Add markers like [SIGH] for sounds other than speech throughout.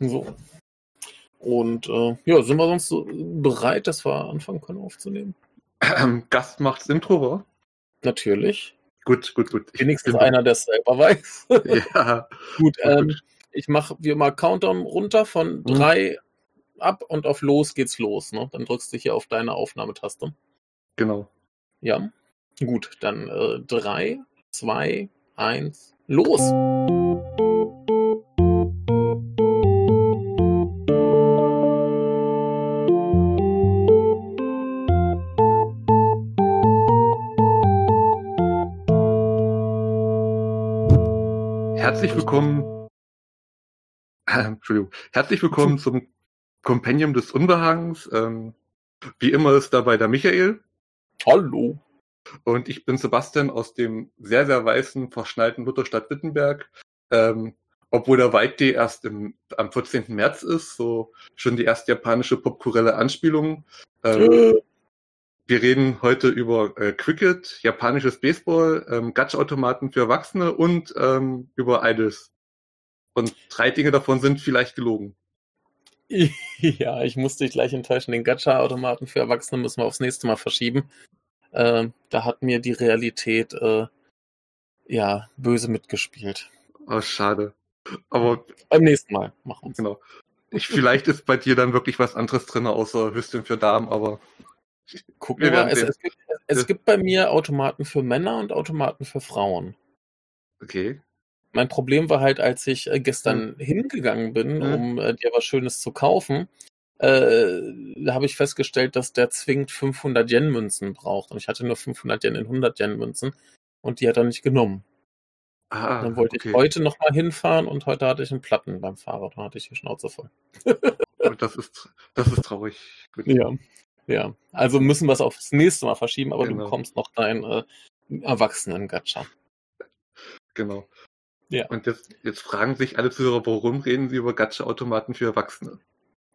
So. Und äh, ja, sind wir sonst so bereit, dass wir anfangen können aufzunehmen? [CLEARS THROAT] Ähm, Gast macht's Intro, wa? Natürlich. Gut, gut, gut. Ich Wenigstens einer, der es selber weiß. [LAUGHS] ja. gut, ähm, ich mache wie immer Countdown runter von mhm. drei mhm. ab und auf los geht's los. Ne? Dann drückst du hier auf deine Aufnahmetaste. Genau. Ja. Gut, dann äh, drei, zwei, eins, los! Herzlich willkommen. Äh, [LAUGHS] Entschuldigung. Herzlich willkommen zum Kompendium des Unbehagens. Ähm, wie immer ist dabei der Michael. Hallo. Und ich bin Sebastian aus dem sehr, sehr weißen, verschneiten Lutherstadt Wittenberg. Ähm, obwohl der White Day erst im, am 14. März ist, so schon die erste japanische popkulturelle Anspielung. Ähm, wir reden heute über äh, Cricket, japanisches Baseball, ähm, Gacha-Automaten für Erwachsene und ähm, über Idols. Und drei Dinge davon sind vielleicht gelogen. [LAUGHS] Ja, ich muss dich gleich enttäuschen. Den Gacha-Automaten für Erwachsene müssen wir aufs nächste Mal verschieben. Äh, da hat mir die Realität äh, ja böse mitgespielt. Oh, schade. Aber beim nächsten Mal machen wir Genau. Ich, vielleicht ist bei dir dann wirklich was anderes drin, außer Hüsschen für Damen, aber Gucken wir mal. Es, es, gibt, es gibt bei mir Automaten für Männer und Automaten für Frauen. Okay. Mein Problem war halt, als ich äh, gestern hm. hingegangen bin, hm. um äh, dir was Schönes zu kaufen, äh, habe ich festgestellt, dass der zwingend 500 Yen-Münzen braucht. Und ich hatte nur 500 Yen in 100 Yen-Münzen und die hat er nicht genommen. Ah, dann wollte okay. ich heute nochmal hinfahren und heute hatte ich einen Platten beim Fahrrad. Dann hatte ich die Schnauze voll. das ist, das ist traurig. Gut. Ja. Ja, also müssen wir es aufs nächste Mal verschieben, aber genau. du bekommst noch dein äh, Erwachsenen-Gacha. Genau. Ja. Und jetzt, jetzt fragen sich alle Zuhörer, warum reden sie über Gacha-Automaten für Erwachsene?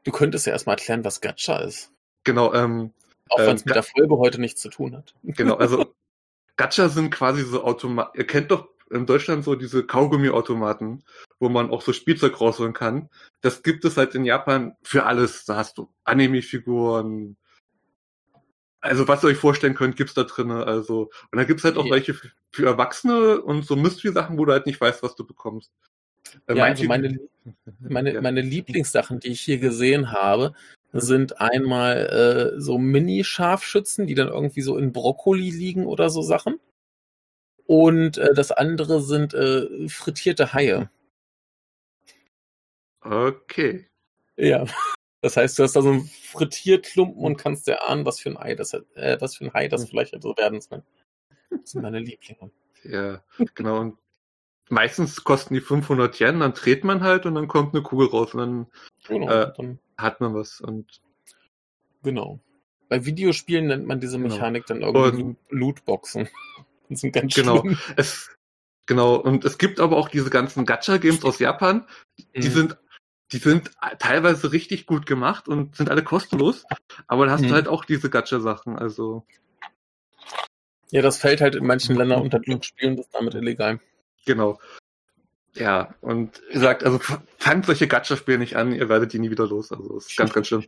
Du könntest ja erstmal erklären, was Gacha ist. Genau, ähm. Auch wenn es ähm, mit der Folge heute nichts zu tun hat. Genau, also [LAUGHS] Gacha sind quasi so Automaten. Ihr kennt doch in Deutschland so diese Kaugummi-Automaten, wo man auch so Spielzeug rausholen kann. Das gibt es halt in Japan für alles. Da hast du Anime-Figuren, also was ihr euch vorstellen könnt, gibt's da drinne. Also und dann gibt's halt auch welche für, für Erwachsene und so Mystery-Sachen, wo du halt nicht weißt, was du bekommst. Äh, ja, also meine, meine, ja. meine Lieblingssachen, die ich hier gesehen habe, sind einmal äh, so Mini-Scharfschützen, die dann irgendwie so in Brokkoli liegen oder so Sachen. Und äh, das andere sind äh, frittierte Haie. Okay. Ja. Das heißt, du hast da so einen Frittierklumpen und kannst dir ahnen, was für ein Ei das, äh, was für ein Hai das vielleicht so werden soll. Das sind meine Lieblinge. Ja, genau. Und meistens kosten die 500 Yen, dann dreht man halt und dann kommt eine Kugel raus und dann, genau, äh, dann hat man was. Und genau. Bei Videospielen nennt man diese genau. Mechanik genau. dann irgendwie und, Lootboxen. [LAUGHS] Das sind ganz genau. Es, genau. Und es gibt aber auch diese ganzen Gacha-Games aus Japan, die mhm. sind die sind teilweise richtig gut gemacht und sind alle kostenlos, aber da hast hm. du mhm. halt auch diese Gacha-Sachen, also. Ja, das fällt halt in manchen Ländern unter Glücksspielen, das ist damit illegal. Genau. Ja, und ihr sagt, also fangt solche Gacha-Spiele nicht an, ihr werdet die nie wieder los, also ist ganz, ganz schlimm.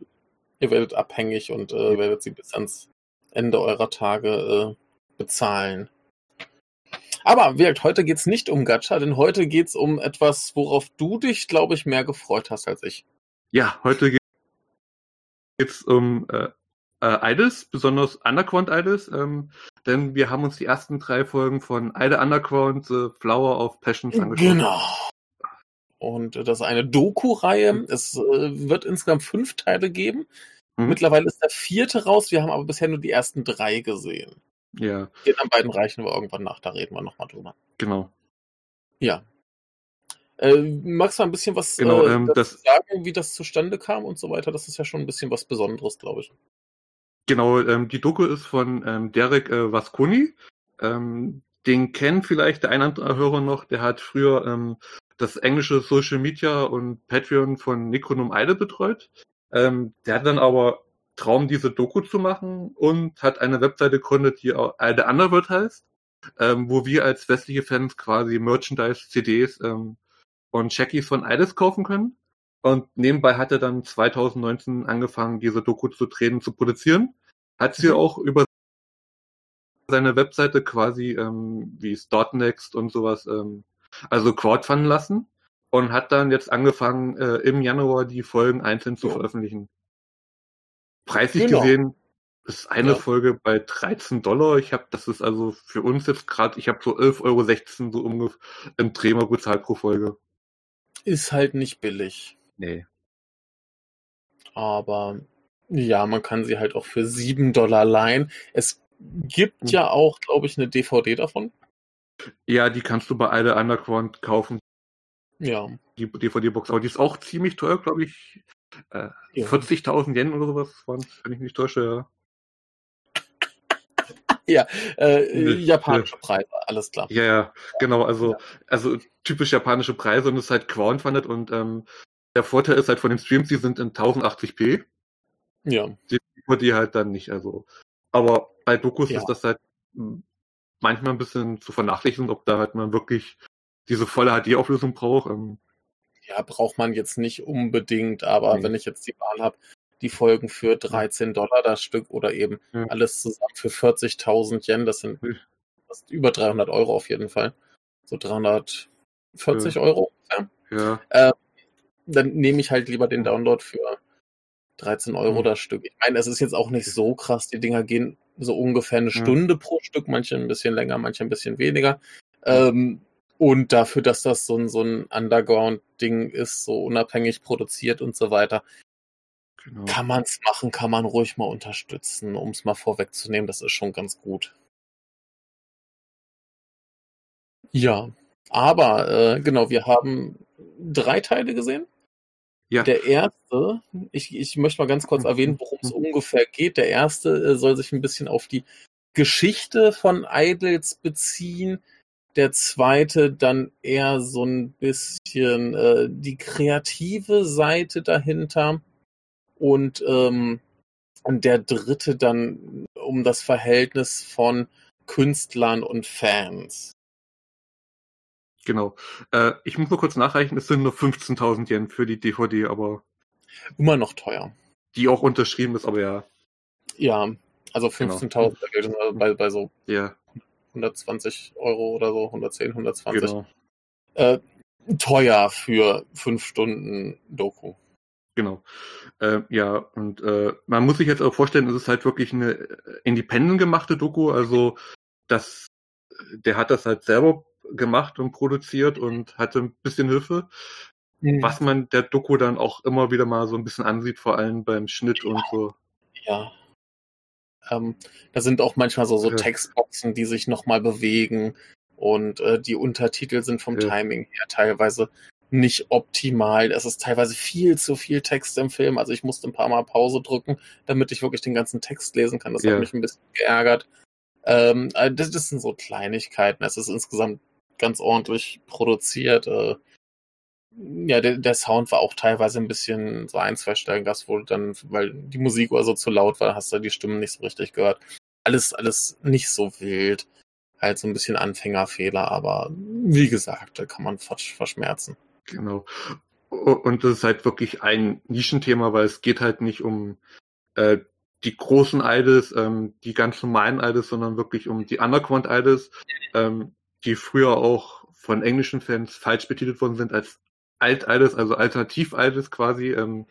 ihr werdet abhängig und äh, werdet sie bis ans Ende eurer Tage äh, bezahlen. Aber wie heute geht es nicht um Gacha, denn heute geht es um etwas, worauf du dich, glaube ich, mehr gefreut hast als ich. Ja, heute geht es um äh, äh, Idols, besonders Underground Idols, ähm, denn wir haben uns die ersten drei Folgen von Ida Underground, The Flower of Passions angeschaut. Genau. Und das ist eine Doku-Reihe. Mhm. Es äh, wird insgesamt fünf Teile geben. Mhm. Mittlerweile ist der vierte raus. Wir haben aber bisher nur die ersten drei gesehen. Ja. Den an beiden reichen wir irgendwann nach, da reden wir nochmal drüber. Genau. Ja. Äh, magst du ein bisschen was genau, äh, ähm, das, sagen, wie das zustande kam und so weiter? Das ist ja schon ein bisschen was Besonderes, glaube ich. Genau, ähm, die Doku ist von ähm, Derek äh, Vasconi. Ähm, den kennen vielleicht der eine oder andere Hörer noch. Der hat früher ähm, das englische Social Media und Patreon von Necronom Eide betreut. Ähm, der hat dann aber Traum, diese Doku zu machen und hat eine Webseite gegründet, die auch äh, The Underworld heißt, ähm, wo wir als westliche Fans quasi Merchandise, CDs ähm, und Shaggies von Idols kaufen können. Und nebenbei hat er dann 2019 angefangen, diese Doku zu drehen, zu produzieren. Hat sie mhm. auch über seine Webseite quasi ähm, wie Startnext und sowas, ähm, also crowdfunden lassen und hat dann jetzt angefangen, äh, im Januar die Folgen einzeln zu veröffentlichen. Preislich genau. gesehen ist eine ja. Folge bei 13 Dollar. Ich habe, das ist also für uns jetzt gerade, ich habe so 11,16 Euro so ungefähr im Drehmer bezahlt pro Folge. Ist halt nicht billig. Nee. Aber ja, man kann sie halt auch für 7 Dollar leihen. Es gibt hm. ja auch, glaube ich, eine DVD davon. Ja, die kannst du bei Ide Underground kaufen. Ja. Die DVD-Box, aber die ist auch ziemlich teuer, glaube ich. Äh, ja. 40.000 Yen oder sowas waren wenn ich mich täusche, ja. [LAUGHS] ja, äh, japanische Preise, alles klar. Ja, ja, genau, also, ja. also typisch japanische Preise und es ist halt crowdfunded und ähm, der Vorteil ist halt von den Streams, die sind in 1080p. Ja. Die, die halt dann nicht, also. Aber bei Dokus ja. ist das halt manchmal ein bisschen zu vernachlässigen, ob da halt man wirklich diese volle HD-Auflösung braucht. Ähm. Ja, braucht man jetzt nicht unbedingt, aber nee. wenn ich jetzt die Wahl habe, die Folgen für 13 Dollar das Stück oder eben ja. alles zusammen für 40.000 Yen, das sind das über 300 Euro auf jeden Fall. So 340 ja. Euro. Ja. Äh, dann nehme ich halt lieber den Download für 13 Euro mhm. das Stück. Ich meine, es ist jetzt auch nicht so krass. Die Dinger gehen so ungefähr eine Stunde mhm. pro Stück, manche ein bisschen länger, manche ein bisschen weniger. Ähm, und dafür, dass das so ein, so ein Underground-Ding ist, so unabhängig produziert und so weiter, genau. kann man es machen, kann man ruhig mal unterstützen, um es mal vorwegzunehmen. Das ist schon ganz gut. Ja, aber äh, genau, wir haben drei Teile gesehen. Ja. Der erste, ich, ich möchte mal ganz kurz mhm. erwähnen, worum es mhm. ungefähr geht. Der erste äh, soll sich ein bisschen auf die Geschichte von Idols beziehen. Der zweite dann eher so ein bisschen äh, die kreative Seite dahinter. Und, ähm, und der dritte dann um das Verhältnis von Künstlern und Fans. Genau. Äh, ich muss nur kurz nachreichen, es sind nur 15.000 Yen für die DVD, aber. Immer noch teuer. Die auch unterschrieben ist, aber ja. Ja, also 15.000 genau. bei, bei so ja. 120 Euro oder so, 110, 120. Genau. Äh, teuer für fünf Stunden Doku. Genau. Äh, ja, und äh, man muss sich jetzt auch vorstellen, es ist halt wirklich eine independent gemachte Doku, also das, der hat das halt selber gemacht und produziert und hatte ein bisschen Hilfe. Mhm. Was man der Doku dann auch immer wieder mal so ein bisschen ansieht, vor allem beim Schnitt und so. Ja. Ähm, da sind auch manchmal so, so ja. Textboxen, die sich nochmal bewegen und äh, die Untertitel sind vom ja. Timing her teilweise nicht optimal. Es ist teilweise viel zu viel Text im Film. Also ich musste ein paar Mal Pause drücken, damit ich wirklich den ganzen Text lesen kann. Das ja. hat mich ein bisschen geärgert. Ähm, äh, das, das, sind so Kleinigkeiten. Es ist insgesamt ganz ordentlich produziert. Äh, ja, der, der Sound war auch teilweise ein bisschen so ein, zwei Stellen Gas, wo dann, weil die Musik oder so zu laut war, hast du die Stimmen nicht so richtig gehört. Alles, alles nicht so wild. Halt so ein bisschen Anfängerfehler, aber wie gesagt, da kann man verschmerzen. Genau. Und das ist halt wirklich ein Nischenthema, weil es geht halt nicht um äh, die großen Idols, ähm, die ganz normalen Idols, sondern wirklich um die Underground Idols. Ähm, die früher auch von englischen Fans falsch betitelt worden sind als Alt-Idols, also Alternativ-Idols quasi. Ähm,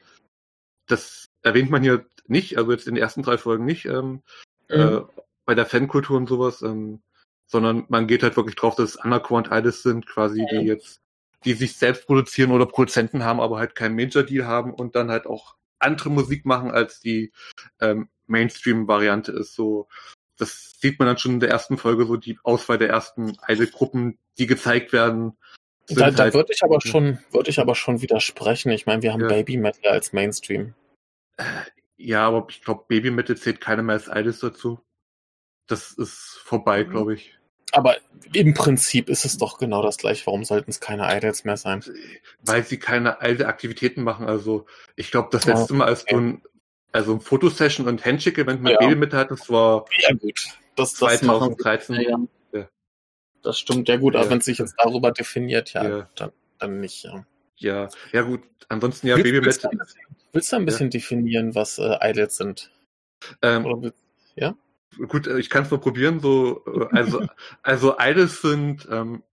das erwähnt man hier nicht, also jetzt in den ersten drei Folgen nicht, ähm, mhm. äh, bei der Fankultur und sowas, ähm, sondern man geht halt wirklich drauf, dass es Underground-Idols sind, quasi, mhm. die jetzt, die sich selbst produzieren oder Produzenten haben, aber halt keinen Major-Deal haben und dann halt auch andere Musik machen, als die ähm, Mainstream-Variante ist. So das sieht man dann schon in der ersten Folge, so die Auswahl der ersten Idol-Gruppen, die gezeigt werden. Da, da halt, würde ich aber schon, würde ich aber schon widersprechen. Ich meine, wir haben ja. Baby Metal als Mainstream. Ja, aber ich glaube, Baby Metal zählt keiner mehr als Idols dazu. Das ist vorbei, mhm. glaube ich. Aber im Prinzip ist es doch genau das gleiche. Warum sollten es keine Idols mehr sein? Weil sie keine alte Aktivitäten machen. Also ich glaube, das letzte Mal, als du ein also ein Fotosession und Handshake-Event mit ja. Baby mit hat, das war ja, gut. Das, das 2013. Ja, ja. Das stimmt, ja gut, aber wenn es sich jetzt darüber definiert, ja, dann dann nicht, ja. Ja, ja gut, ansonsten ja Willst, Baby willst, du, Metal. ein bisschen- willst du ein bisschen definieren, was äh, Idols sind? Ähm, Oder ja? gut, äh, ich kann es mal probieren. So, äh, also, [LAUGHS] also Idols sind ähm,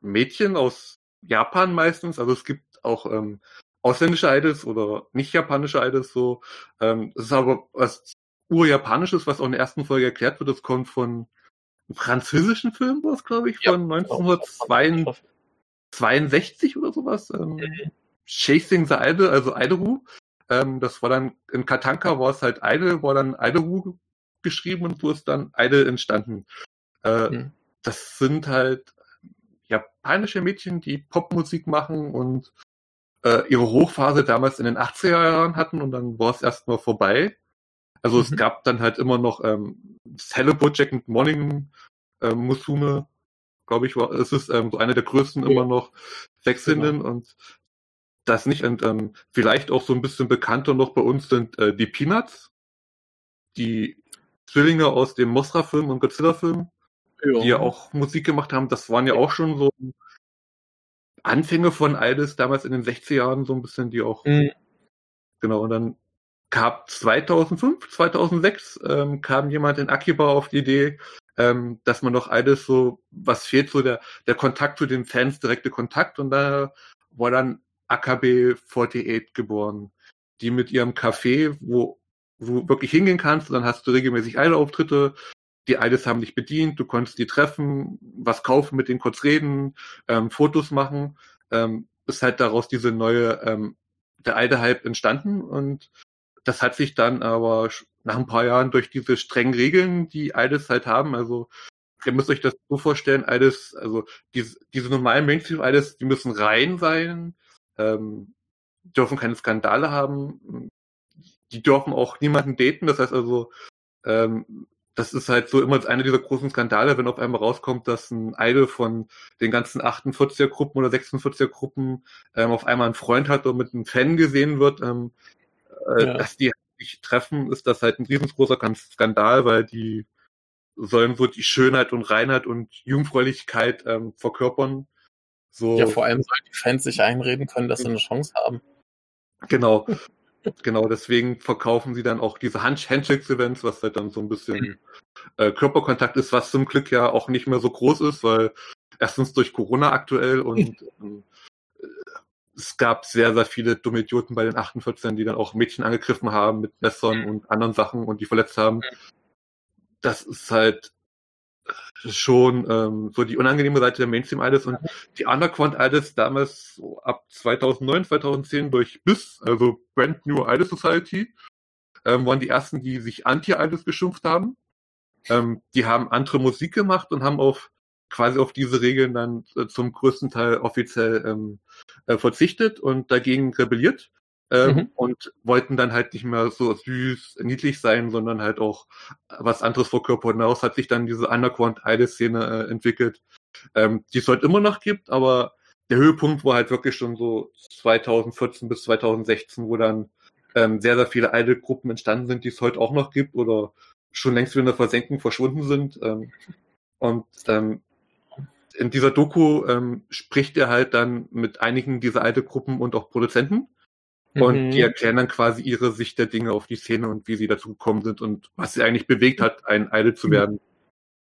Mädchen aus Japan meistens. Also es gibt auch ähm, ausländische Idols oder nicht japanische Idols. So, ähm, es ist aber was urjapanisches, was auch in der ersten Folge erklärt wird. Das kommt von französischen Film, was glaube ich, Ja, von 1962 oder sowas. Ähm, Mhm. Chasing the Idol, also Idolu. Ähm, das war dann in Katanka war es halt Idol, war dann Idolu geschrieben und so ist dann Idol entstanden. Äh, Mhm. Das sind halt japanische Mädchen, die Popmusik machen und äh, ihre Hochphase damals in den 80er Jahren hatten und dann war es erstmal vorbei. Also es Mhm. gab dann halt immer noch ähm, das Hello Project und Morning ähm, Musume, glaube ich, war es ist ähm, so eine der größten Ja. immer noch wechselnden und das nicht und ähm, vielleicht auch so ein bisschen bekannter noch bei uns sind äh, die Peanuts, die Zwillinge aus dem Mosra-Film und Godzilla-Film, die ja auch Musik gemacht haben. Das waren ja auch schon so Anfänge von Idols damals in den 60er Jahren so ein bisschen, die auch Mhm. Genau, und dann gab 2005, 2006 ähm, kam jemand in Akiba auf die Idee, ähm, dass man noch alles so, was fehlt, so der, der Kontakt zu den Fans, direkte Kontakt. Und da war dann AKB 48 geboren, die mit ihrem Café, wo du wirklich hingehen kannst, und dann hast du regelmäßig Idol-Auftritte, die Idols haben dich bedient, du konntest die treffen, was kaufen, mit denen kurz reden, ähm, Fotos machen, ähm, ist halt daraus diese neue ähm, der alte Hype entstanden. Und das hat sich dann aber nach ein paar Jahren durch diese strengen Regeln, die Idols halt haben, also ihr müsst euch das so vorstellen, Idols, also diese, diese normalen Mainstream-Idols, die müssen rein sein, ähm, dürfen keine Skandale haben, die dürfen auch niemanden daten, das heißt also, ähm, das ist halt so immer einer dieser großen Skandale, wenn auf einmal rauskommt, dass ein Idol von den ganzen 48er-Gruppen oder 46er-Gruppen ähm, auf einmal einen Freund hat oder mit einem Fan gesehen wird, ähm, äh, Ja. dass die sich treffen, ist das halt ein riesengroßer Kan- Skandal, weil die sollen so die Schönheit und Reinheit und Jungfräulichkeit ähm, verkörpern. So, Ja, vor allem sollen die Fans sich einreden können, dass sie eine Chance haben. genau. [LAUGHS] Genau, deswegen verkaufen sie dann auch diese Hand Handshakes-Events, was halt dann so ein bisschen äh, Körperkontakt ist, was zum Glück ja auch nicht mehr so groß ist, weil erstens durch Corona aktuell und ähm, [LAUGHS] es gab sehr, sehr viele dumme Idioten bei den 48ern, die dann auch Mädchen angegriffen haben mit Messern und anderen Sachen und die verletzt haben. Das ist halt schon ähm, so die unangenehme Seite der Mainstream-Idols und die Underground-Idols damals so ab 2009, 2010 durch BIS, also Brand New Idol Society, ähm, waren die ersten, die sich Anti-Idols geschimpft haben. Ähm, die haben andere Musik gemacht und haben auf quasi auf diese Regeln dann äh, zum größten Teil offiziell ähm, äh, verzichtet und dagegen rebelliert ähm, Mhm. und wollten dann halt nicht mehr so süß, niedlich sein, sondern halt auch was anderes verkörpern. Daraus hat sich dann diese Underground-Idol-Szene äh, entwickelt, ähm, die es heute immer noch gibt, aber der Höhepunkt war halt wirklich schon so 2014 bis 2016, wo dann ähm, sehr, sehr viele Idol-Gruppen entstanden sind, die es heute auch noch gibt oder schon längst wieder in der Versenkung verschwunden sind. Ähm, und ähm, in dieser Doku ähm, spricht er halt dann mit einigen dieser Idol-Gruppen und auch Produzenten. Und Mhm. die erklären dann quasi ihre Sicht der Dinge auf die Szene und wie sie dazu gekommen sind und was sie eigentlich bewegt hat, ein Idol zu Mhm. werden.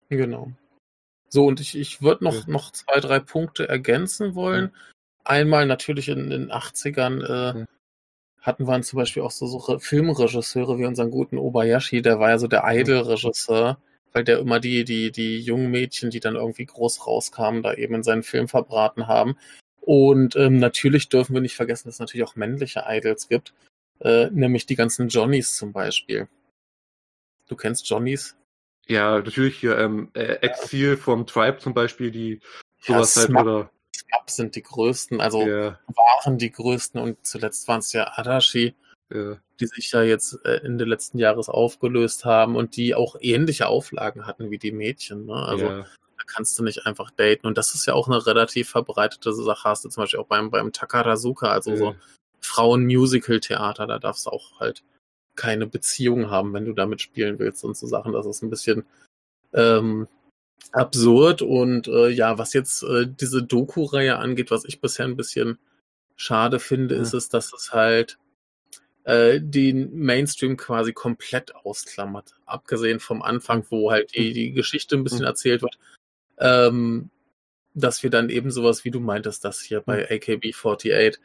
Genau. So, und ich, ich würde noch, Ja. noch zwei, drei Punkte ergänzen wollen. Einmal natürlich in den 80ern äh, Ja. hatten wir zum Beispiel auch so, so Re- Filmregisseure wie unseren guten Obayashi, der war ja so der Idol-Regisseur, weil der immer die, die, die jungen Mädchen, die dann irgendwie groß rauskamen, da eben in seinen Film verbraten haben. Und ähm, natürlich dürfen wir nicht vergessen, dass es natürlich auch männliche Idols gibt, äh, nämlich die ganzen Johnnies zum Beispiel. Du kennst Johnnies? Ja, natürlich hier ähm, äh, Exil vom Tribe zum Beispiel, die Ja, sowas halt Smap oder Up sind die größten, also ja, waren die größten und zuletzt waren es ja Adachi, ja, die sich ja jetzt äh, Ende letzten Jahres aufgelöst haben und die auch ähnliche Auflagen hatten wie die Mädchen. Ne? Also ja, da kannst du nicht einfach daten. Und das ist ja auch eine relativ verbreitete Sache. Hast du zum Beispiel auch beim, beim Takarazuka, also so ja. Frauen-Musical-Theater, da darfst du auch halt keine Beziehung haben, wenn du damit spielen willst und so Sachen. Das ist ein bisschen, ähm, absurd und äh, ja, was jetzt äh, diese Doku-Reihe angeht, was ich bisher ein bisschen schade finde, Ja. ist es, dass es halt äh, den Mainstream quasi komplett ausklammert. Abgesehen vom Anfang, wo halt die, die Geschichte ein bisschen Mhm. erzählt wird. Ähm, dass wir dann eben sowas, wie du meintest, dass hier bei AKB48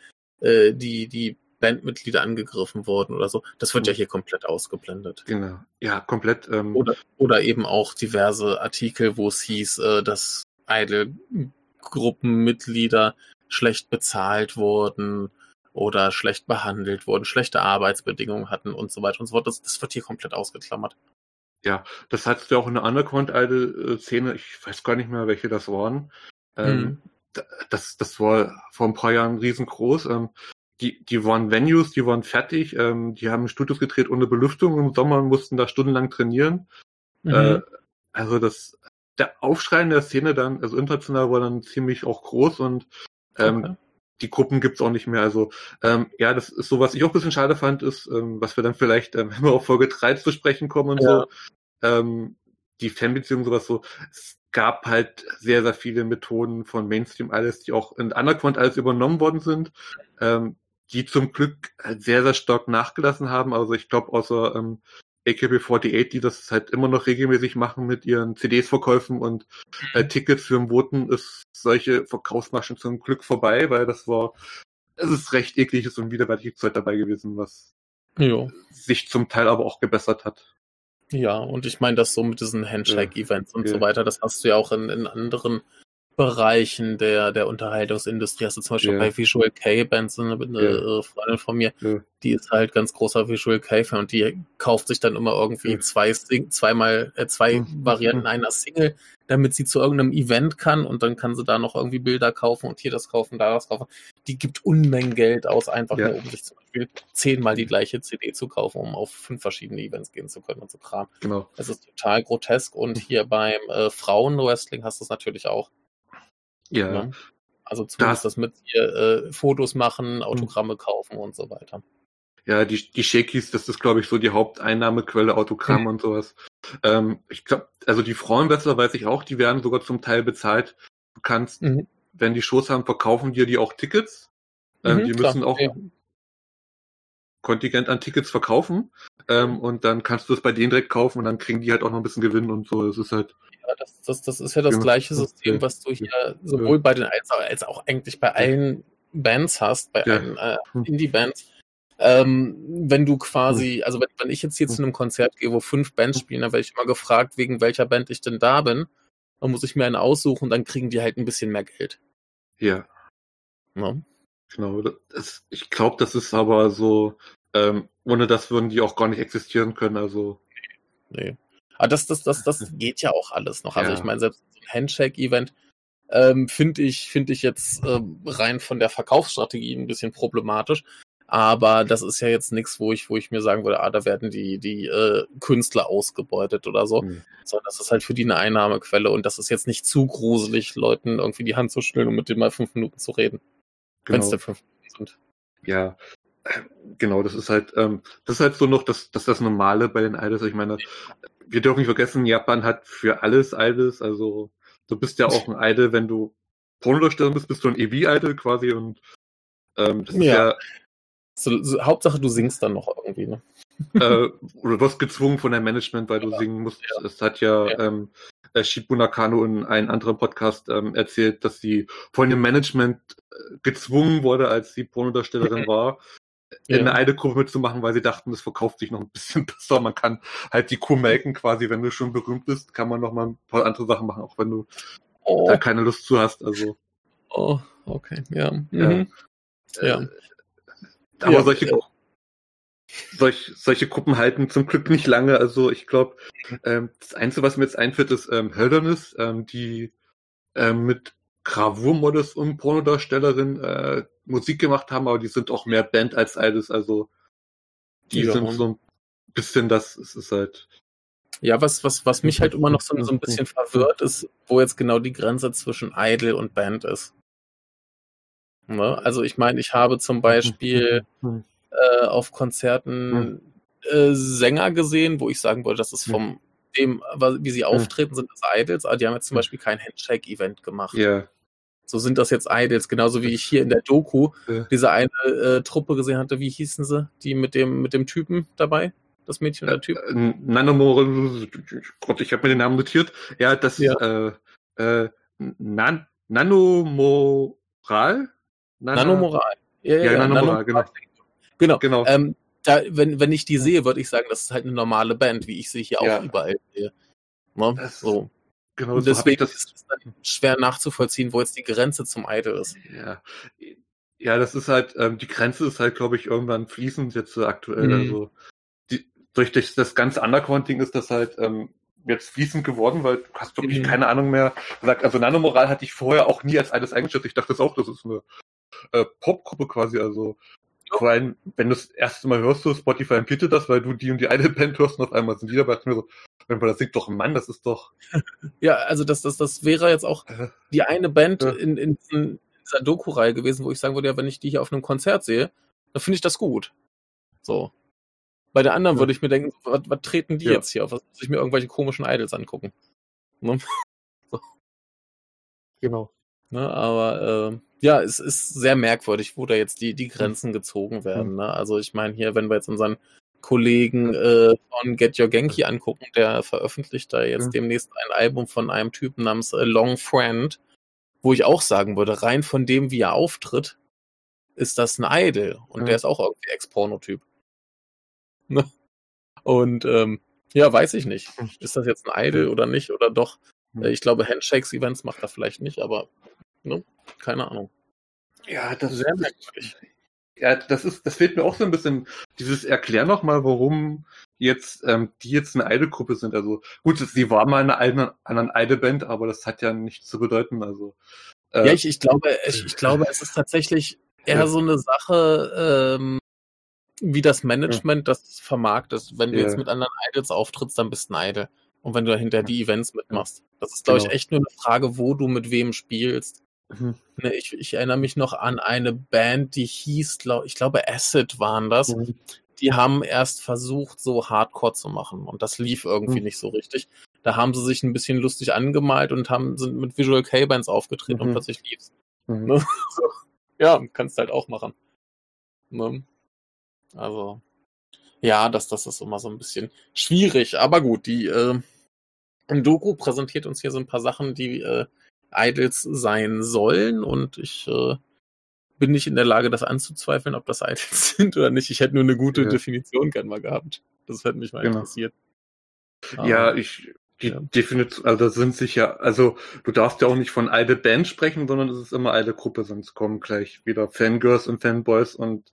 äh, die, die Bandmitglieder angegriffen wurden oder so. Das wird ja Mhm. hier komplett ausgeblendet. Genau. Ja, komplett. Ähm, Oder, oder eben auch diverse Artikel, wo es hieß, äh, dass Idol-Gruppenmitglieder schlecht bezahlt wurden oder schlecht behandelt wurden, schlechte Arbeitsbedingungen hatten und so weiter und so fort. Das, das wird hier komplett ausgeklammert. Das hattest du auch in der Underground-Idol-Szene, ich weiß gar nicht mehr, welche das waren. Ähm, Mhm. d- das, das war vor ein paar Jahren riesengroß. Ähm, die, die waren Venues, die waren fertig, ähm, die haben Studios gedreht ohne Belüftung im Sommer und mussten da stundenlang trainieren. Mhm. Äh, also das, der Aufschrei in der Szene dann, also international war dann ziemlich auch groß und ähm, Okay. Die Gruppen gibt's auch nicht mehr. Also ähm, ja, das ist so, was ich auch ein bisschen schade fand, ist, ähm, was wir dann vielleicht, ähm, [LAUGHS] wenn wir auf Folge 3 zu sprechen kommen und Ja. so, ähm, die Fanbeziehung, sowas so, es gab halt sehr, sehr viele Methoden von Mainstream alles, die auch in Underground alles übernommen worden sind, ähm, die zum Glück halt sehr, sehr stark nachgelassen haben. Also ich glaube, außer ähm, AKB48, die das halt immer noch regelmäßig machen mit ihren CDs-Verkäufen und äh, Tickets für den Voten, ist solche Verkaufsmaschen zum Glück vorbei, weil das war, es ist recht ekliges und widerwärtiges Zeug dabei gewesen, was Jo. sich zum Teil aber auch gebessert hat. Ja, und ich meine, das so mit diesen Handshake-Events und Ja. so weiter, das hast du ja auch in, in anderen Bereichen der, der Unterhaltungsindustrie. Hast du zum Beispiel Ja. bei Visual K-Bands eine, eine Ja. äh, Freundin von mir, Ja. die ist halt ganz großer Visual K-Fan und die kauft sich dann immer irgendwie zwei Sing zweimal, äh, zwei Mhm. Varianten einer Single, damit sie zu irgendeinem Event kann und dann kann sie da noch irgendwie Bilder kaufen und hier das kaufen, da das kaufen. Die gibt Unmengen Geld aus, einfach nur, um sich zum Beispiel zehnmal die gleiche CD zu kaufen, um auf fünf verschiedene Events gehen zu können und so Kram. Genau. Das ist total grotesk und hier beim äh, Frauenwrestling hast du es natürlich auch. Ja. Ne? Also zumindest das, mit hier äh, Fotos machen, Autogramme kaufen und so weiter. Ja, die, die Shakies, das ist, glaube ich, so die Haupteinnahmequelle, Autogramm Mhm. [LAUGHS] und sowas. Ähm, ich glaube, also die Frauenwrestler weiß ich auch, die werden sogar zum Teil bezahlt. Du kannst, Mhm. wenn die Shows haben, verkaufen dir die auch Tickets. Ähm, Mhm, die klar, müssen auch ja. Kontingent an Tickets verkaufen. Ähm, und dann kannst du es bei denen direkt kaufen und dann kriegen die halt auch noch ein bisschen Gewinn und so. Es ist halt, Ja, das, das, das ist ja das Genau. gleiche System, Ja. was du hier sowohl bei den als, als auch eigentlich bei allen Bands hast, bei Ja. allen äh, Hm. Indie-Bands. Ähm, wenn du quasi, also wenn, wenn ich jetzt hier zu einem Konzert gehe, wo fünf Bands spielen, dann werde ich immer gefragt, wegen welcher Band ich denn da bin. Dann muss ich mir eine aussuchen, dann kriegen die halt ein bisschen mehr Geld. ja, Ne? genau. Das, ich glaube, das ist aber so, ähm, ohne das würden die auch gar nicht existieren können. Also, Nee. Aber das, das, das, das [LAUGHS] geht ja auch alles noch. Also Ja. ich meine, selbst ein Handshake-Event ähm, finde ich, finde ich jetzt ähm, rein von der Verkaufsstrategie ein bisschen problematisch. Aber das ist ja jetzt nichts, wo ich, wo ich mir sagen würde, ah, da werden die, die äh, Künstler ausgebeutet oder so. hm. Sondern das ist halt für die eine Einnahmequelle und das ist jetzt nicht zu gruselig, Leuten irgendwie die Hand zu schütteln und mit denen mal fünf Minuten zu reden. Wenn es genau. denn fünf Minuten sind. Ja, genau, das ist halt, ähm, das ist halt so noch das, das, das Normale bei den Idols. Ich meine, wir dürfen nicht vergessen, Japan hat für alles Idols, also du bist ja auch ein Idol, wenn du Pornodarsteller bist, bist du ein EV-Idol quasi und ähm, das ist Ja. ja, So, so, Hauptsache, du singst dann noch irgendwie, ne? äh, oder wirst gezwungen von deinem Management, weil du Ja. singen musst. Ja. Es hat ja, Ja. Ähm, äh, Shibu Nakano in einem anderen Podcast ähm, erzählt, dass sie von dem Management äh, gezwungen wurde, als sie Pornodarstellerin [LAUGHS] war, in Ja. eine Idol-Gruppe mitzumachen, weil sie dachten, das verkauft sich noch ein bisschen [LAUGHS] besser. Man kann halt die Kuh melken quasi, wenn du schon berühmt bist, kann man noch mal ein paar andere Sachen machen, auch wenn du Oh, da keine Lust zu hast. Also, oh okay, ja. Ja. Mhm. Ja. Äh, aber Ja, solche, äh, solch, solche Gruppen halten zum Glück nicht lange. Also ich glaube, ähm, das Einzige, was mir jetzt einfällt, ist ähm, Hölderness, ähm, die ähm, mit Gravurmodels und Pornodarstellerin äh, Musik gemacht haben, aber die sind auch mehr Band als Idols. Also die Ja. sind so ein bisschen das, es ist halt. Ja, was, was, was mich halt immer noch so, so ein bisschen verwirrt, ist, wo jetzt genau die Grenze zwischen Idol und Band ist. Ne? Also ich meine, ich habe zum Beispiel äh, auf Konzerten äh, Sänger gesehen, wo ich sagen wollte, das ist vom dem, wie sie auftreten, sind das Idols, aber die haben jetzt zum Beispiel kein Handshake-Event gemacht. Ja. So sind das jetzt Idols, genauso wie ich hier in der Doku Ja. diese eine äh, Truppe gesehen hatte, wie hießen sie? Die mit dem, mit dem Typen dabei? Das Mädchen und der Typ? Äh, Nanomore, Gott, ich habe mir den Namen notiert. Ja, das Ja. Äh, äh, Nan Nanomoral? Nano- Nanomoral. Ja, Ja, Nanomoral, genau. Genau. Genau. Ähm, da, wenn, wenn ich die sehe, würde ich sagen, das ist halt eine normale Band, wie ich sie hier Ja. auch überall sehe. Ne? Das- So. Genau, Und so deswegen das. ist es dann schwer nachzuvollziehen, wo jetzt die Grenze zum Idol ist. Ja. ja, das ist halt, ähm, die Grenze ist halt, glaube ich, irgendwann fließend jetzt so aktuell. Mhm. Also die, durch das, das ganze Undercounting ist das halt ähm, jetzt fließend geworden, weil du hast wirklich Mhm. keine Ahnung mehr gesagt. Also Nanomoral hatte ich vorher auch nie als alles eingeschätzt. Ich dachte das auch, das ist eine äh, Popgruppe quasi. Also vor allem, wenn du das erste Mal hörst, so Spotify empfiehlt das, weil du die und die eine Band hörst und auf einmal sind die dabei. Mir so, das singt doch ein Mann, das ist doch. [LAUGHS] Ja, also das, das, das wäre jetzt auch die eine Band in, in, in dieser Doku-Reihe gewesen, wo ich sagen würde, ja, wenn ich die hier auf einem Konzert sehe, dann finde ich das gut. So. Bei der anderen Ja. würde ich mir denken, was, was treten die Ja. jetzt hier auf? Was muss ich mir irgendwelche komischen Idols angucken? Ne? [LAUGHS] genau. Ne, aber äh, ja, es ist sehr merkwürdig, wo da jetzt die, die Grenzen gezogen werden. Ne? Also ich meine hier, wenn wir jetzt unseren Kollegen äh, von Get Your Genki angucken, der veröffentlicht da jetzt Mhm. demnächst ein Album von einem Typen namens äh, Long Friend, wo ich auch sagen würde, rein von dem, wie er auftritt, ist das ein Idol. Und Mhm. der ist auch irgendwie Ex-Porno-Typ. [LAUGHS] Ne? Und ähm, ja, weiß ich nicht. Mhm. Ist das jetzt ein Idol oder nicht? Oder doch? Mhm. Äh, Ich glaube, Handshakes-Events macht er vielleicht nicht, aber ne? keine Ahnung. Ja, das Sehr merkwürdig. Ja, das ist, das fehlt mir auch so ein bisschen. Dieses Erklär noch mal, warum jetzt ähm, die jetzt eine Idol-Gruppe sind. Also gut, sie war mal eine eine, eine Idol-Band, aber das hat ja nichts zu bedeuten. Also äh, Ja, ich, ich glaube, ich, ich glaube, es ist tatsächlich eher Ja. so eine Sache, ähm, wie das Management das vermarktet. Wenn du Ja. jetzt mit anderen Idols auftrittst, dann bist du ein Idol. Und wenn du dahinter die Events mitmachst. Das ist, glaube Genau. ich, echt nur eine Frage, wo du mit wem spielst. Mhm. Ne, ich, ich erinnere mich noch an eine Band, die hieß, glaub, ich glaube, Acid waren das. Mhm. Die haben erst versucht, so Hardcore zu machen. Und das lief irgendwie Mhm. nicht so richtig. Da haben sie sich ein bisschen lustig angemalt und haben, sind mit Visual K-Bands aufgetreten und Mhm. plötzlich lief's. Mhm. Ne? So. [LAUGHS] Ja, kannst halt auch machen. Ne? Also, ja, das, das ist immer so ein bisschen schwierig. Aber gut, die äh, Doku präsentiert uns hier so ein paar Sachen, die äh, Idols sein sollen. Und ich äh, bin nicht in der Lage, das anzuzweifeln, ob das [LAUGHS] Idols sind oder nicht. Ich hätte nur eine gute Ja. Definition gern mal gehabt. Das hätte mich mal Genau. interessiert. Ja, Aber- ich die Ja. Definition, also das sind sicher, also du darfst ja auch nicht von eine Band sprechen, sondern es ist immer eine Gruppe, sonst kommen gleich wieder Fangirls und Fanboys und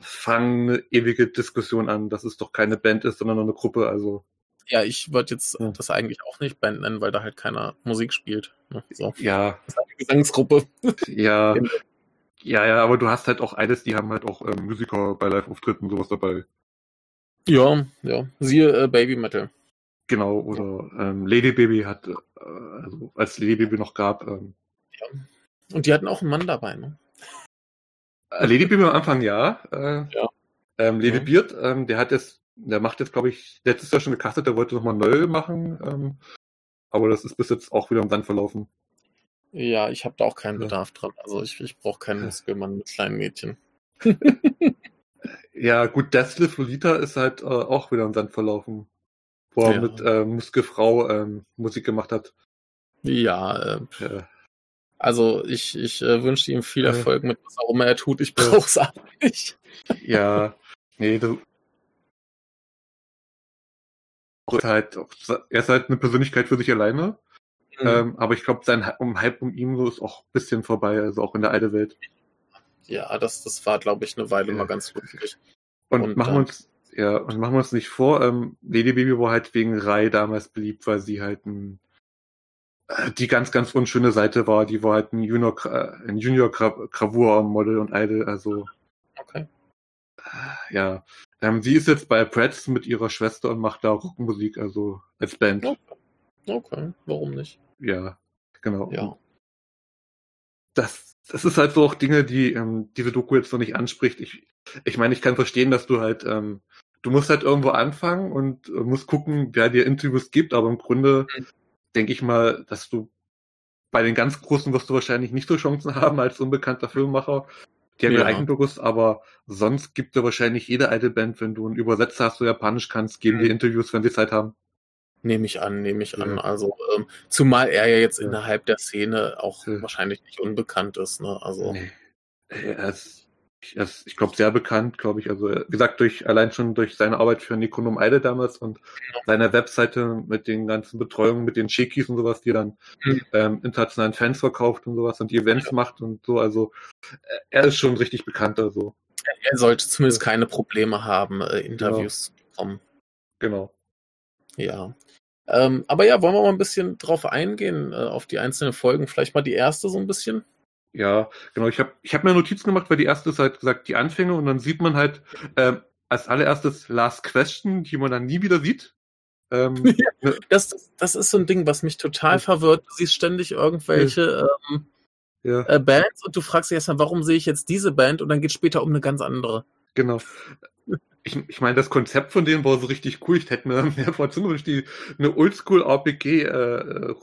fangen eine ewige Diskussion an, dass es doch keine Band ist, sondern nur eine Gruppe. Also ja, ich würde jetzt Ja. das eigentlich auch nicht Band nennen, weil da halt keiner Musik spielt. Ne? So. ja, Das ist eine Gesangsgruppe. [LAUGHS] ja, Genau. ja, ja, aber du hast halt auch eines, die haben halt auch ähm, Musiker bei Live-Auftritten und sowas dabei. Ja, ja. Siehe äh, Baby Metal. Genau, oder ähm, Lady Baby hat, äh, also als Lady Baby noch gab, ähm, Und die hatten auch einen Mann dabei, ne? Äh, Lady Baby am Anfang ja. Äh, Ja. Ähm, Lady Mhm. Beard, ähm, der hat jetzt, der macht jetzt, glaube ich, letztes Jahr schon gecastet, der wollte nochmal neu machen. Ähm, aber das ist bis jetzt auch wieder im Sand verlaufen. Ja, ich habe da auch keinen Ja. Bedarf dran. Also ich, ich brauche keinen Ja. Muskelmann mit kleinen Mädchen. Ja, gut, Deathlift Lolita ist halt äh, auch wieder im Sand verlaufen. Wo er Ja. mit äh, Muskelfrau ähm, Musik gemacht hat. Ja, äh, Ja. also ich, ich äh, wünsche ihm viel Ja. Erfolg mit was auch immer er tut. Ich Ja. brauch's aber nicht. ja, nee, du. Ist halt, er ist halt eine Persönlichkeit für sich alleine. Mhm. Ähm, aber ich glaube, sein um Hype um ihn so ist auch ein bisschen vorbei, also auch in der alte Welt. Ja, das, das war, glaube ich, eine Weile Ja. mal ganz lustig. Und, Und machen wir uns, ja, und machen wir uns nicht vor, ähm, Lady Baby war halt wegen Rai damals beliebt, weil sie halt ein, äh, die ganz, ganz unschöne Seite war. Die war halt ein Junior, Gra- ein Junior Gra Gravur Model und Idol, also, Okay. äh, ja. Ähm, sie ist jetzt bei Bratz mit ihrer Schwester und macht da Rockmusik, also als Band. Okay. Okay, warum nicht? Ja, genau. Ja. das, das ist halt so auch Dinge, die ähm, diese Doku jetzt noch nicht anspricht. Ich, ich meine, ich kann verstehen, dass du halt ähm, du musst halt irgendwo anfangen und musst gucken, wer dir Interviews gibt, aber im Grunde mhm. denke ich mal, dass du bei den ganz Großen wirst du wahrscheinlich nicht so Chancen haben als unbekannter Filmemacher. Die haben ja. Eigenbewusst, aber sonst gibt dir wahrscheinlich jede alte Band, wenn du einen Übersetzer hast, du Japanisch kannst, geben mhm. dir Interviews, wenn sie Zeit haben. Nehme ich an, nehme ich ja. an. Also ähm, zumal er ja jetzt ja. innerhalb der Szene auch ja. wahrscheinlich nicht unbekannt ist. Ne? Also nee. er ist, er ist ich glaube, sehr bekannt, glaube ich. Also wie gesagt, durch allein schon durch seine Arbeit für Nikonom Eide damals und genau. seine Webseite mit den ganzen Betreuungen, mit den Shikis und sowas, die dann mhm. ähm, internationalen Fans verkauft und sowas und die Events macht und so. Also er ist schon richtig bekannt. Also er sollte zumindest keine Probleme haben, äh, Interviews genau. zu bekommen. Genau. Ja. Ähm, aber ja, wollen wir mal ein bisschen drauf eingehen, äh, auf die einzelnen Folgen. Vielleicht mal die erste so ein bisschen. Ja, genau. Ich habe ich hab mir Notizen gemacht, weil die erste ist halt gesagt, die Anfänge und dann sieht man halt ähm, als allererstes Last Question, die man dann nie wieder sieht. Ähm, [LAUGHS] ja, ne das, das, das ist so ein Ding, was mich total verwirrt. Du siehst ständig irgendwelche ähm, ja. äh, Bands und du fragst dich erstmal, warum sehe ich jetzt diese Band und dann geht es später um eine ganz andere. Genau ich, ich meine, das Konzept von denen war so richtig cool. Ich hätte mir [LAUGHS] mehr vorstellen gewünscht, die eine Oldschool-RPG, äh, äh,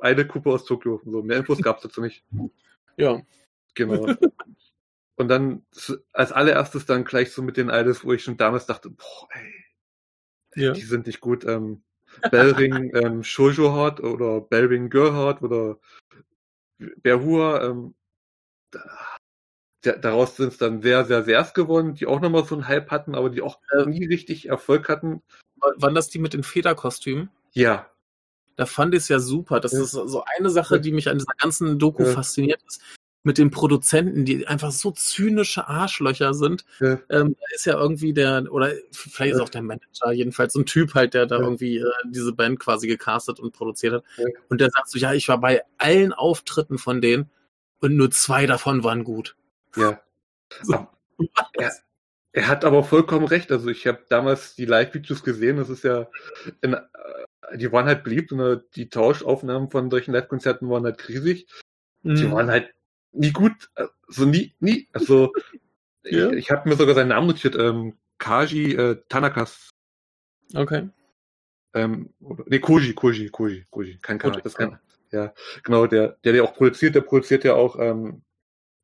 eine Kuppe aus Tokio. So, mehr Infos gab es dazu nicht. Ja. Genau. [LAUGHS] Und dann als allererstes dann gleich so mit den Idols, wo ich schon damals dachte, boah, ey, ja. die sind nicht gut. Ähm, Bellring [LAUGHS] ähm, Shoujo Heart oder Bellring Girl Heart oder Berhua, ähm, daraus sind es dann sehr, sehr, sehr gewonnen, die auch nochmal so einen Hype hatten, aber die auch äh, nie richtig Erfolg hatten. Waren das die mit den Federkostümen? Ja. Da fand ich es ja super. Das ja. ist so eine Sache, die mich an dieser ganzen Doku ja. fasziniert ist. Mit den Produzenten, die einfach so zynische Arschlöcher sind. Ja. Ähm, ist ja irgendwie der, oder vielleicht ist auch der Manager, jedenfalls so ein Typ halt, der da irgendwie äh, diese Band quasi gecastet und produziert hat. Und der sagt so, ja, ich war bei allen Auftritten von denen und nur zwei davon waren gut. Ja. [LAUGHS] So, er, er, hat aber vollkommen recht. Also ich habe damals die Live-Videos gesehen. Das ist ja, in, äh, die waren halt beliebt und die Tauschaufnahmen von solchen Live-Konzerten waren halt riesig. Mhm. Die waren halt nie gut. Also nie, nie. Also [LAUGHS] ja. ich, ich habe mir sogar seinen Namen notiert. Ähm, Kaji äh, Tanakas. Okay. Ähm, nee, Koji, Koji, Koji, Koji. Kein Kanal. Das kann, ja, genau, der, der, der auch produziert, der produziert ja auch ähm,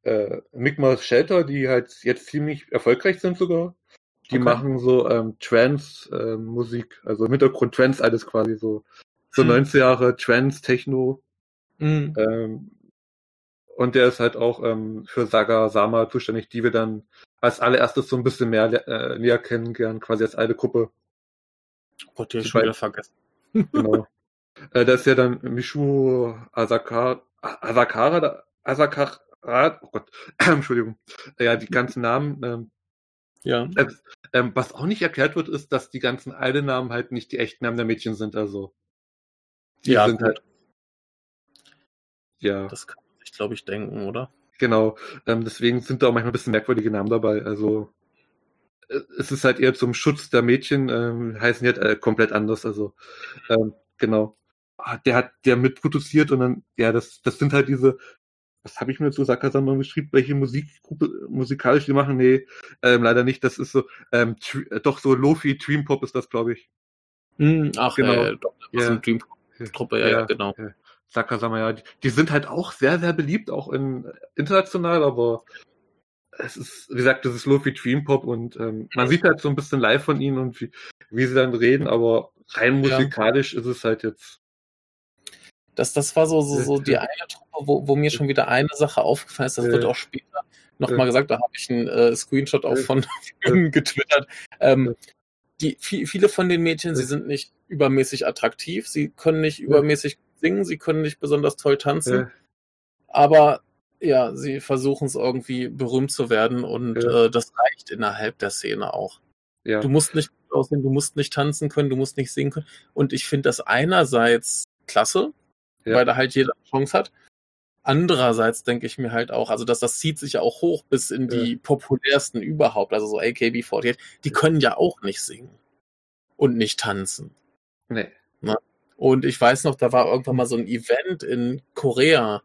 äh, Mi'kmaq Shelter, die halt jetzt ziemlich erfolgreich sind sogar. Die okay. machen so ähm, Trance-Musik, äh, also im Hintergrund Trance alles quasi so. So hm. 90 Jahre Trance, Techno. Hm. Ähm, und der ist halt auch ähm, für Saga Sama zuständig, die wir dann als allererstes so ein bisschen mehr äh, näher kennenlernen, quasi als eine Gruppe. Oh ich schon wieder vergessen. genau. [LAUGHS] äh, da ist ja dann Mishu Asakara, Asakara, Asakara, oh Gott, [CLEARS THROAT] Entschuldigung, ja, die ganzen Namen. Ähm, ja. Äh, ähm, was auch nicht erklärt wird, ist, dass die ganzen alten Namen halt nicht die echten Namen der Mädchen sind. Also die ja, sind gut. halt. Ja. Das kann man sich, glaube ich, denken, oder? Genau. Ähm, deswegen sind da auch manchmal ein bisschen merkwürdige Namen dabei. Also äh, es ist halt eher zum Schutz der Mädchen, ähm, heißen jetzt äh, komplett anders. Also ähm, genau. Ah, der hat der mitproduziert und dann, ja, das, das sind halt diese was habe ich mir zu Sakasama geschrieben, welche Musikgruppe musikalisch die machen? Nee, ähm, leider nicht. Das ist so, ähm, äh, doch so Lofi Dream Pop ist das, glaube ich. Mm, ach, genau. Äh, doch, das ja. Dream Truppe, ja, ja, ja, genau. Ja. Sakasama, ja, die, die, sind halt auch sehr, sehr beliebt, auch in, international, aber es ist, wie gesagt, das ist Lofi Dream Pop und ähm, man sieht halt so ein bisschen live von ihnen und wie, wie sie dann reden, aber rein musikalisch ist es halt jetzt das, das war so, so, so die eine Truppe, wo, wo mir schon wieder eine Sache aufgefallen ist. Das wird auch später nochmal gesagt. Da habe ich einen äh, Screenshot auch von [LAUGHS] getwittert. Ähm, die, viele von den Mädchen, sie sind nicht übermäßig attraktiv, sie können nicht übermäßig singen, sie können nicht besonders toll tanzen. Aber ja, sie versuchen es irgendwie berühmt zu werden und äh, das reicht innerhalb der Szene auch. Ja. Du musst nicht aussehen, du musst nicht tanzen können, du musst nicht singen können. Und ich finde das einerseits klasse, ja. weil da halt jeder eine Chance hat. Andererseits denke ich mir halt auch, also dass das zieht sich ja auch hoch bis in die ja. populärsten überhaupt, also so AKB48, die können ja auch nicht singen und nicht tanzen. Nee. Na? Ne? Und ich weiß noch, da war irgendwann mal so ein Event in Korea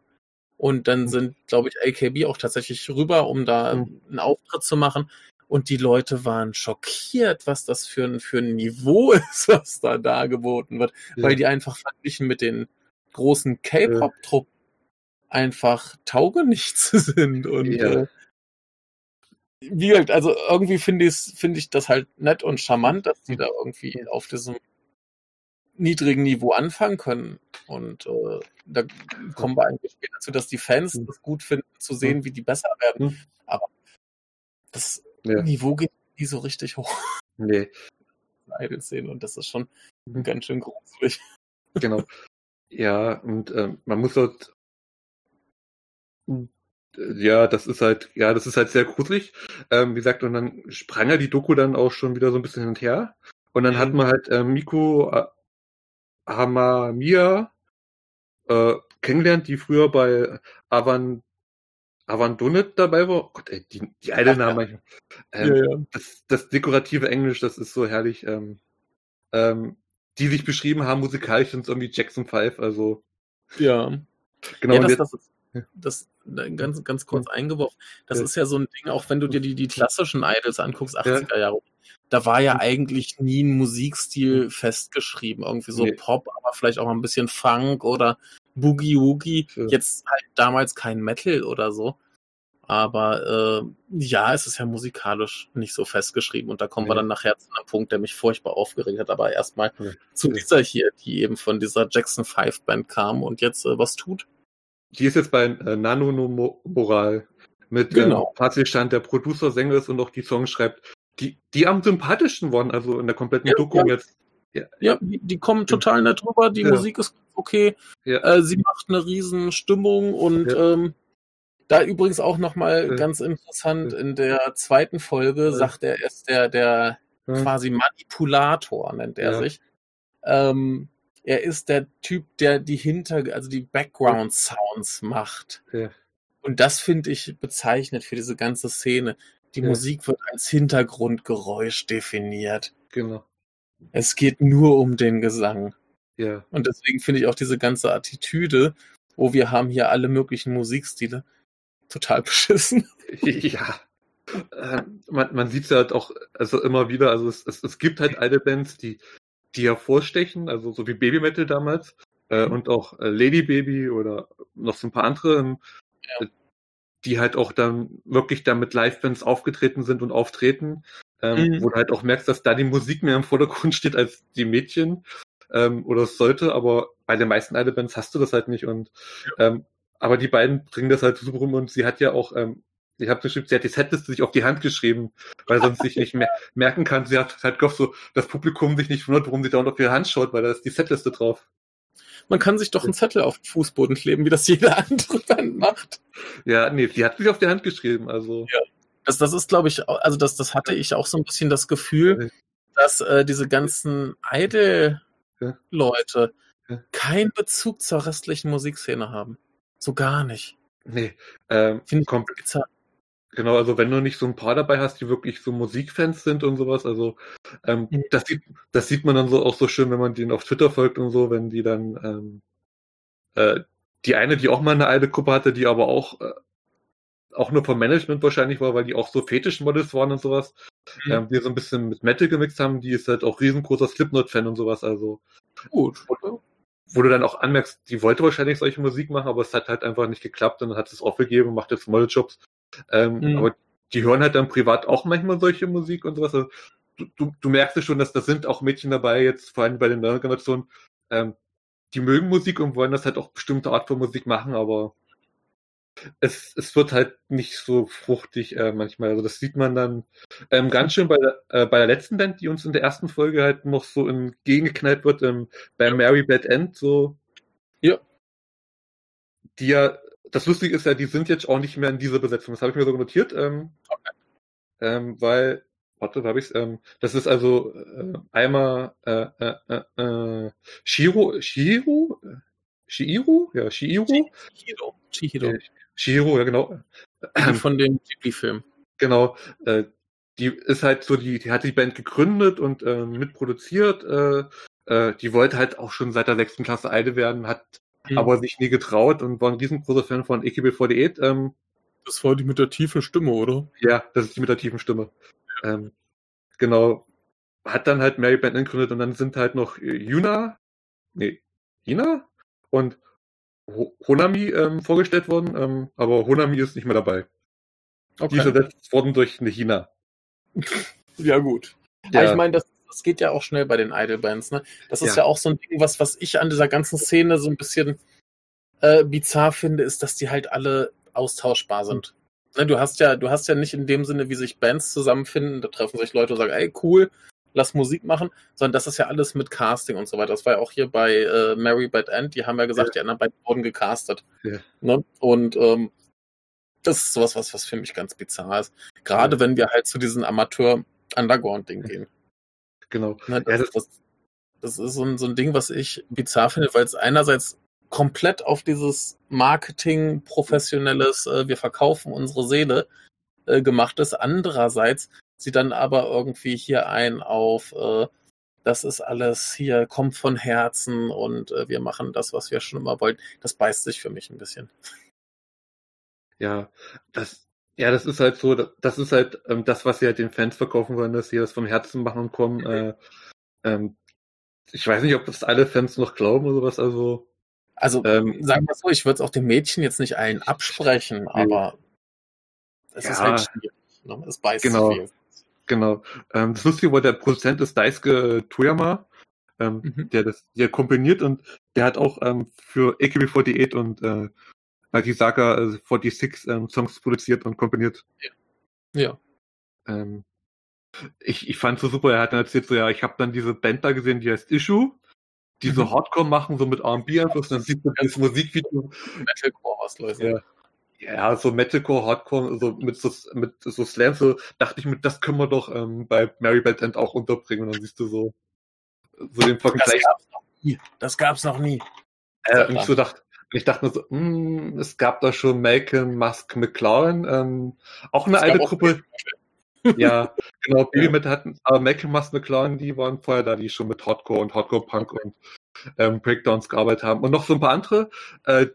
und dann mhm. sind, glaube ich, AKB auch tatsächlich rüber, um da mhm. einen Auftritt zu machen. und die Leute waren schockiert, was das für ein, für ein Niveau [LAUGHS] ist, was da dargeboten wird, ja. weil die einfach verglichen mit den großen K-Pop-Truppen einfach taugenichts sind und ja. äh, wie gesagt, also irgendwie finde ich finde ich das halt nett und charmant, dass die da irgendwie auf diesem niedrigen Niveau anfangen können. Und äh, da kommen wir eigentlich später dazu, dass die Fans es mhm. gut finden, zu sehen, wie die besser werden. Mhm. Aber das ja. Niveau geht nie so richtig hoch. Nee. [LAUGHS] Idols sehen und das ist schon mhm. ganz schön gruselig. Genau. [LAUGHS] Ja, und ähm, man muss dort ja, das ist halt, ja, das ist halt sehr gruselig. Ähm, wie gesagt, und dann sprang ja die Doku dann auch schon wieder so ein bisschen hin und her. Und dann mhm. hat man halt äh, Miko äh, Hamamia äh, kennengelernt, die früher bei Avan Avan Donut dabei war. Oh Gott, ey, die, die alte Name. Ähm, ja, ja. Das, das dekorative Englisch, das ist so herrlich. Ähm, ähm, die sich beschrieben haben, musikalisch sind es irgendwie Jackson 5, also. Ja. Genau. Ja, das, jetzt, das ist, das ganz, ganz kurz eingeworfen. Das ja. ist ja so ein Ding, auch wenn du dir die, die klassischen Idols anguckst, 80er Jahre, da war ja eigentlich nie ein Musikstil festgeschrieben. Irgendwie so nee. Pop, aber vielleicht auch mal ein bisschen Funk oder Boogie Woogie. Ja. Jetzt halt damals kein Metal oder so. Aber äh, ja, es ist ja musikalisch nicht so festgeschrieben. Und da kommen nee. wir dann nachher zu einem Punkt, der mich furchtbar aufgeregt hat. Aber erstmal ja. zu dieser hier, die eben von dieser Jackson 5 Band kam und jetzt äh, was tut. Die ist jetzt bei äh, Nano Moral mit ähm, genau. ähm, Tatsächlich der Producer, Sänger ist und auch die Songs schreibt. Die, die am sympathischsten waren, also in der kompletten ja, Doku ja. jetzt. Ja, ja die, die, kommen total nett rüber, die ja. Musik ist okay. Ja. Äh, sie macht eine riesen Stimmung und ähm, da übrigens auch nochmal ganz interessant, in der zweiten Folge sagt er, er ist der, der quasi Manipulator, nennt er sich. Ähm, er ist der Typ, der die Hinter, also die Background Sounds macht. Ja. Und das finde ich bezeichnet für diese ganze Szene. Die ja. Musik wird als Hintergrundgeräusch definiert. Genau. Es geht nur um den Gesang. Ja. Und deswegen finde ich auch diese ganze Attitüde, wo wir haben hier alle möglichen Musikstile, total [LAUGHS] beschissen. Ja. Äh, man, man sieht es ja halt auch also immer wieder, also es, es, es gibt halt alte Bands, die die hervorstechen, also so wie Baby Metal damals äh, mhm. und auch äh, Lady Baby oder noch so ein paar andere, ähm, ja. die halt auch dann wirklich da mit Live-Bands aufgetreten sind und auftreten, ähm, mhm. wo du halt auch merkst, dass da die Musik mehr im Vordergrund [LAUGHS] steht als die Mädchen ähm, oder es sollte, aber bei den meisten Idol-Bands hast du das halt nicht und ähm, aber die beiden bringen das halt super rum und sie hat ja auch ähm, ich habe geschrieben, sie hat die Setliste sich auf die Hand geschrieben, weil sonst sich nicht mehr [LAUGHS] merken kann. Sie hat halt gehofft, so, das Publikum sich nicht wundert, warum sie da auf ihre Hand schaut, weil da ist die Setliste drauf. Man kann sich doch einen Zettel auf den Fußboden kleben, wie das jede [LAUGHS] andere Band macht. Ja, nee, die hat sich auf die Hand geschrieben, also. Ja. Das, das ist, glaube ich, also das, das hatte ich auch so ein bisschen das Gefühl, dass äh, diese ganzen Idol-Leute keinen Bezug zur restlichen Musikszene haben. So gar nicht. Nee, ähm, Finde ich kommt. Genau, also wenn du nicht so ein paar dabei hast, die wirklich so Musikfans sind und sowas, also ähm, mhm. das, sieht, das sieht man dann so auch so schön, wenn man denen auf Twitter folgt und so, wenn die dann ähm, äh, die eine, die auch mal eine alte Gruppe hatte, die aber auch äh, auch nur vom Management wahrscheinlich war, weil die auch so Fetischmodels waren und sowas, mhm. ähm, die so ein bisschen mit Metal gemixt haben, die ist halt auch riesengroßer Slipknot-Fan und sowas, also gut. Wo, wo du dann auch anmerkst, die wollte wahrscheinlich solche Musik machen, aber es hat halt einfach nicht geklappt und dann hat es aufgegeben und macht jetzt Modeljobs. Ähm, mhm. Aber die hören halt dann privat auch manchmal solche Musik und sowas. Also, du, du, du merkst ja schon, dass da sind auch Mädchen dabei, jetzt vor allem bei den neuen Generationen, ähm, die mögen Musik und wollen das halt auch bestimmte Art von Musik machen, aber es, es wird halt nicht so fruchtig äh, manchmal. Also das sieht man dann ähm, ganz schön bei der, äh, bei der letzten Band, die uns in der ersten Folge halt noch so entgegengeknallt wird, ähm, bei Mary Bad End, so. Ja. Die ja das Lustige ist ja, die sind jetzt auch nicht mehr in dieser Besetzung. Das habe ich mir so notiert, ähm, okay. ähm, weil, warte, wo habe ich's? Ähm, das ist also äh, einmal äh, äh, äh, äh Shiro, Shiro, Shiro, ja, Shiro, Shiro, Shiro, Shiro, ja genau. [CLEARS THROAT] Von dem Ghibli-Film. Genau. Äh, die ist halt so, die, die hat die Band gegründet und äh, mitproduziert. Äh, äh, die wollte halt auch schon seit der sechsten Klasse Eide werden, hat mhm. aber sich nie getraut und war ein riesengroßer Fan von AKB48. Ähm, Das war die mit der tiefen Stimme, oder? Ja, das ist die mit der tiefen Stimme. Ähm, genau. Hat dann halt Mary Band gegründet und dann sind halt noch Yuna, nee, Hina und Honami ähm, vorgestellt worden, ähm, aber Honami ist nicht mehr dabei. Okay. Die ist ersetzt worden durch eine China. [LAUGHS] ja, gut. Ja. Aber ich meine, das, das geht ja auch schnell bei den Idol-Bands, ne? Das ist ja. ja. auch so ein Ding, was, was ich an dieser ganzen Szene so ein bisschen äh, bizarr finde, ist, dass die halt alle austauschbar sind. Ne, du hast ja, du hast ja nicht in dem Sinne, wie sich Bands zusammenfinden, da treffen sich Leute und sagen, ey, cool, lass Musik machen, sondern das ist ja alles mit Casting und so weiter. Das war ja auch hier bei äh, Mary Bad End, die haben ja gesagt, ja. die anderen beiden wurden gecastet. Ja. Ne? Und ähm, das ist sowas, was, was für mich ganz bizarr ist. Gerade ja. wenn wir halt zu diesem Amateur-Underground-Ding gehen. Genau. Ne, das, das, das, das, ist so ein, so ein Ding, was ich bizarr finde, weil es einerseits komplett auf dieses Marketing, professionelles, äh, wir verkaufen unsere Seele äh, gemacht ist. Andererseits sie dann aber irgendwie hier ein auf, äh, das ist alles hier, kommt von Herzen und äh, wir machen das, was wir schon immer wollten. Das beißt sich für mich ein bisschen. Ja, das, ja, das ist halt so, das ist halt ähm, das, was sie halt den Fans verkaufen wollen, dass sie das vom Herzen machen und kommen. Äh, ähm, ich weiß nicht, ob das alle Fans noch glauben oder was, also. Also, ähm, sagen wir so, ich würde es auch den Mädchen jetzt nicht allen absprechen, aber es ja, ist halt schwierig. Ne? Es beißt genau. viel. Genau. Ähm, das Lustige war, der Produzent ist Daisuke Toyama, ähm, mhm. der das der komponiert und der hat auch ähm, für AKB48 und äh, Nagisaka äh, 46 ähm, Songs produziert und komponiert. Ja. ja. Ähm, ich, ich fand so super, er hat dann erzählt, so ja, ich habe dann diese Band da gesehen, die heißt Issue, die so mhm. Hardcore machen, so mit R&B-Einfluss, dann sieht man dieses Musikvideo. Metalcore was, Leute. Ja ja, so Metalcore, Hardcore, so mit so, mit so Slams, so dachte ich mir, das können wir doch ähm, bei Mary Bad End auch unterbringen. Und dann siehst du so, so den Vergleich. Das gab's noch nie. Das gab's noch nie. Äh, und ich so dachte, ich dachte mir so, mh, hm, es gab da schon Malcolm Musk McLaren, ähm, auch eine alte Gruppe. ja, genau, [LAUGHS] Baby mit hatten, aber Malcolm Musk McLaren, die waren vorher da, die schon mit Hardcore und Hardcore Punk und ähm, Breakdowns gearbeitet haben. Und noch so ein paar andere, äh,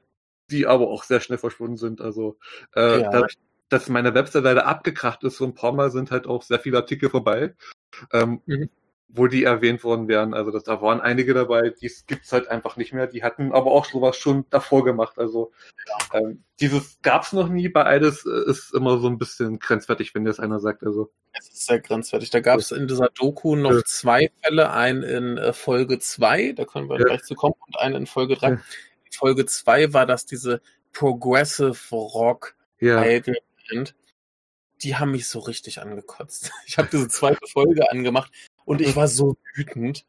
die aber auch sehr schnell verschwunden sind. Also äh, ja. dadurch, dass meine Website leider abgekracht ist, so ein paar Mal sind halt auch sehr viele Artikel vorbei, ähm, mhm. wo die erwähnt worden wären. Also das, da waren einige dabei, die gibt's halt einfach nicht mehr. Die hatten aber auch sowas schon davor gemacht. Also ja. ähm, dieses gab's noch nie bei Eides, äh, ist immer so ein bisschen grenzwertig, wenn das einer sagt. Also es ist sehr grenzwertig. Da gab es in dieser Doku noch ja. zwei Fälle, einen in äh, Folge zwei, da können wir gleich zu kommen, und einen in Folge drei Folge 2 war das diese Progressive Rock ja. Band. Die haben mich so richtig angekotzt. [LAUGHS] Ich habe diese zweite Folge angemacht und ich war so wütend,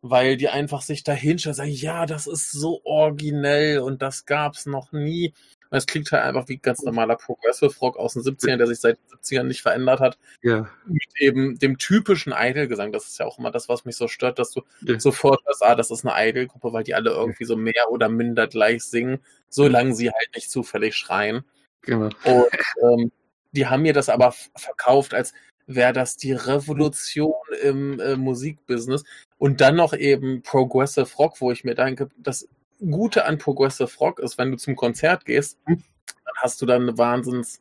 weil die einfach sich da hinstellen und sagen, ja, das ist so originell und das gab's noch nie. Es klingt halt einfach wie ganz normaler Progressive Rock aus den 70ern, der sich seit den 70ern nicht verändert hat. Ja. Mit eben dem typischen Idol-Gesang. Das ist ja auch immer das, was mich so stört, dass du ja. sofort sagst, ah, das ist eine Idol-Gruppe, weil die alle irgendwie so mehr oder minder gleich singen, solange sie halt nicht zufällig schreien. Genau. Und ähm, die haben mir das aber verkauft, als wäre das die Revolution im äh, Musikbusiness. Und dann noch eben Progressive Rock, wo ich mir denke, das Gute an Progressive Rock ist, wenn du zum Konzert gehst, hm. dann hast du dann eine Wahnsinns,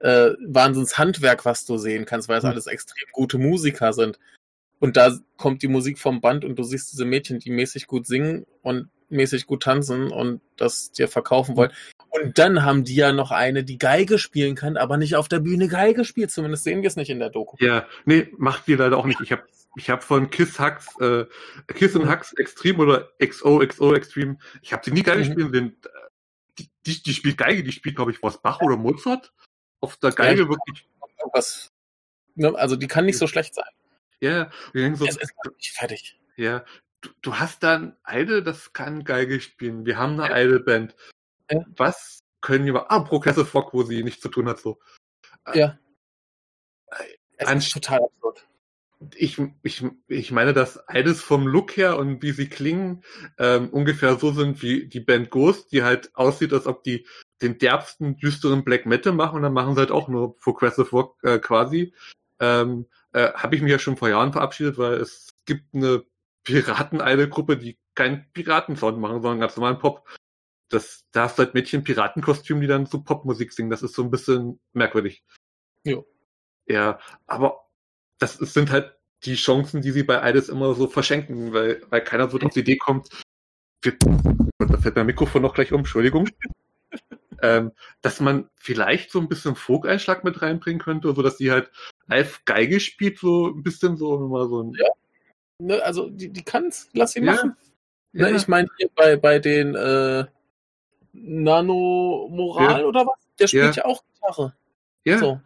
äh, Wahnsinns Handwerk, was du sehen kannst, weil es mhm. alles extrem gute Musiker sind. Und da kommt die Musik vom Band und du siehst diese Mädchen, die mäßig gut singen und mäßig gut tanzen und das dir verkaufen wollen. Und dann haben die ja noch eine, die Geige spielen kann, aber nicht auf der Bühne Geige spielt. Zumindest sehen wir es nicht in der Doku. Ja, nee, macht die leider auch nicht. Ich habe ich habe von Kiss Hux, äh, Kiss und Hux Extreme oder XOXO Extreme, ich habe sie nie Geige mhm. spielen sehen. Die, die, die spielt Geige, die spielt, glaube ich, was Bach oder Mozart. Auf der Geige ja, wirklich. Was, ne, also die kann nicht so schlecht sein. Ja, wir denken so. Es ist nicht fertig. Ja, du, du hast dann Idol, das kann Geige spielen. Wir haben eine ja. Idol-Band. Ja. Was können wir. Ah, Progressive Rock, wo sie nichts zu tun hat, so. Ja. Äh, es ist total absurd ich, ich, ich meine, dass alles vom Look her und wie sie klingen ähm, ungefähr so sind wie die Band Ghost, die halt aussieht, als ob die den derbsten, düsteren Black Metal machen und dann machen sie halt auch nur Progressive Rock äh, quasi. Ähm, äh, Habe ich mich ja schon vor Jahren verabschiedet, weil es gibt eine Piraten-Idol-Gruppe, die keinen Piratensound machen, sondern ganz normalen Pop. das, da hast du halt Mädchen Piratenkostüm, die dann so Popmusik singen. Das ist so ein bisschen merkwürdig. Jo. Ja, aber das sind halt die Chancen, die sie bei Eides immer so verschenken, weil, weil keiner so auf die Idee kommt, wir, da fällt mein Mikrofon noch gleich um, Entschuldigung. [LAUGHS] ähm, dass man vielleicht so ein bisschen Folk-Einschlag mit reinbringen könnte, so dass sie halt live Geige spielt, so ein bisschen so, wenn man so ein. Ja. Ne, also die, die kann's, lass sie Ja. machen. Ja. Ne, ich meine, hier bei, bei den äh, Nano Moral Ja. oder was? Der spielt Ja. auch Gitarre. ja, So.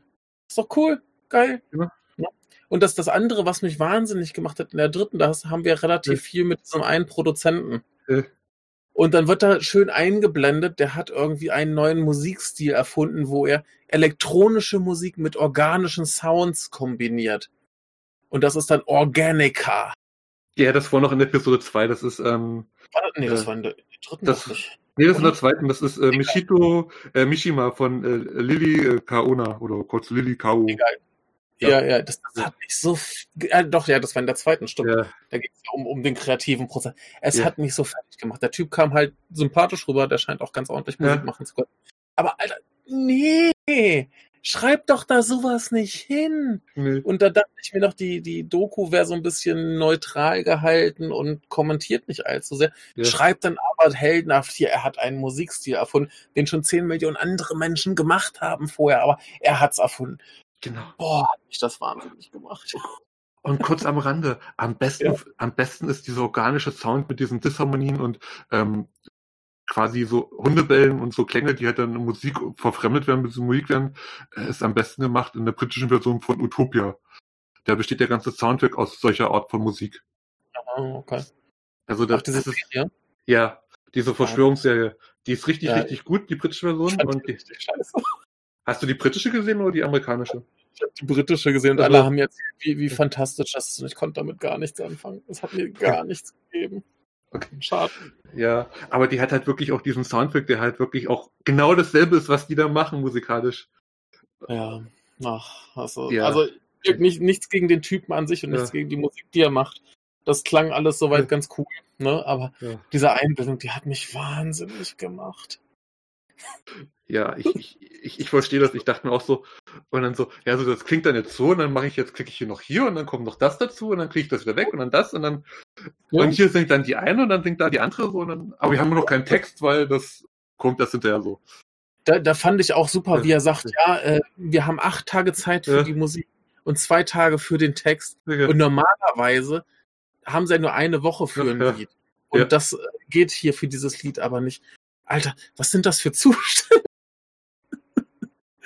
Ist doch cool. Geil. Und das, das andere, was mich wahnsinnig gemacht hat in der dritten, da haben wir relativ viel mit diesem einen Produzenten. Und dann wird da schön eingeblendet, der hat irgendwie einen neuen Musikstil erfunden, wo er elektronische Musik mit organischen Sounds kombiniert. Und das ist dann Organica. Ja, das war noch in Episode 2, das ist, ähm, das- Nee, das Ja. war in der, dritten Das- nicht. nee, das ist in der zweiten, das ist äh, Michito äh, Mishima von äh, Lily äh, Kaona oder kurz Lily Kao. Egal. Ja. Ja, ja, das, das hat mich so. Äh, doch, ja, das war in der zweiten, stimmt. Ja, Da geht es ja um, um den kreativen Prozess. Es Ja. hat mich so fertig gemacht. Der Typ kam halt sympathisch rüber, der scheint auch ganz ordentlich Musik machen zu können. Aber Alter, nee, schreib doch da sowas nicht hin. nee. Und da dachte ich mir noch, die, die Doku wäre so ein bisschen neutral gehalten und kommentiert nicht allzu sehr. Ja. Schreibt dann aber heldenhaft hier, er hat einen Musikstil erfunden, den schon 10 Millionen andere Menschen gemacht haben vorher, aber er hat's erfunden. Genau. Boah, hat mich das wahnsinnig gemacht. Und kurz am Rande, am besten, Ja. am besten ist dieser organische Sound mit diesen Disharmonien und ähm, quasi so Hundebellen und so Klänge, die halt dann in Musik verfremdet werden, so Musik werden, äh, ist am besten gemacht in der britischen Version von Utopia. Da besteht der ganze Soundtrack aus solcher Art von Musik. Ah, okay. Also das, Ach, diese das ist, Serie? ja, diese Verschwörungsserie, die ist richtig, Ja. richtig gut, die britische Version. Und die, hast du die britische gesehen oder die amerikanische? Ich habe die britische gesehen und Also- alle haben jetzt, wie, wie fantastisch das ist. Und ich konnte damit gar nichts anfangen. Es hat mir [LAUGHS] gar nichts gegeben. Okay. Schade. Ja, aber die hat halt wirklich auch diesen Soundtrack, der halt wirklich auch genau dasselbe ist, was die da machen musikalisch. Ja, ach, also, Ja. also nicht, nichts gegen den Typen an sich und Ja. nichts gegen die Musik, die er macht. Das klang alles soweit Ja. ganz cool, ne? Aber diese Einbildung, die hat mich wahnsinnig gemacht. Ja, ich, ich, ich, ich verstehe das. Ich dachte mir auch so, und dann so, ja, so das klingt dann jetzt so, und dann mache ich jetzt, klicke ich hier noch hier und dann kommt noch das dazu und dann kriege ich das wieder weg und dann das und dann Ja. und hier singt dann die eine und dann singt da die andere so und dann, aber wir haben noch keinen Text, weil das kommt das hinterher so. Da, da fand ich auch super, wie er sagt, ja, äh, wir haben acht Tage Zeit für Ja. die Musik und zwei Tage für den Text. Ja, Und normalerweise haben sie ja nur eine Woche für ein. Lied. Und das äh, geht hier für dieses Lied aber nicht. Alter, was sind das für Zustände?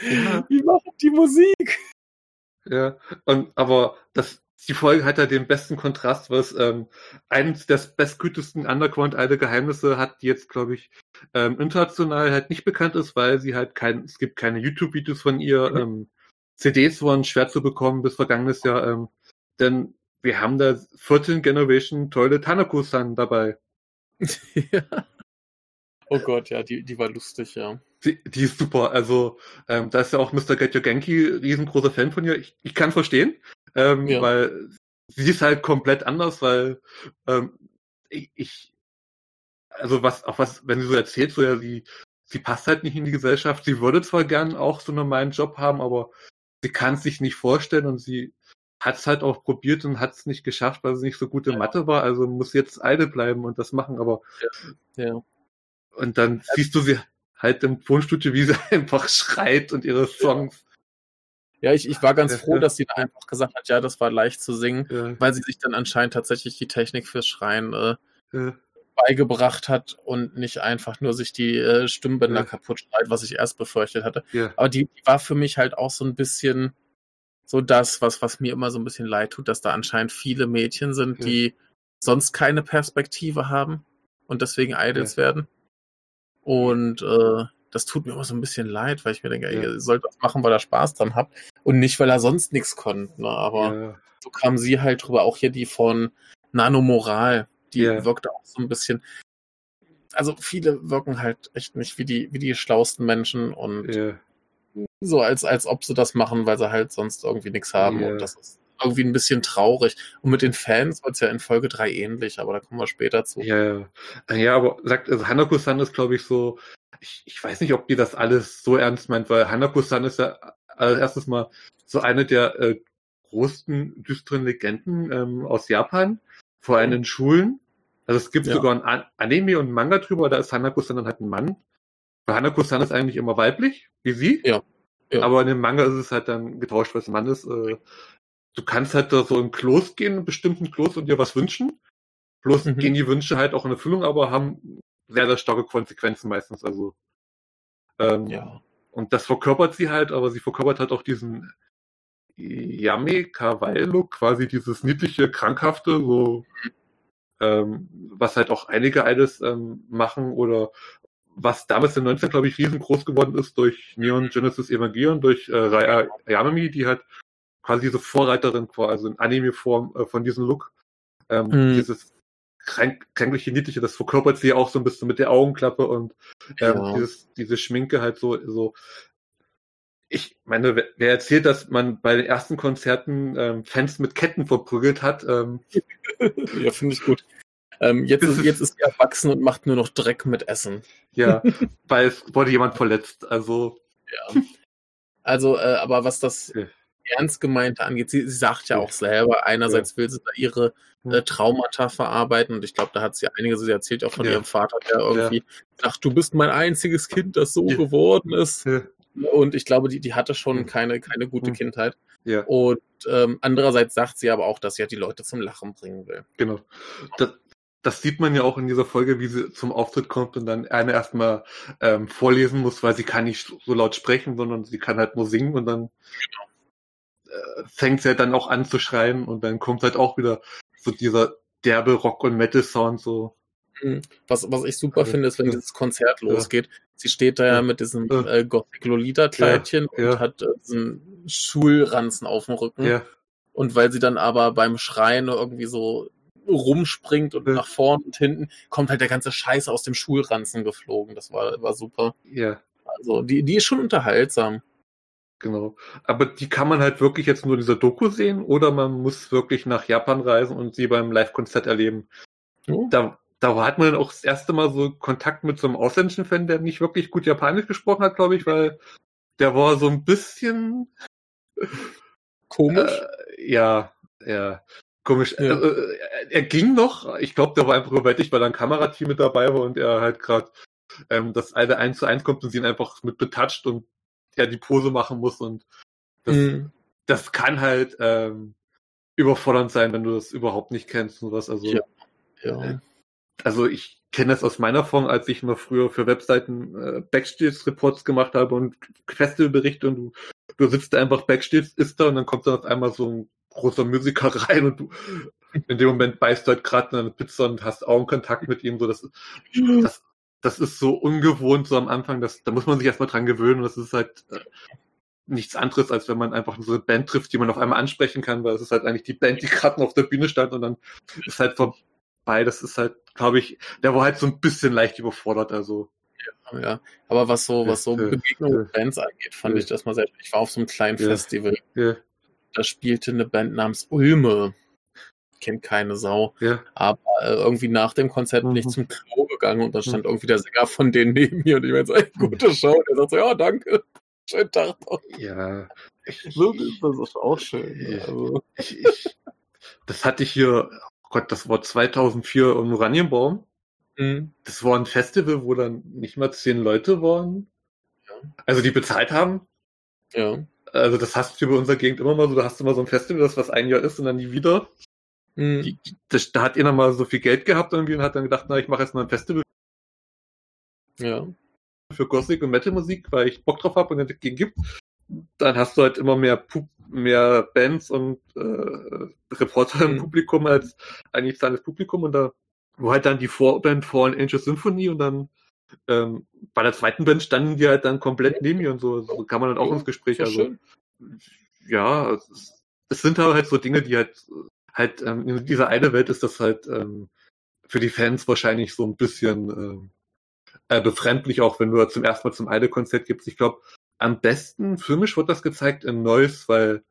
Ja. [LAUGHS] Wie machen die Musik? ja. Und aber das die Folge hat ja den besten Kontrast, was ähm, eines der bestgütigsten Underground-alte Geheimnisse hat, die jetzt, glaube ich, ähm, international halt nicht bekannt ist, weil sie halt kein, es gibt keine YouTube-Videos von ihr, Mhm. ähm, CDs waren schwer zu bekommen bis vergangenes Jahr, ähm, denn wir haben da 14 Generation tolle Tanako-san dabei. [LAUGHS] ja. Oh Gott, ja, die, die war lustig, ja. Die, die ist super. Also, ähm, da ist ja auch Mr. Get Your Genki riesengroßer Fan von ihr. Ich, ich kann verstehen, ähm, Ja. weil sie ist halt komplett anders, weil ähm, ich, ich, also was, auch was, wenn sie so erzählt, so ja, sie, sie passt halt nicht in die Gesellschaft. Sie würde zwar gern auch so einen normalen Job haben, aber sie kann es sich nicht vorstellen und sie hat es halt auch probiert und hat es nicht geschafft, weil sie nicht so gut in Ja. Mathe war. Also muss jetzt Eide bleiben und das machen, aber Ja. Und dann siehst du sie halt im Tonstudio, wie sie [LAUGHS] einfach schreit und ihre Songs. Ja, ich, ich war ganz Ja, froh, ja. dass sie da einfach gesagt hat, ja, das war leicht zu singen, Ja, weil sie sich dann anscheinend tatsächlich die Technik fürs Schreien äh, ja, beigebracht hat und nicht einfach nur sich die äh, Stimmbänder Ja. kaputt schreit, was ich erst befürchtet hatte. ja, Aber die, die war für mich halt auch so ein bisschen so das, was, was mir immer so ein bisschen leid tut, dass da anscheinend viele Mädchen sind, Ja. die sonst keine Perspektive haben und deswegen Idols werden. Und äh, das tut mir immer so ein bisschen leid, weil ich mir denke, ey, Ja. ihr sollt das machen, weil ihr Spaß dran habt und nicht, weil er sonst nichts konnte. Ne? Aber ja, so kam sie halt drüber, auch hier die von Nanomoral, die Ja. wirkte auch so ein bisschen. Also viele wirken halt echt nicht wie die, wie die schlausten Menschen und so als, als ob sie das machen, weil sie halt sonst irgendwie nichts haben. Und das ist irgendwie ein bisschen traurig. Und mit den Fans wird es ja in Folge 3 ähnlich, aber da kommen wir später zu. Ja, ja. Ja, aber sagt, also Hanako-san ist, glaube ich, so, ich, ich weiß nicht, ob die das alles so ernst meint, weil Hanako-san ist ja als erstes mal so eine der äh, größten düsteren Legenden ähm, aus Japan, vor allem in Schulen. Also es gibt ja. sogar ein Anime und ein Manga drüber, da ist Hanako-san dann halt ein Mann. Weil Hanako-san ist eigentlich immer weiblich, wie sie. Ja. ja. Aber in dem Manga ist es halt dann getauscht, was ein Mann ist. Äh, du kannst halt da so in Klos gehen, in bestimmten Klos und dir was wünschen. Bloß mhm. gehen die Wünsche halt auch in Erfüllung, aber haben sehr, sehr starke Konsequenzen meistens. Also ähm, ja. Und das verkörpert sie halt, aber sie verkörpert halt auch diesen Yame Kawaii-Look, quasi dieses niedliche, krankhafte, so ähm, was halt auch einige alles ähm, machen oder was damals in 19, glaube ich, riesengroß geworden ist durch Neon Genesis Evangelion, durch äh, Raya Yamami, die halt quasi diese Vorreiterin also in Anime-Form äh, von diesem Look. Ähm, mhm. Dieses kränk kränkliche, niedliche, das verkörpert sie auch so ein bisschen mit der Augenklappe und ähm, ja. dieses, diese Schminke halt so, so. Ich meine, wer erzählt, dass man bei den ersten Konzerten ähm, Fans mit Ketten verprügelt hat? Ähm, [LAUGHS] ja, finde ich gut. Ähm, jetzt, ist, jetzt ist sie erwachsen und macht nur noch Dreck mit Essen. Ja, [LAUGHS] weil es wurde jemand verletzt. Also. Ja. Also, äh, aber was das ernst gemeinte angeht, sie, sie sagt ja auch selber, einerseits will sie da ihre äh, Traumata verarbeiten und ich glaube, da hat sie einige, sie erzählt auch von ja. ihrem Vater, der irgendwie ja. sagt, du bist mein einziges Kind, das so ja. geworden ist. Und ich glaube, die, die hatte schon keine, keine gute Kindheit. Ja. Und ähm, andererseits sagt sie aber auch, dass sie ja die Leute zum Lachen bringen will. Genau. Das, das sieht man ja auch in dieser Folge, wie sie zum Auftritt kommt und dann eine erstmal ähm, vorlesen muss, weil sie kann nicht so laut sprechen, sondern sie kann halt nur singen und dann genau. Äh, fängt sie halt dann auch an zu schreien und dann kommt halt auch wieder so dieser derbe Rock- und Metal-Sound so. Mhm. Was, was ich super finde, ist, wenn dieses Konzert losgeht. Sie steht da ja mit diesem äh, Gothic-Lolita-Kleidchen ja, und hat äh, diesen Schulranzen auf dem Rücken. Ja. Und weil sie dann aber beim Schreien irgendwie so rumspringt und ja. nach vorn und hinten, kommt halt der ganze Scheiß aus dem Schulranzen geflogen. Das war, war super. Ja. Also, die, die ist schon unterhaltsam. Genau. Aber die kann man halt wirklich jetzt nur in dieser Doku sehen oder man muss wirklich nach Japan reisen und sie beim Live-Konzert erleben. Oh. Da, da hat man dann auch das erste Mal so Kontakt mit so einem ausländischen Fan, der nicht wirklich gut Japanisch gesprochen hat, glaube ich, weil der war so ein bisschen [LAUGHS] komisch. Äh, ja, ja. Komisch. Ja. Äh, er ging noch. Ich glaube, der war einfach überwältigt, weil da ein Kamerateam mit dabei war und er halt gerade ähm, das eine 1 zu 1 kommt und sie ihn einfach mit betatscht und er die Pose machen muss und das, mhm. das kann halt ähm, überfordernd sein, wenn du das überhaupt nicht kennst und was. Also, ja. ja. Äh, also ich kenne das aus meiner Form, als ich noch früher für Webseiten äh, Backstage-Reports gemacht habe und Festivalberichte und du, du sitzt einfach Backstage, ist da und dann kommt dann auf einmal so ein großer Musiker [LAUGHS] rein und du in dem Moment beißt du halt gerade eine Pizza und hast Augenkontakt mit ihm. So, das, [LAUGHS] das, das ist so ungewohnt so am Anfang, das, da muss man sich erstmal dran gewöhnen. Das ist halt äh, nichts anderes, als wenn man einfach so eine Band trifft, die man auf einmal ansprechen kann, weil es ist halt eigentlich die Band, die gerade auf der Bühne stand und dann ist halt vorbei. Das ist halt, glaube ich, der war halt so ein bisschen leicht überfordert, also. Ja, ja. aber was so, was so Begegnungen mit Bands angeht, fand ich das mal sehr, ich war auf so einem kleinen Festival. Da spielte eine Band namens Ulme kennt keine Sau. Ja. Aber äh, irgendwie nach dem Konzert bin ich mhm. zum Klo gegangen und da stand mhm. irgendwie der Sänger von denen neben mir und ich meine so, ey, gute Show. Und der sagt so, ja, danke. Schönen Tag noch. Ja. So ist das auch schön. Ich, also. ich, ich, das hatte ich hier, oh Gott, das war 2004 im Oranienbaum. Mhm. Das war ein Festival, wo dann nicht mal zehn Leute waren. Ja. Also die bezahlt haben. Ja. Also das hast du über unserer Gegend immer mal so, du hast immer so ein Festival, das was ein Jahr ist und dann nie wieder. Mhm. Die, das, da hat einer mal so viel Geld gehabt irgendwie und hat dann gedacht, na, ich mache jetzt mal ein Festival. Ja. Für Gothic und Metal-Musik, weil ich Bock drauf habe und es dagegen gibt. Dann hast du halt immer mehr Pub mehr Bands und äh, Reporter im mhm. Publikum als eigentlich zahlendes Publikum und da wo halt dann die Vorband Fallen Angel Symphony und dann ähm, bei der zweiten Band standen die halt dann komplett neben mir und so, so kann man dann auch ins Gespräch. Also schön. ja, es, es, sind halt so Dinge, die halt halt ähm, in dieser eine Welt ist das halt ähm, für die Fans wahrscheinlich so ein bisschen äh, äh, befremdlich, auch wenn du zum ersten Mal zum Eide-Konzert gibst. Ich glaube, am besten filmisch wird das gezeigt in Neuss, weil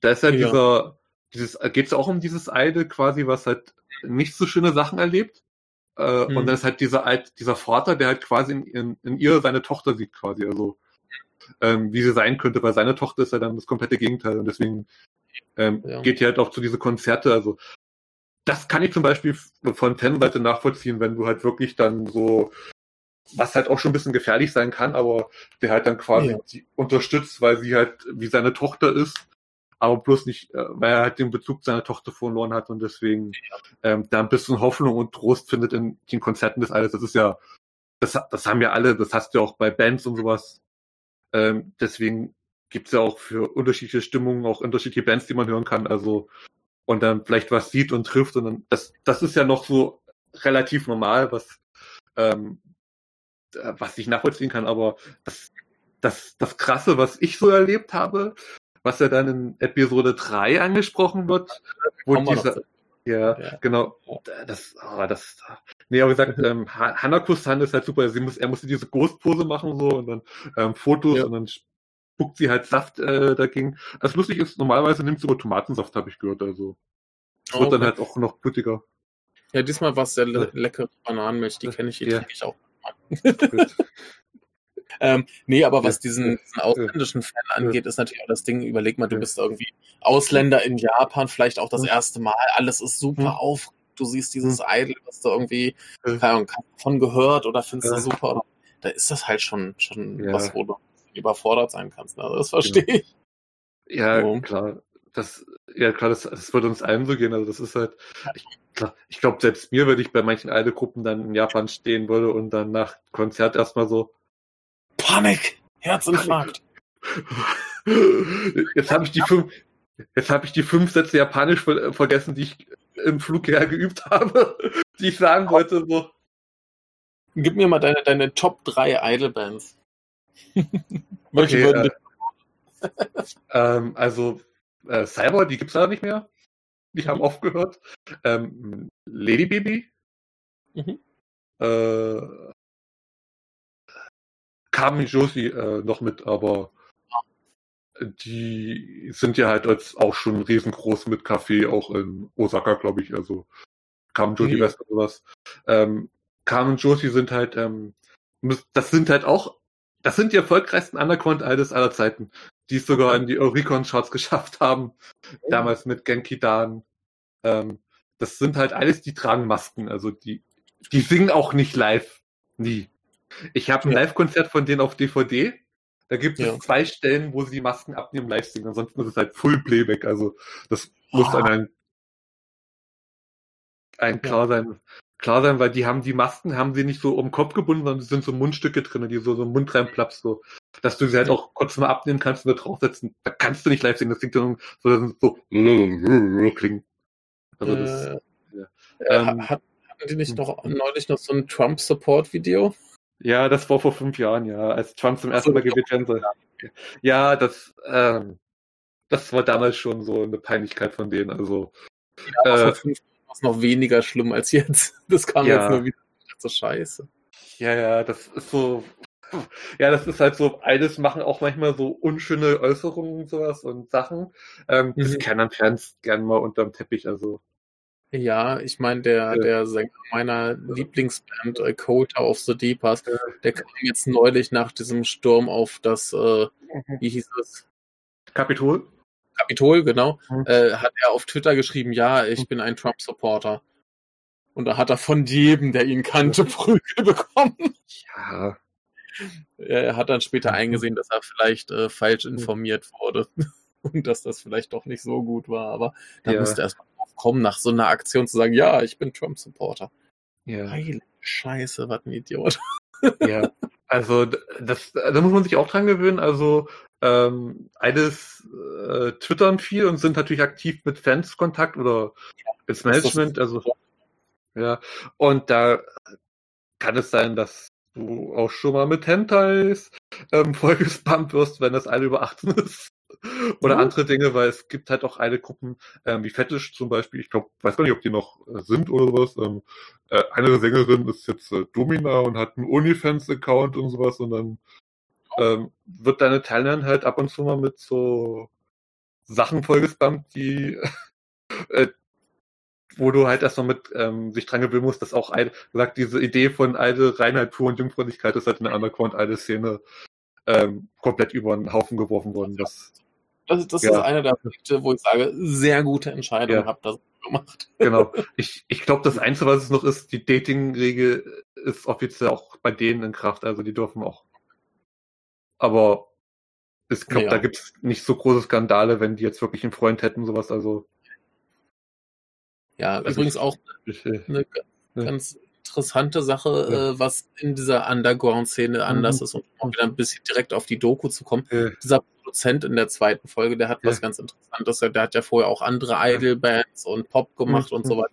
da ist ja, ja. dieser dieses, geht es auch um dieses Idol quasi, was halt nicht so schöne Sachen erlebt. Äh, mhm. Und dann ist halt dieser alt, dieser Vater, der halt quasi in, in, in ihr seine Tochter sieht, quasi. Also ähm, wie sie sein könnte, weil seine Tochter ist ja dann das komplette Gegenteil und deswegen ähm, ja. geht die halt auch zu diese Konzerte. Also das kann ich zum Beispiel von Fanseite nachvollziehen, wenn du halt wirklich dann so, was halt auch schon ein bisschen gefährlich sein kann, aber der halt dann quasi ja. unterstützt, weil sie halt wie seine Tochter ist, aber bloß nicht, äh, weil er halt den Bezug zu seiner Tochter verloren hat und deswegen ja. ähm, da ein bisschen Hoffnung und Trost findet in den Konzerten des alles. Das ist ja, das, das haben ja alle, das hast du auch bei Bands und sowas. Ähm, deswegen gibt's ja auch für unterschiedliche Stimmungen auch unterschiedliche Bands, die man hören kann. Also und dann vielleicht was sieht und trifft und dann das das ist ja noch so relativ normal, was ähm, was ich nachvollziehen kann. Aber das das das krasse, was ich so erlebt habe, was ja dann in Episode 3 angesprochen wird, wo dieser ja, ja, genau. Das, oh, das, nee, aber wie gesagt, [LAUGHS] ähm, Hanako-san ist halt super. Sie muss, er musste diese Ghost-Pose machen so und dann ähm, Fotos ja. und dann spuckt sie halt Saft äh, dagegen. Das lustig ist, normalerweise nimmt sie aber Tomatensaft, habe ich gehört. Also es wird okay. dann halt auch noch blutiger. Ja, diesmal war es sehr le leckere Bananenmilch, die kenne ich, die ja. trinke ich auch. [LAUGHS] ähm, nee, aber was diesen, diesen ausländischen Fan angeht, ist natürlich auch das Ding, überleg mal, du bist irgendwie Ausländer in Japan, vielleicht auch das erste Mal, alles ist super auf, du siehst dieses Idol, was du irgendwie keine Ahnung, von gehört oder findest du super, oder, da ist das halt schon, schon ja. was, wo du überfordert sein kannst. Ne? Also das verstehe ich. Ja, so. klar. Das, ja, klar, das, das wird uns allen so gehen. Also das ist halt, ich, klar, ich glaube, selbst mir würde ich bei manchen Idol-Gruppen dann in Japan stehen würde und dann nach Konzert erstmal so Panik, Herzinfarkt. [LAUGHS] Jetzt habe ich die fünf, jetzt habe ich die fünf Sätze Japanisch vergessen, die ich im Flug her geübt habe, [LAUGHS] die ich sagen wollte. So. Gib mir mal deine, deine Top 3 Idol-Bands. Okay, äh, [LAUGHS] ähm, also äh, Cyber, die gibt's leider nicht mehr. Die haben aufgehört. Ähm, Lady Baby. Mhm. Äh, Kami Joshi äh, noch mit, aber die sind ja halt als auch schon riesengroß mit Kaffee, auch in Osaka, glaube ich. Also Kamen Joshi mhm. West und sowas. Ähm, Kamen Joshi sind halt, ähm, das sind halt auch, das sind die erfolgreichsten Underground-Idols aller Zeiten, die es sogar in die Oricon-Charts geschafft haben. Damals mit Genki Dan. Ähm, das sind halt alles, die tragen Masken. Also die, die singen auch nicht live. Nie. Ich habe ein ja. Live-Konzert von denen auf DVD. Da gibt es ja. zwei Stellen, wo sie die Masken abnehmen, live singen. Ansonsten ist es halt Full Playback. Also das oh. muss dann ein, ein klar sein, klar sein, weil die haben die Masken, haben sie nicht so um den Kopf gebunden, sondern sind so Mundstücke drin, die so, so im Mund reinplappst, so, dass du sie halt auch kurz mal abnehmen kannst und da draufsetzen. Da kannst du nicht live singen, das klingt dann so, so klingen. Also das, äh, ja. ähm, hatten die nicht noch neulich noch so ein Trump-Support-Video? Ja, das war vor fünf Jahren, ja, als Trump zum ersten Mal gewählt werden Ja, das, ähm, das war damals schon so eine Peinlichkeit von denen. Also ja, äh, vor fünf Jahren es noch weniger schlimm als jetzt. [LAUGHS] Das kam ja. jetzt nur wieder so scheiße. Ja, ja, das ist so. [LAUGHS] Ja, das ist halt so, eines machen auch manchmal so unschöne Äußerungen und sowas und Sachen. Ähm, mhm. Das kennen Fans gern mal unterm Teppich, also. Ja, ich meine, der, der Sänger meiner Lieblingsband, äh, Cold of the Deepers, der kam jetzt neulich nach diesem Sturm auf das, äh, mhm. wie hieß es? Kapitol? Kapitol, genau, mhm. äh, hat er auf Twitter geschrieben, ja, ich bin ein Trump-Supporter. Und da hat er von jedem, der ihn kannte, Prügel bekommen. Ja. Er hat dann später mhm. eingesehen, dass er vielleicht äh, falsch informiert wurde [LAUGHS] und dass das vielleicht doch nicht so gut war, aber da ja. musste er erst mal kommen, nach so einer Aktion zu sagen, ja, ich bin Trump-Supporter. Ja. Heilige Scheiße, was ein Idiot. Ja, also das, da muss man sich auch dran gewöhnen. Also ähm, eines äh, twittern viel und sind natürlich aktiv mit Fans Kontakt oder mit Management. Also ja, und da kann es sein, dass du auch schon mal mit Hentais ähm, [LAUGHS] vollgespammt wirst, wenn das eine über 18 ist. Oder mhm. andere Dinge, weil es gibt halt auch eine Gruppen, ähm, wie Fetisch zum Beispiel, ich glaube, weiß gar nicht, ob die noch äh, sind oder sowas. Ähm, äh, eine Sängerin ist jetzt äh, Domina und hat einen OnlyFans-Account und sowas und dann ähm, wird deine Teilnehmerin halt ab und zu mal mit so Sachen vollgespammt, die [LAUGHS] äh, wo du halt erstmal mit ähm, sich dran gewöhnen musst, dass auch ein, gesagt, diese Idee von alte Reinheit, pur und Jungfräulichkeit ist halt in der Underground eine Szene ähm, komplett über den Haufen geworfen worden. Das, das, das ja. ist einer der Punkte, wo ich sage, sehr gute Entscheidung, ja. habt das gemacht. [LAUGHS] Genau. Ich, ich glaube, das Einzige, was es noch ist, die Dating-Regel ist offiziell auch bei denen in Kraft, also die dürfen auch. Aber ich glaube, ja. da gibt es nicht so große Skandale, wenn die jetzt wirklich einen Freund hätten, sowas, also. Ja, also übrigens auch eine ganz interessante Sache, ja. äh, was in dieser Underground-Szene anders mhm. ist, und um wieder ein bisschen direkt auf die Doku zu kommen. Ja. Dieser Produzent in der zweiten Folge, der hat ja. was ganz Interessantes. Der hat ja vorher auch andere Idol-Bands und Pop gemacht mhm. und so weiter.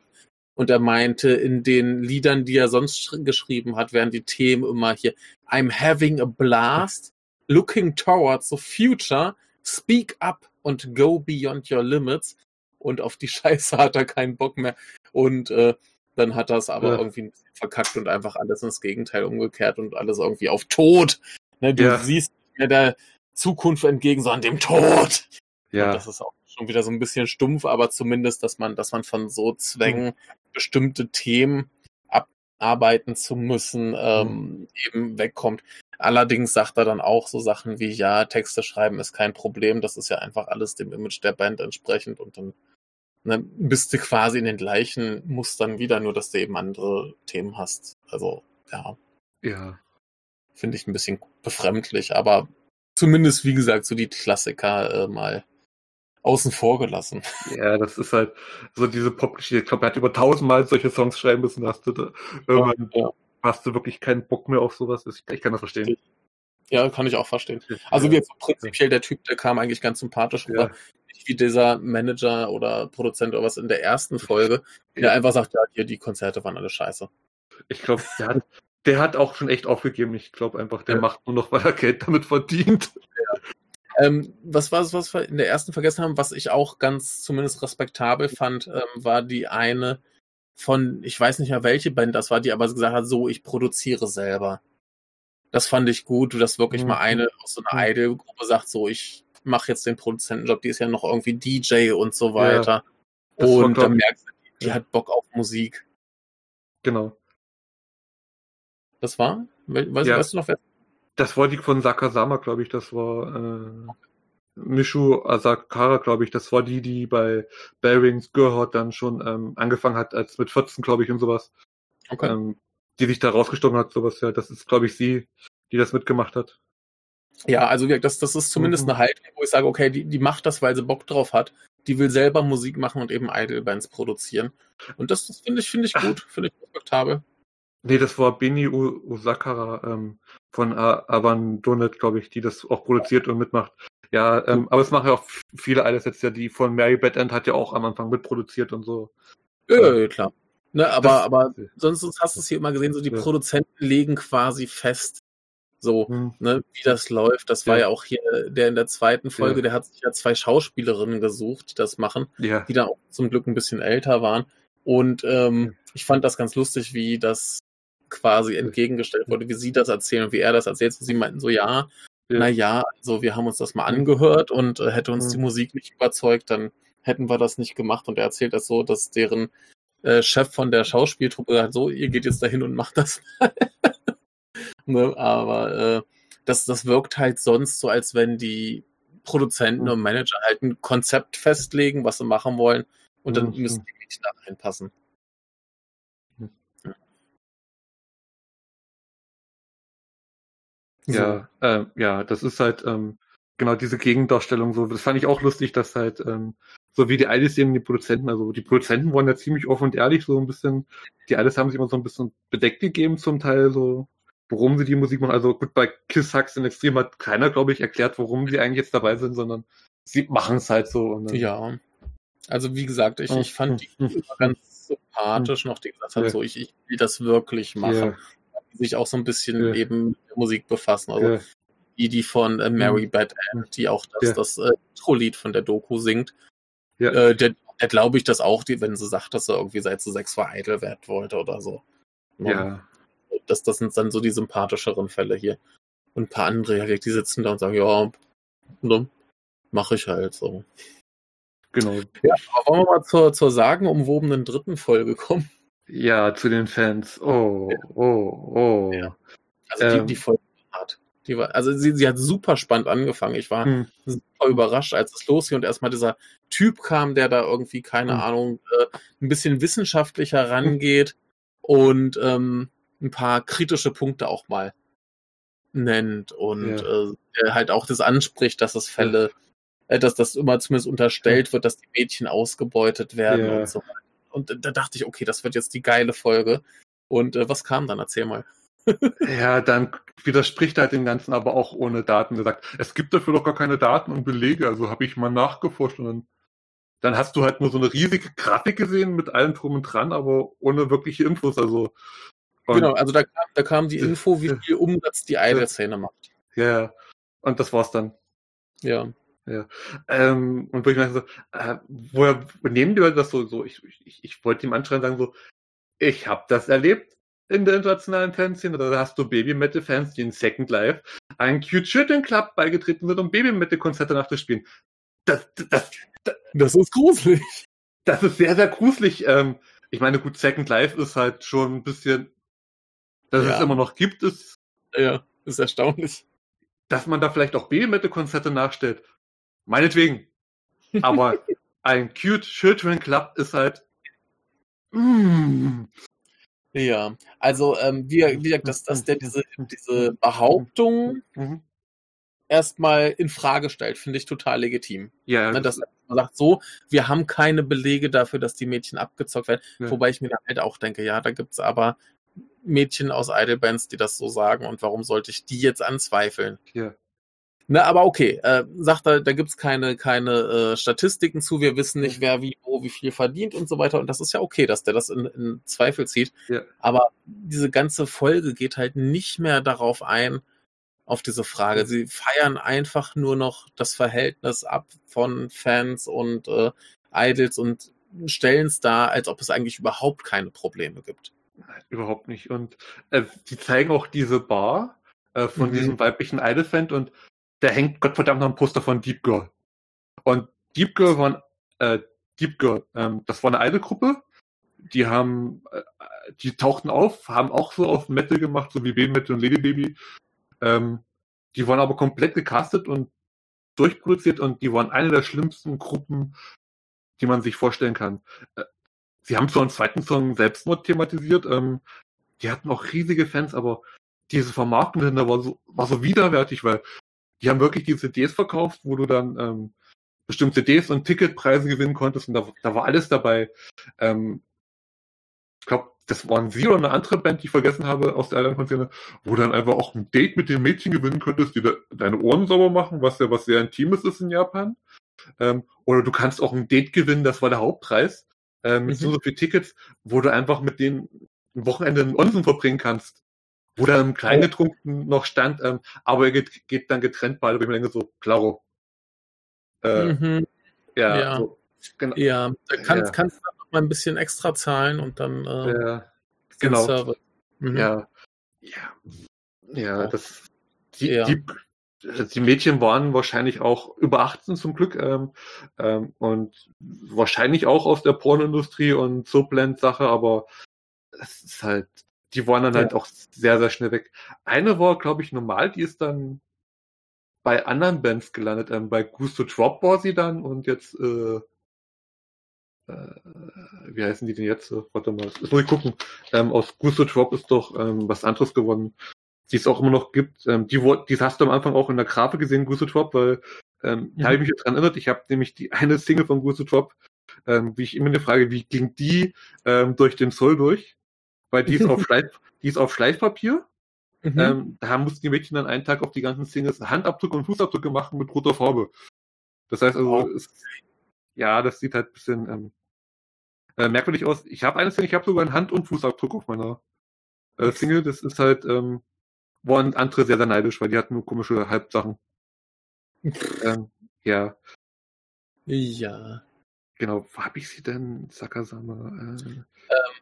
Und er meinte, in den Liedern, die er sonst geschrieben hat, wären die Themen immer hier I'm having a blast, looking towards the future, speak up and go beyond your limits. Und auf die [LAUGHS] Scheiße hat er keinen Bock mehr. Und äh, dann hat er es aber ja. irgendwie ein bisschen verkackt und einfach alles ins Gegenteil umgekehrt und alles irgendwie auf Tod. Ne, du ja. siehst mir der Zukunft entgegen, sondern dem Tod. Ja. Und das ist auch schon wieder so ein bisschen stumpf, aber zumindest, dass man, dass man von so Zwängen mhm. bestimmte Themen abarbeiten zu müssen, ähm, mhm. eben wegkommt. Allerdings sagt er dann auch so Sachen wie, ja, Texte schreiben ist kein Problem, das ist ja einfach alles dem Image der Band entsprechend und dann ne, bist du quasi in den gleichen Mustern wieder, nur dass du eben andere Themen hast. Also, ja. Ja. Finde ich ein bisschen befremdlich, aber zumindest, wie gesagt, so die Klassiker äh, mal außen vor gelassen. Ja, das ist halt so diese Popgeschichte. Ich glaube, er hat über tausendmal solche Songs schreiben müssen, hast du da, irgendwann ja, ja. hast du wirklich keinen Bock mehr auf sowas. Ich kann das verstehen. Ja, kann ich auch verstehen. Also ja. wie jetzt prinzipiell der Typ, der kam eigentlich ganz sympathisch rüber. Ja. Nicht wie dieser Manager oder Produzent oder was in der ersten Folge, der ja. einfach sagt, ja, hier, die Konzerte waren alle scheiße. Ich glaube, der hat, der hat auch schon echt aufgegeben. Ich glaube einfach, der macht nur noch, weil er Geld damit verdient. Ähm, was war es, was wir in der ersten vergessen haben, was ich auch ganz zumindest respektabel fand, ähm, war die eine von, ich weiß nicht mehr welche Band das war, die aber gesagt hat, so, ich produziere selber. Das fand ich gut, dass wirklich mhm. mal eine aus so einer. Idol-Gruppe sagt, so, ich mache jetzt den Produzentenjob, die ist ja noch irgendwie DJ und so weiter. Ja, und dann merkst du, die, die hat Bock auf Musik. Genau. Das war? Weißt, ja. weißt du noch, wer? Das war die von Sakasama, glaube ich. Das war äh, Mishu Asakara, glaube ich. Das war die, die bei Bearings Gehört dann schon ähm, angefangen hat, als mit 14, glaube ich, und sowas. Okay. Ähm, die sich da rausgestochen hat, sowas, ja. Das ist, glaube ich, sie, die das mitgemacht hat. Ja, also das, das ist zumindest mhm. eine Haltung, wo ich sage, okay, die, die macht das, weil sie Bock drauf hat. Die will selber Musik machen und eben Idol-Bands produzieren. Und das, das finde ich, finde ich gut, finde ich respektabel. Nee, das war Beni Usakara ähm, von Abandonet, glaube ich, die das auch produziert und mitmacht. Ja, ähm, aber es machen ja auch viele alles jetzt ja, die von Mary Bad End hat ja auch am Anfang mitproduziert und so. Ja, ja klar. Ne, aber, das, aber sonst, sonst hast du es hier immer gesehen, so die ja. Produzenten legen quasi fest, so, hm. ne, wie das läuft. Das ja. war ja auch hier der in der zweiten Folge, ja. der hat sich ja zwei Schauspielerinnen gesucht, die das machen, die dann auch zum Glück ein bisschen älter waren. Und ähm, ich fand das ganz lustig, wie das quasi entgegengestellt wurde, wie sie das erzählen und wie er das erzählt. Und sie meinten so, ja, ja. naja, also wir haben uns das mal angehört und äh, hätte uns mhm. die Musik nicht überzeugt, dann hätten wir das nicht gemacht. Und er erzählt das so, dass deren äh, Chef von der Schauspieltruppe sagt, so, ihr geht jetzt dahin und macht das [LAUGHS] ne? Aber äh, das, das wirkt halt sonst so, als wenn die Produzenten mhm. und Manager halt ein Konzept festlegen, was sie machen wollen, und dann mhm. müssen die nicht da reinpassen. Ja, äh, ja, das ist halt ähm, genau diese Gegendarstellung so. Das fand ich auch lustig, dass halt ähm, so wie die Alice eben die Produzenten, also die Produzenten waren ja ziemlich offen und ehrlich so ein bisschen, die Alice haben sich immer so ein bisschen bedeckt gegeben zum Teil so, warum sie die Musik machen. Also gut, bei Kiss Hacks in Extrem hat keiner, glaube ich, erklärt, warum sie eigentlich jetzt dabei sind, sondern sie machen es halt so. Und, ja. Also wie gesagt, ich, ich fand die [LAUGHS] ganz sympathisch noch, die gesagt hat, so ich, ich will das wirklich machen. Ja die sich auch so ein bisschen ja. eben mit der Musik befassen. Also ja. die, die von äh, Mary mhm. Bad End, die auch das, ja. das äh, Intro-Lied von der Doku singt. Ja. Äh, der, der glaube ich das auch, die, wenn sie sagt, dass er irgendwie seit sie sechs Idol werden wollte oder so. Ja. Das, das sind dann so die sympathischeren Fälle hier. Und ein paar andere, die sitzen da und sagen, ja, ne, mache ich halt so. Genau. Ja, aber wollen wir mal zur, zur sagenumwobenen dritten Folge kommen? Ja, zu den Fans. Oh, oh, oh. Ja. Also die, Ähm. die Folge war hart. Die war, also sie, sie hat super spannend angefangen. Ich war Hm. super überrascht, als es losging und erstmal dieser Typ kam, der da irgendwie, keine Hm. Ahnung, äh, ein bisschen wissenschaftlicher rangeht und ähm, ein paar kritische Punkte auch mal nennt und Ja. äh, halt auch das anspricht, dass es Fälle, äh, dass das immer zumindest unterstellt wird, dass die Mädchen ausgebeutet werden Ja. und so weiter. Und da dachte ich, okay, das wird jetzt die geile Folge. Und äh, was kam dann? Erzähl mal. [LAUGHS] Ja, dann widerspricht er halt dem Ganzen, aber auch ohne Daten. Er sagt, es gibt dafür doch gar keine Daten und Belege, also habe ich mal nachgeforscht und dann, dann hast du halt nur so eine riesige Grafik gesehen mit allem drum und dran, aber ohne wirkliche Infos. Also genau, also da kam, da kam die Info, wie viel Umsatz die Idol-Szene macht. Ja, ja. und das war's dann. Ja. Ähm, und wo ich mir so, äh, woher wo nehmen die Leute das so? so ich, ich, ich wollte ihm anschreien sagen so, ich habe das erlebt in der internationalen Fanszene. Da hast du Baby-Metal-Fans, die in Second Life einen Cute Children Club beigetreten sind, um Baby-Metal-Konzerte nachzuspielen. Das, das, das, Das ist gruselig. das ist sehr, sehr gruselig. Ähm, ich meine, gut, Second Life ist halt schon ein bisschen, dass Ja. es immer noch gibt, ist, Ja, ist erstaunlich. dass man da vielleicht auch Baby-Metal-Konzerte nachstellt. Meinetwegen. [LAUGHS] Aber ein Cute Children Club ist halt. Mm, Ja, also ähm, wie, wie gesagt, dass, dass der diese, diese Behauptung mhm. erstmal in Frage stellt, finde ich total legitim. Ja, Ne, dass man sagt, so, wir haben keine Belege dafür, dass die Mädchen abgezockt werden. Ja. Wobei ich mir dann halt auch denke, ja, da gibt's aber Mädchen aus Idolbands, die das so sagen und warum sollte ich die jetzt anzweifeln? ja, Na, aber okay, äh, sagt er, da gibt's keine, keine äh, Statistiken zu, wir wissen nicht, wer wie, wo, wie viel verdient und so weiter. Und das ist ja okay, dass der das in, in Zweifel zieht. Ja. Aber diese ganze Folge geht halt nicht mehr darauf ein, auf diese Frage. Sie feiern einfach nur noch das Verhältnis ab von Fans und äh, Idols und stellen es dar, als ob es eigentlich überhaupt keine Probleme gibt. überhaupt nicht. Und äh, die zeigen auch diese Bar äh, von Mhm. diesem weiblichen Idol-Fan und da hängt Gottverdammt noch ein Poster von Deep Girl. Und Deep Girl waren, äh, Deep Girl, ähm, das war eine Idol-Gruppe. Die haben, äh, die tauchten auf, haben auch so auf Metal gemacht, so wie Baby Metal und Lady Baby. Ähm, die waren aber komplett gecastet und durchproduziert und die waren eine der schlimmsten Gruppen, die man sich vorstellen kann. Äh, Sie haben zwar im zweiten Song Selbstmord thematisiert, ähm, die hatten auch riesige Fans, aber diese Vermarktung dahinter war so, war so widerwärtig, weil die haben wirklich die CDs verkauft, wo du dann ähm, bestimmte CDs und Ticketpreise gewinnen konntest und da, da war alles dabei. Ähm, ich glaube, das waren sie oder eine andere Band, die ich vergessen habe aus der Island-Konzerne, wo du dann einfach auch ein Date mit den Mädchen gewinnen könntest, die da deine Ohren sauber machen, was ja was sehr Intimes ist in Japan. Ähm, oder du kannst auch ein Date gewinnen, das war der Hauptpreis, ähm, mit Mhm. so, so viel Tickets, wo du einfach mit denen ein Wochenende in Onsen verbringen kannst. Wo dann im Kleingedruckten noch stand, ähm, aber ihr geht, geht dann getrennt beide, wo ich mir denke, so, klaro. Äh, Mhm. ja, ja. So, genau. Ja, da kannst, Ja. kannst du noch mal ein bisschen extra zahlen und dann äh, Ja, genau. Service. Mhm. Ja, ja, ja, Auch. das, die, Ja. die, die Mädchen waren wahrscheinlich auch über 18 zum Glück ähm, ähm, und wahrscheinlich auch aus der Pornoindustrie und Subland-Sache, aber es ist halt, die waren dann Ja. halt auch sehr, sehr schnell weg. Eine war, glaube ich, normal, die ist dann bei anderen Bands gelandet. Ähm, bei Gusto Drop war sie dann und jetzt, äh, äh, wie heißen die denn jetzt? Warte mal, das muss ich gucken. Ähm, aus Gusto Drop ist doch ähm, was anderes geworden, die es auch immer noch gibt. Ähm, die, die hast du am Anfang auch in der Grafik gesehen, Gusto Drop, weil ähm, da habe ich mich jetzt dran erinnert. Ich habe nämlich die eine Single von Gusto Drop, ähm, wie ich immer eine Frage, wie ging die ähm, durch den Zoll durch? Weil die ist auf [LAUGHS] Schleif, die ist auf Schleifpapier. Mhm. Ähm, da mussten die Mädchen dann einen Tag auf die ganzen Singles Handabdrücke und Fußabdrücke machen mit roter Farbe. Das heißt also, Wow. es, ja, das sieht halt ein bisschen ähm, äh, merkwürdig aus. Ich habe eine Single, ich habe sogar einen Hand- und Fußabdruck auf meiner äh, Single. Das ist halt, ähm, waren andere sehr, sehr neidisch, weil die hatten nur komische Halbsachen. [LAUGHS] ähm, ja, ja. Genau. Wo habe ich sie denn? Sakasama. Äh,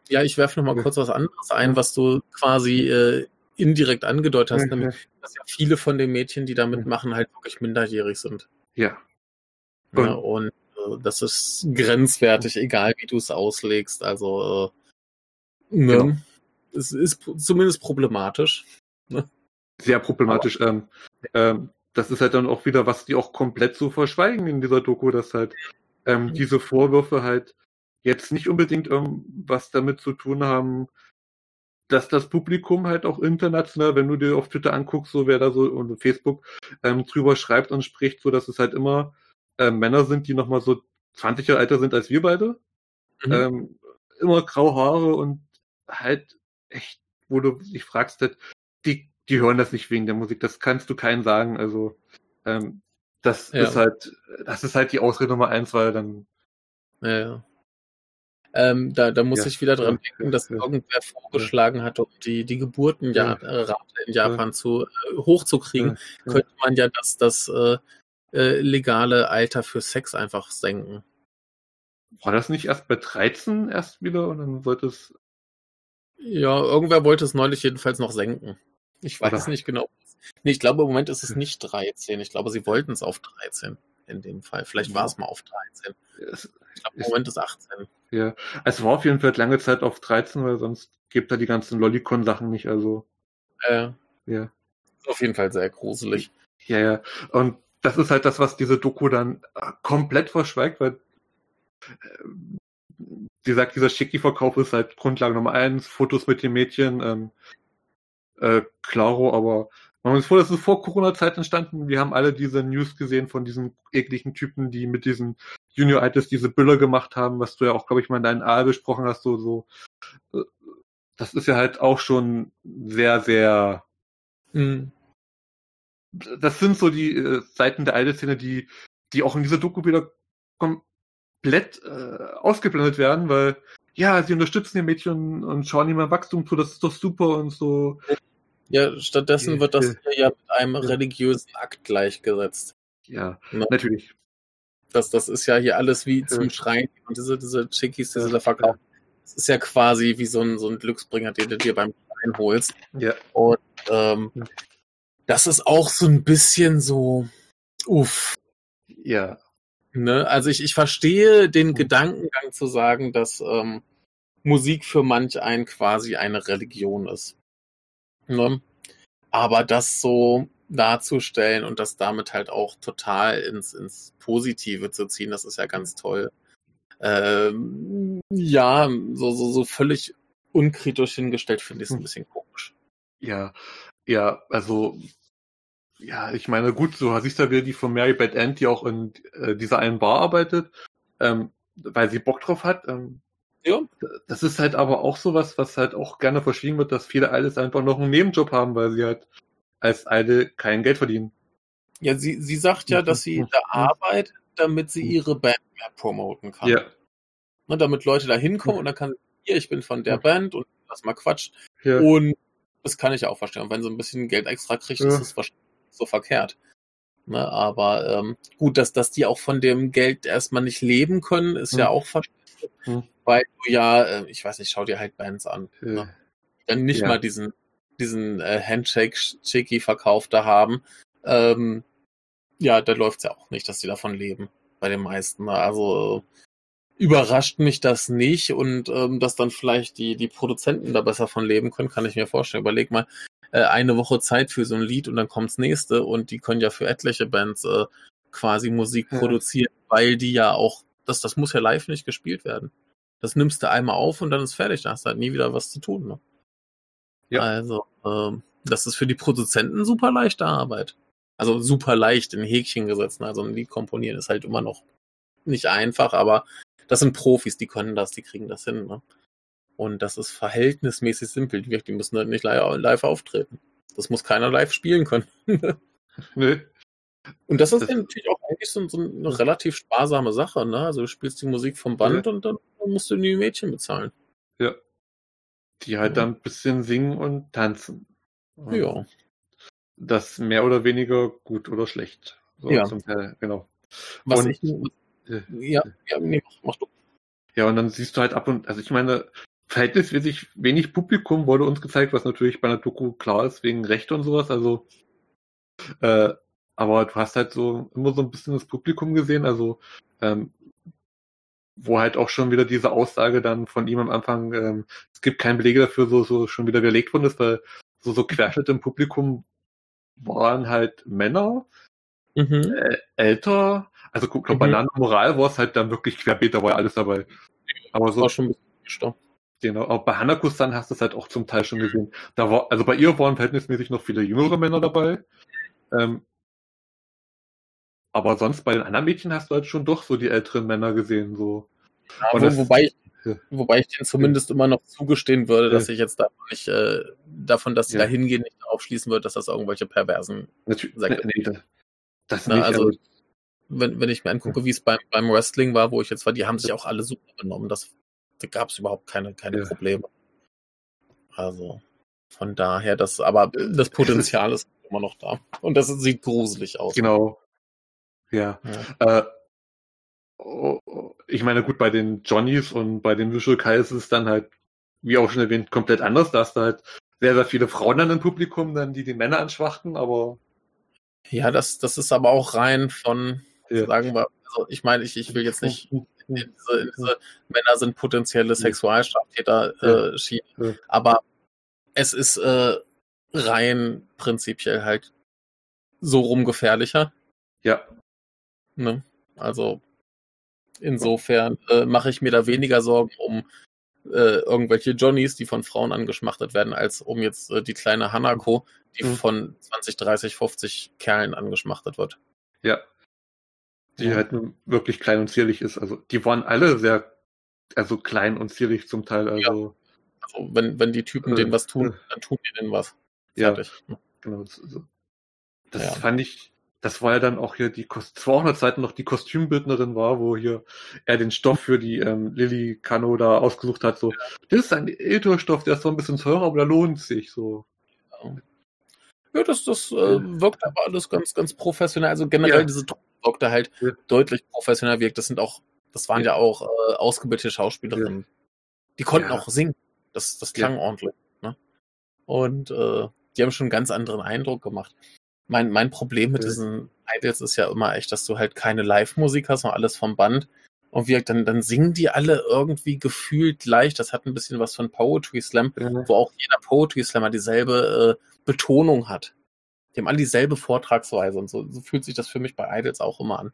Ja, ich werfe noch mal Ja. kurz was anderes ein, was du quasi äh, indirekt angedeutet hast, nämlich, dass ja viele von den Mädchen, die da mitmachen, halt wirklich minderjährig sind. ja. Ja, und äh, das ist grenzwertig, egal wie du es auslegst. Also, äh, ne? Genau. es ist zumindest problematisch. Ne? Sehr problematisch. Ähm, ähm, das ist halt dann auch wieder, was die auch komplett so verschweigen in dieser Doku, dass halt ähm, mhm. diese Vorwürfe halt jetzt nicht unbedingt irgendwas damit zu tun haben, dass das Publikum halt auch international, wenn du dir auf Twitter anguckst, so wer da so und Facebook ähm, drüber schreibt und spricht, so dass es halt immer äh, Männer sind, die nochmal so 20 Jahre älter sind als wir beide. Mhm. Ähm, immer graue Haare und halt echt, wo du dich fragst, halt, die, die hören das nicht wegen der Musik, das kannst du keinen sagen. Also ähm, das ja. ist halt, das ist halt die Ausrede Nummer eins, weil dann ja, ja. Ähm, da, da muss ja, ich wieder dran denken, dass irgendwer vorgeschlagen hat, um die, die Geburtenrate in Japan zu äh, hochzukriegen, könnte man ja das, das äh, äh, legale Alter für Sex einfach senken. War das nicht erst bei 13 erst wieder und dann sollte es. Ja, irgendwer wollte es neulich jedenfalls noch senken. Ich weiß Oder? nicht genau. Nee, ich glaube, im Moment ist es nicht 13. Ich glaube, sie wollten es auf 13 in dem Fall. Vielleicht war es mal auf 13. Es, ich glaube, im Moment ist 18. Ja, es war auf jeden Fall lange Zeit auf 13, weil sonst gibt er die ganzen Lollicon-Sachen nicht. Also. Äh, ja. Ist auf jeden Fall sehr gruselig. Ja, ja. Und das ist halt das, was diese Doku dann komplett verschweigt, weil äh, sie sagt, dieser Schicki-Verkauf ist halt Grundlage Nummer eins, Fotos mit den Mädchen, ähm, äh, klaro, aber man muss vor, das ist vor Corona-Zeit entstanden. Wir haben alle diese News gesehen von diesen ekligen Typen, die mit diesen Junior Itis diese Bülle gemacht haben, was du ja auch, glaube ich, mal in deinen A besprochen hast, so, so. Das ist ja halt auch schon sehr, sehr. Mhm. Das sind so die äh, Seiten der Idol-Szene, die, die auch in dieser Doku wieder komplett äh, ausgeblendet werden, weil ja, sie unterstützen die Mädchen und schauen immer Wachstum zu, das ist doch super und so. Ja, stattdessen wird das ja mit einem religiösen Akt gleichgesetzt. Ja, ja. natürlich. Das, das ist ja hier alles wie zum Schreien und diese, diese Chickies, die sie da verkaufen. Das ist ja quasi wie so ein, so ein Glücksbringer, den du dir beim Schreien holst. Ja. Und ähm, das ist auch so ein bisschen so, uff. Ja. Ne? Also ich, ich verstehe den Gedankengang zu sagen, dass ähm, Musik für manch einen quasi eine Religion ist. Ne? Aber das so darzustellen und das damit halt auch total ins, ins Positive zu ziehen, das ist ja ganz toll. Ähm, ja, so, so, so völlig unkritisch hingestellt finde ich es ein hm. bisschen komisch. Ja, ja, also ja, ich meine, gut, so siehst du wieder die von Mary Beth End, die auch in äh, dieser einen Bar arbeitet, ähm, weil sie Bock drauf hat. Ähm, ja. Das ist halt aber auch sowas, was halt auch gerne verschwiegen wird, dass viele Idols einfach noch einen Nebenjob haben, weil sie halt als Idol kein Geld verdienen. Ja, sie, sie sagt ja, dass sie da arbeitet, damit sie ihre Band mehr promoten kann. Ja. Ne, damit Leute da hinkommen und dann kann sie, hier, ich bin von der Band und lass mal Quatsch. Ja. Und das kann ich auch verstehen. Und wenn sie ein bisschen Geld extra kriegt, ja. ist das wahrscheinlich so verkehrt. Ne, aber ähm, gut, dass, dass die auch von dem Geld erstmal nicht leben können, ist hm. ja auch verständlich. Hm weil du ja, äh, ich weiß nicht, schau dir halt Bands an. Äh, ne? Dann nicht ja. mal diesen, diesen äh, Handshake-Chicky-Verkauf da haben. Ähm, ja, da läuft's ja auch nicht, dass die davon leben. Bei den meisten. Ne? Also überrascht mich das nicht und ähm, dass dann vielleicht die, die Produzenten da besser von leben können, kann ich mir vorstellen. Überleg mal, äh, eine Woche Zeit für so ein Lied und dann kommt's nächste und die können ja für etliche Bands äh, quasi Musik ja. produzieren, weil die ja auch, das, das muss ja live nicht gespielt werden. Das nimmst du einmal auf und dann ist fertig. Da hast du halt nie wieder was zu tun. Ne? Ja. Also, ähm, das ist für die Produzenten super leichte Arbeit. Also super leicht in Häkchen gesetzt. Also ein Lied komponieren ist halt immer noch nicht einfach, aber das sind Profis, die können das, die kriegen das hin. Ne? Und das ist verhältnismäßig simpel. Die müssen halt nicht live auftreten. Das muss keiner live spielen können. [LAUGHS] Nö. Und das ist das natürlich auch eigentlich so, so, eine relativ sparsame Sache, ne? Also du spielst die Musik vom Band ja. und dann musst du die Mädchen bezahlen. Ja. Die halt ja. dann ein bisschen singen und tanzen. Und ja. Das mehr oder weniger gut oder schlecht. So ja. Teil, genau. Was und, ich, äh, ja, ja, nee, mach, mach du. Ja, und dann siehst du halt ab und, also ich meine, verhältnismäßig wenig Publikum wurde uns gezeigt, was natürlich bei einer Doku klar ist, wegen Rechte und sowas. Also, äh, aber du hast halt so immer so ein bisschen das Publikum gesehen. Also ähm, wo halt auch schon wieder diese Aussage dann von ihm am Anfang, ähm, es gibt keine Belege dafür, so, so schon wieder widerlegt worden ist, weil so, so Querschnitt im Publikum waren halt Männer, mhm. äh, älter, also guck, glaub, mhm. Banane Moral war es halt dann wirklich querbeet, da war ja alles dabei. Aber so. War schon ein bisschen Genau, aber bei Hanakus dann hast du es halt auch zum Teil schon gesehen. Da war, also bei ihr waren verhältnismäßig noch viele jüngere Männer dabei. Ähm, aber sonst bei den anderen Mädchen hast du halt schon doch so die älteren Männer gesehen, so. Ja, wo, wobei, ich, ja. wobei ich denen zumindest ja. immer noch zugestehen würde, dass ich jetzt davon nicht, äh, davon, dass sie da hingehen, nicht aufschließen würde, dass das irgendwelche perversen Natürlich, nee, das, das Na, nicht, also, wenn, wenn ich mir angucke, wie es beim, beim Wrestling war, wo ich jetzt war, die haben sich auch alle super genommen. Das, da gab es überhaupt keine, keine Probleme. Also, von daher, das, aber das Potenzial ist immer noch da. Und das sieht gruselig aus. Genau. Ja. ja. Äh, oh, oh, ich meine, gut, bei den Johnnies und bei den Visual Kai ist es dann halt, wie auch schon erwähnt, komplett anders. Da hast du halt sehr, sehr viele Frauen dann im Publikum, dann die die Männer anschwachten, aber. Ja, das, das ist aber auch rein von, ja. sagen wir, also ich meine, ich, ich will jetzt nicht [LAUGHS] in diese, in diese Männer sind potenzielle Sexualstraftäter äh, schieben, ja. aber es ist äh, rein prinzipiell halt so rum gefährlicher. Ja. Ne? Also insofern äh, mache ich mir da weniger Sorgen um äh, irgendwelche Johnnies, die von Frauen angeschmachtet werden, als um jetzt äh, die kleine Hanako, die mhm. von 20, 30, 50 Kerlen angeschmachtet wird. Ja. Die halt wirklich klein und zierlich ist. Also die waren alle sehr, also klein und zierlich zum Teil. Also, ja. also wenn, wenn die Typen denen was tun, dann tun die denen was. Fertig. Ja, genau. Das, das ja. fand ich das war ja dann auch hier die Kost 200 Seiten noch die Kostümbildnerin war, wo hier er den Stoff für die ähm, Lilly Kano da ausgesucht hat. So, das ist ein Ethos-Stoff, der ist zwar ein bisschen teurer, aber der lohnt sich so. Ja, das, das äh, wirkt aber alles ganz, ganz professionell. Also generell ja. diese Druck, der halt ja. deutlich professionell wirkt. Das sind auch, das waren ja, ja auch äh, ausgebildete Schauspielerinnen. Die konnten auch singen. Das, das klang ordentlich. Ne? Und äh, die haben schon einen ganz anderen Eindruck gemacht mein, mein Problem mit diesen Idols ist ja immer echt, dass du halt keine Live-Musik hast, sondern alles vom Band. Und wie dann, dann singen die alle irgendwie gefühlt leicht. Das hat ein bisschen was von Poetry Slam, ja. wo auch jeder Poetry Slammer dieselbe äh, Betonung hat. Die haben alle dieselbe Vortragsweise und so, so fühlt sich das für mich bei Idols auch immer an.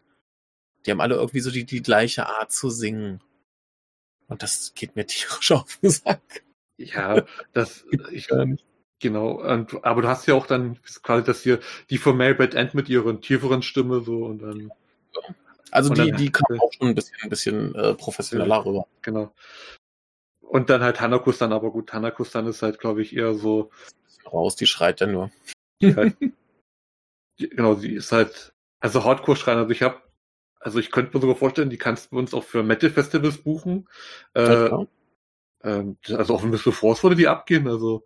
Die haben alle irgendwie so die, die gleiche Art zu singen. Und das geht mir tierisch [LAUGHS] auf den Sack. Ja, das, ich, Genau, und, aber du hast ja auch dann quasi das hier, die von Marybeth End mit ihrer tieferen Stimme so und dann. Also und die, dann, die kam auch schon ein bisschen, ein bisschen äh, professioneller rüber. Genau. Und dann halt Hanakus dann, aber gut, Hanakus dann ist halt, glaube ich, eher so. Raus, die schreit ja nur. Halt, [LAUGHS] genau, sie ist halt, also Hardcore-Schreien, also ich habe, also ich könnte mir sogar vorstellen, die kannst du uns auch für Metal-Festivals buchen. Äh, ja, ähm, also auch ein bisschen Force würde die abgehen, also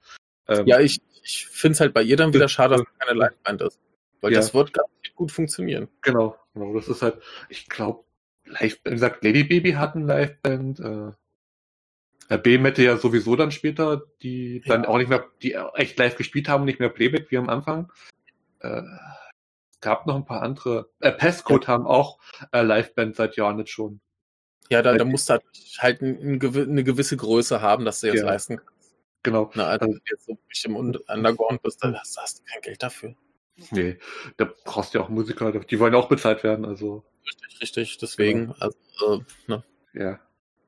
ähm, ja, ich, ich finde es halt bei ihr dann wieder schade, dass es keine Liveband ist. Weil ja. das wird ganz gut funktionieren. Genau, genau. Das ist halt, ich glaube, Live, wie gesagt, Lady Baby hat eine Liveband, äh, B hätte ja sowieso dann später, die dann auch nicht mehr, die echt live gespielt haben, nicht mehr Playback wie am Anfang. Äh, es gab noch ein paar andere. Äh, Passcode ja. haben auch äh, Liveband seit Jahren nicht schon. Ja, da, da musst du halt, halt ein, ein, eine gewisse Größe haben, dass du jetzt ja. leisten kannst. Genau. Na, also, wenn du jetzt so im Underground bist, dann hast, hast, du kein Geld dafür. Nee, da brauchst du ja auch Musiker, die wollen auch bezahlt werden, also. Richtig, richtig, deswegen, genau. also, äh, ne. Ja.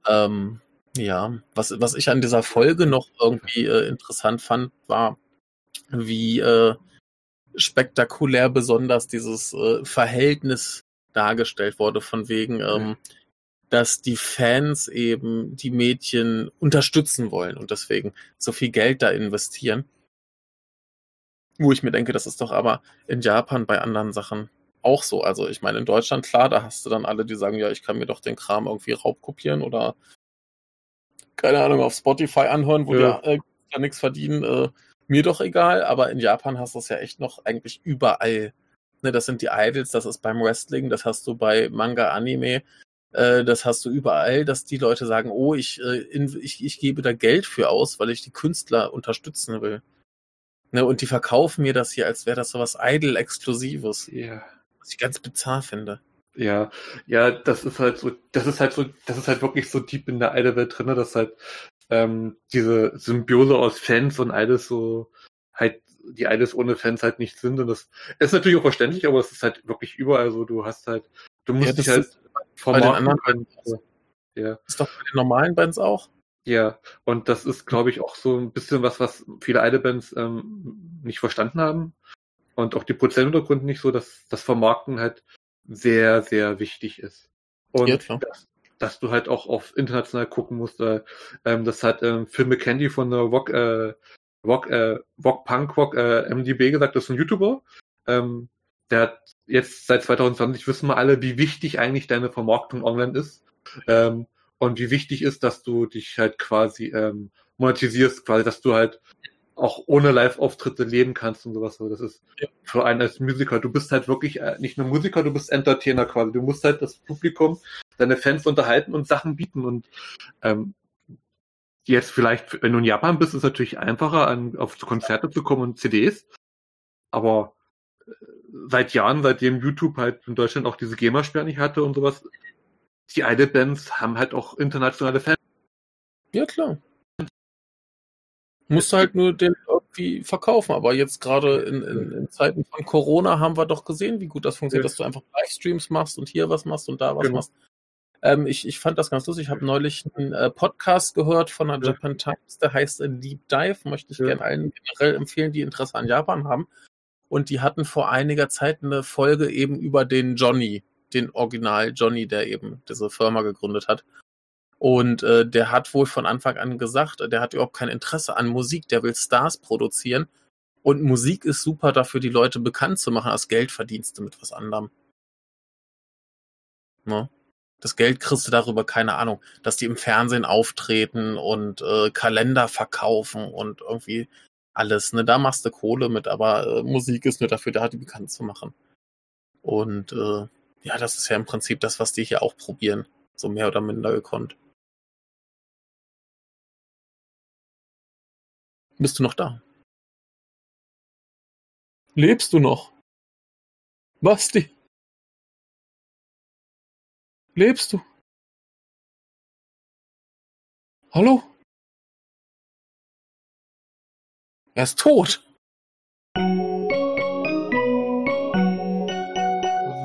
Ähm, ja, was, was ich an dieser Folge noch irgendwie äh, interessant fand, war, wie äh, spektakulär besonders dieses äh, Verhältnis dargestellt wurde, von wegen, ähm, ja dass die Fans eben die Mädchen unterstützen wollen und deswegen so viel Geld da investieren. Wo ich mir denke, das ist doch aber in Japan bei anderen Sachen auch so. Also ich meine, in Deutschland, klar, da hast du dann alle, die sagen, ja, ich kann mir doch den Kram irgendwie raubkopieren oder keine Ahnung, auf Spotify anhören, wo ja. die äh, da nichts verdienen. Äh, mir doch egal, aber in Japan hast du es ja echt noch eigentlich überall. Ne, das sind die Idols, das ist beim Wrestling, das hast du bei Manga, Anime, äh, das hast du überall, dass die Leute sagen, oh, ich, äh, in, ich, ich gebe da Geld für aus, weil ich die Künstler unterstützen will. Ne, und die verkaufen mir das hier, als wäre das so was Idol-Exklusives. Ja. Was ich ganz bizarr finde. Ja, ja, das ist halt so, das ist halt so, das ist halt wirklich so deep in der Idol-Welt drin, dass halt ähm, diese Symbiose aus Fans und alles so halt die Idols ohne Fans halt nicht sind und das ist natürlich auch verständlich, aber es ist halt wirklich überall so, du hast halt, du musst ja, dich halt vermarkten können. Ja. Ist doch bei den normalen Bands auch. Ja, und das ist, glaube ich, auch so ein bisschen was, was viele Idol-Bands ähm, nicht verstanden haben. Und auch die Prozenthintergrund nicht so, dass das Vermarkten halt sehr, sehr wichtig ist. Und ja, dass, dass, du halt auch auf international gucken musst. Äh, ähm, das hat ähm, Phil McCandy von der Rock, äh, Rock, äh, Rock Punk Rock äh, MDB gesagt, das ist ein YouTuber. Ähm, der hat jetzt seit 2020 wissen wir alle, wie wichtig eigentlich deine Vermarktung online ist. Ähm, und wie wichtig ist, dass du dich halt quasi ähm, monetisierst, quasi, dass du halt auch ohne Live-Auftritte leben kannst und sowas. Das ist ja. für einen als Musiker. Du bist halt wirklich äh, nicht nur Musiker, du bist Entertainer quasi. Du musst halt das Publikum, deine Fans unterhalten und Sachen bieten. Und ähm, jetzt vielleicht, wenn du in Japan bist, ist es natürlich einfacher, an, auf Konzerte zu kommen und CDs. Aber äh, seit Jahren, seitdem YouTube halt in Deutschland auch diese GEMA-Sperre nicht hatte und sowas, die Idol-Bands haben halt auch internationale Fans. Ja, klar. Musst halt nur den irgendwie verkaufen. Aber jetzt gerade in, in, in, Zeiten von Corona haben wir doch gesehen, wie gut das funktioniert, ja. dass du einfach Livestreams machst und hier was machst und da was genau. machst. Ähm, ich, ich fand das ganz lustig. Ich habe neulich einen äh, Podcast gehört von der ja. Japan Times, der heißt äh, Deep Dive. Möchte ich ja. gerne allen generell empfehlen, die Interesse an Japan haben. Und die hatten vor einiger Zeit eine Folge eben über den Johnny, den Original Johnny, der eben diese Firma gegründet hat. Und äh, der hat wohl von Anfang an gesagt, der hat überhaupt kein Interesse an Musik, der will Stars produzieren. Und Musik ist super dafür, die Leute bekannt zu machen, als Geldverdienste mit was anderem. Ne? Das Geld kriegst du darüber, keine Ahnung, dass die im Fernsehen auftreten und äh, Kalender verkaufen und irgendwie alles. Ne? Da machst du Kohle mit, aber äh, Musik ist nur dafür da, die bekannt zu machen. Und äh, ja, das ist ja im Prinzip das, was die hier auch probieren. So mehr oder minder gekonnt. Bist du noch da? Lebst du noch? Basti? Lebst du? Hallo? Er ist tot.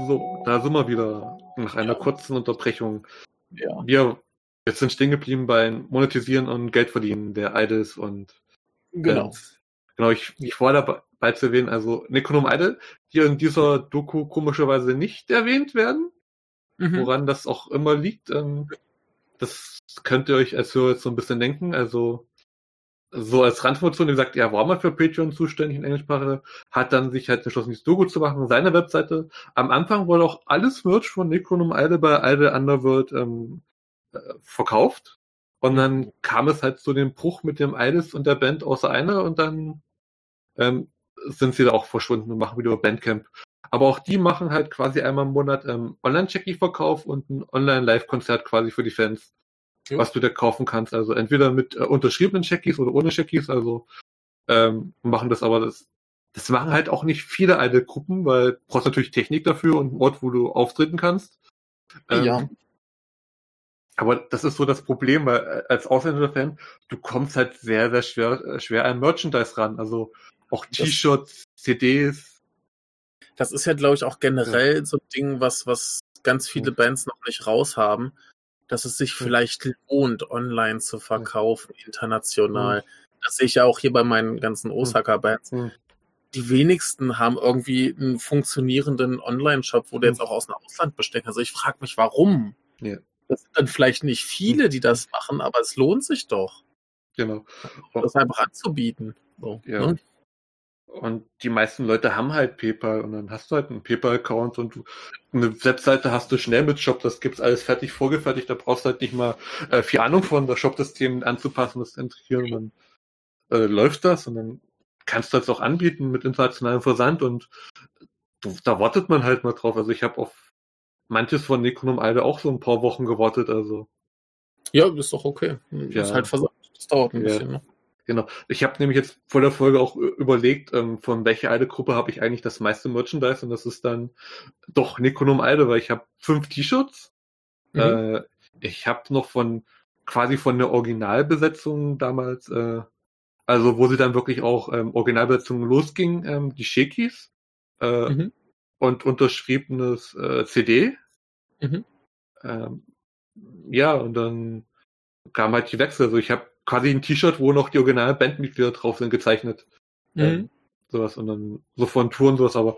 So, da sind wir wieder nach einer ja. kurzen Unterbrechung. Ja. Wir, wir sind stehen geblieben beim Monetisieren und Geld verdienen der Idols und Genau. Äh, genau, ich, ich war dabei zu erwähnen, also Necronom Idol, die in dieser Doku komischerweise nicht erwähnt werden, mhm. woran das auch immer liegt. Ähm, das könnt ihr euch als Hörer jetzt so ein bisschen denken. Also so als Randfunktion, gesagt, er war mal für Patreon zuständig in Englischsprache, hat dann sich halt entschlossen, dieses Doku zu machen, seine Webseite. Am Anfang wurde auch alles Merch von Necronom Idol bei Idol Underworld ähm, äh, verkauft. Und dann kam es halt zu dem Bruch mit dem Idols und der Band außer einer und dann ähm, sind sie da auch verschwunden und machen wieder Bandcamp. Aber auch die machen halt quasi einmal im Monat ähm, Online-Checky-Verkauf und ein Online-Live-Konzert quasi für die Fans, ja. was du da kaufen kannst. Also entweder mit äh, unterschriebenen Checkies oder ohne Checkies. Also ähm, machen das aber das. Das machen halt auch nicht viele alte Gruppen, weil du brauchst natürlich Technik dafür und einen Ort, wo du auftreten kannst. Ähm, ja. Aber das ist so das Problem, weil äh, als ausländischer Fan, du kommst halt sehr, sehr schwer, äh, schwer an Merchandise ran. Also auch T-Shirts, CDs. Das ist ja, glaube ich, auch generell ja. so ein Ding, was, was ganz viele Bands noch nicht raus haben, dass es sich vielleicht lohnt, online zu verkaufen, international. Das sehe ich ja auch hier bei meinen ganzen Osaka-Bands. Die wenigsten haben irgendwie einen funktionierenden Online-Shop, wo du jetzt auch aus dem Ausland bestecken. Also ich frage mich, warum? Ja. Das sind dann vielleicht nicht viele, die das machen, aber es lohnt sich doch. Genau. Das einfach anzubieten. So, ja. Ne? Und die meisten Leute haben halt PayPal und dann hast du halt einen PayPal-Account und eine Webseite hast du schnell mit Shop, das gibt's alles fertig vorgefertigt, da brauchst du halt nicht mal äh, viel Ahnung von, das Shop-System anzupassen, das zu integrieren und dann äh, läuft das und dann kannst du das auch anbieten mit internationalem Versand und du, da wartet man halt mal drauf. Also ich habe auf manches von Necronom Alde auch so ein paar Wochen gewartet, also. Ja, ist doch okay. Ja. Ist halt versagt. Das dauert ein ja. bisschen, ne? Genau. Ich habe nämlich jetzt vor der Folge auch überlegt, ähm, von welcher Eide-Gruppe habe ich eigentlich das meiste Merchandise und das ist dann doch Nekonom Eide, weil ich habe fünf T-Shirts. Mhm. Äh, ich habe noch von quasi von der Originalbesetzung damals, äh, also wo sie dann wirklich auch ähm, Originalbesetzungen losging, ähm, die Shakis äh, mhm. und unterschriebenes äh, CD. Mhm. Ähm, ja, und dann kam halt die Wechsel. Also ich habe quasi ein T-Shirt, wo noch die originalen Bandmitglieder drauf sind, gezeichnet. Mhm. Ähm, sowas und dann so von Touren sowas, aber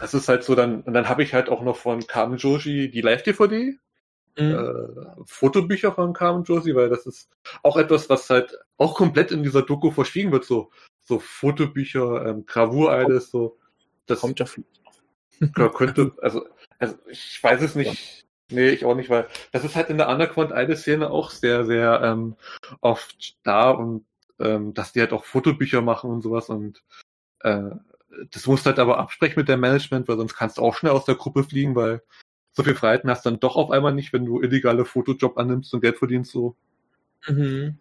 es ist halt so dann, und dann habe ich halt auch noch von Carmen Joji die Live-DVD, mhm. äh, Fotobücher von Carmen Joji, weil das ist auch etwas, was halt auch komplett in dieser Doku verschwiegen wird, so, so Fotobücher, ähm, Gravur alles, so. Das kommt ja vielleicht noch. könnte, also, also ich weiß es nicht, Nee, ich auch nicht, weil das ist halt in der Underground eine Szene auch sehr, sehr ähm, oft da und ähm, dass die halt auch Fotobücher machen und sowas und äh, das musst halt aber absprechen mit dem Management, weil sonst kannst du auch schnell aus der Gruppe fliegen, weil so viel Freiheiten hast du dann doch auf einmal nicht, wenn du illegale Fotojob annimmst und Geld verdienst so. Mhm.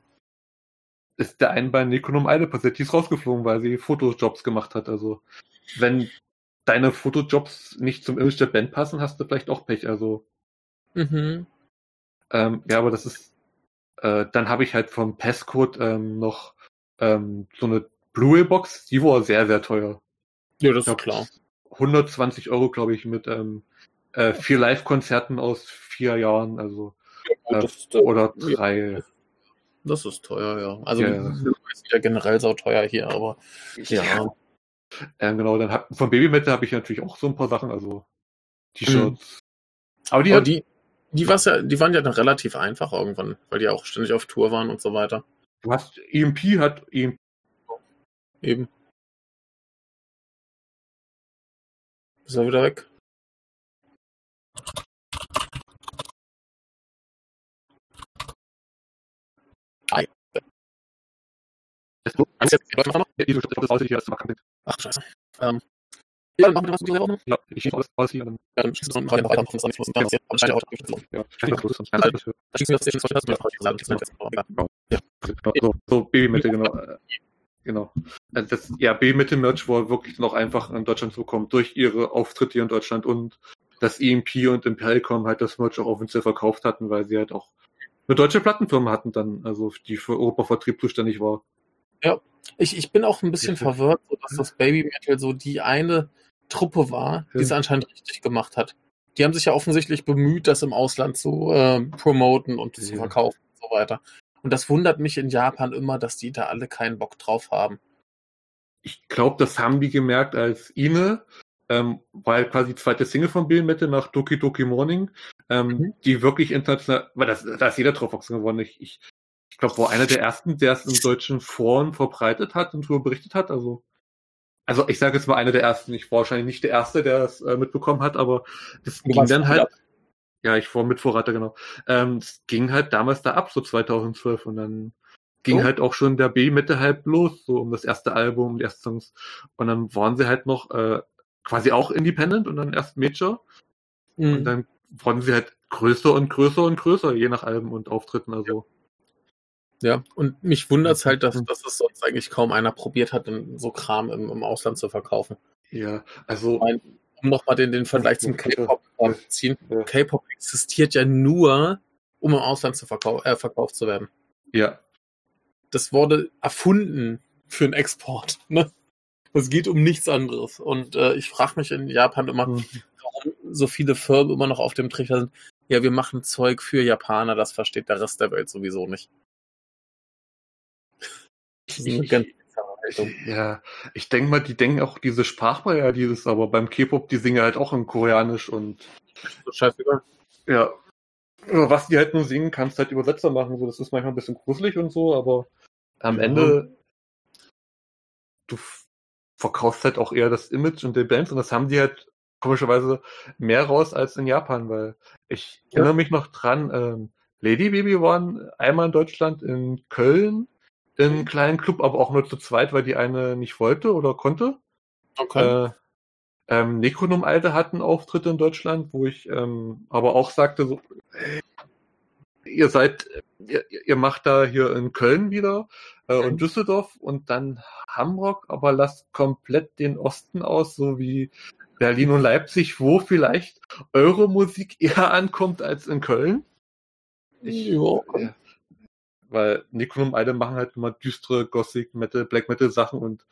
Ist der einen bei Nekonom Eide passiert, die ist rausgeflogen, weil sie Fotojobs gemacht hat. Also wenn deine Fotojobs nicht zum Image der Band passen, hast du vielleicht auch Pech. Also Mhm. Ähm, ja, aber das ist, äh, dann habe ich halt vom Passcode ähm, noch ähm, so eine Blu-ray-Box, die war sehr, sehr teuer. Ja, das ist klar. 120 Euro, glaube ich, mit ähm, äh, vier Live-Konzerten aus vier Jahren, also ja, gut, äh, oder drei. Das ist teuer, ja. Also ja. ist ja generell sau teuer hier, aber ja. ja. Ähm, genau, dann hab, von Babymetal habe ich natürlich auch so ein paar Sachen, also T-Shirts. Mhm. Aber die, aber die, die, war's ja, die waren ja dann relativ einfach irgendwann, weil die auch ständig auf Tour waren und so weiter. Du hast EMP hat EMP. Eben. Ist er wieder weg? Ach, scheiße. Ähm, ja, dann machen wir das selber noch. Ja, ich schieße alles hier. Dann, ja, dann schießt du noch weiter, dann nicht, was da ist. Aber schnell Auto Ja, schnell Auto ist dann. Da schießt du das, schießt du das, das gesagt, Ja, so, so Babymittel, genau. Genau. Also das, ja, B-Mitte-Merch war wirklich noch einfach in Deutschland zu bekommen, durch ihre Auftritte hier in Deutschland und dass EMP und Impelcom halt das Merch auch offiziell verkauft hatten, weil sie halt auch eine deutsche Plattenfirma hatten dann, also die für Europavertrieb zuständig war. Ja, ich, ich bin auch ein bisschen verwirrt, so dass das Baby Metal so die eine Truppe war, die es anscheinend richtig gemacht hat. Die haben sich ja offensichtlich bemüht, das im Ausland zu äh, promoten und zu verkaufen und so weiter. Und das wundert mich in Japan immer, dass die da alle keinen Bock drauf haben. Ich glaube, das haben die gemerkt, als Ine, ähm, weil quasi die zweite Single von Bill Metal nach Doki Doki Morning, ähm, mhm. die wirklich international, weil das, da ist jeder drauf geworden. Ich, ich, ich glaube, war einer der ersten, der es in deutschen Foren verbreitet hat und darüber berichtet hat. Also also ich sage jetzt mal einer der ersten, ich war wahrscheinlich nicht der Erste, der das äh, mitbekommen hat, aber das du ging dann halt, ja, ich war Mitvorreiter, genau. Ähm, das ging halt damals da ab, so 2012 und dann ging oh. halt auch schon der B-Mitte halb los, so um das erste Album, die ersten Songs und dann waren sie halt noch äh, quasi auch Independent und dann erst Major mhm. und dann wurden sie halt größer und größer und größer, je nach Alben und Auftritten, also. Ja. Ja, und mich wundert es halt, dass, dass es sonst eigentlich kaum einer probiert hat, so Kram im, im Ausland zu verkaufen. Ja, also. Mein, um nochmal den, den Vergleich zum K-Pop zu ziehen. Ja. K-Pop existiert ja nur, um im Ausland zu verkau äh, verkauft zu werden. Ja. Das wurde erfunden für einen Export. [LAUGHS] Ne? Es geht um nichts anderes. Und äh, ich frage mich in Japan immer, mhm. warum so viele Firmen immer noch auf dem Trichter sind. Ja, wir machen Zeug für Japaner, das versteht der Rest der Welt sowieso nicht. Ich, ja, ich denke mal, die denken auch diese Sprachbarriere, dieses, aber beim K-Pop, die singen halt auch in Koreanisch und. Scheißegal. Ja. Was die halt nur singen, kannst halt Übersetzer machen, so, das ist manchmal ein bisschen gruselig und so, aber am ja. Ende, du verkaufst halt auch eher das Image und die Bands und das haben die halt komischerweise mehr raus als in Japan, weil ich ja. erinnere mich noch dran, ähm, Lady Baby waren einmal in Deutschland in Köln in kleinen Club, aber auch nur zu zweit, weil die eine nicht wollte oder konnte. Okay. Äh, ähm, Necronom Alte hatten Auftritte in Deutschland, wo ich ähm, aber auch sagte, so, ey, ihr seid, ihr, ihr macht da hier in Köln wieder äh, und Düsseldorf und dann Hamburg, aber lasst komplett den Osten aus, so wie Berlin und Leipzig, wo vielleicht eure Musik eher ankommt als in Köln. Ich, ja. Weil Necronum alle machen halt immer düstere Gothic Metal, Black Metal Sachen und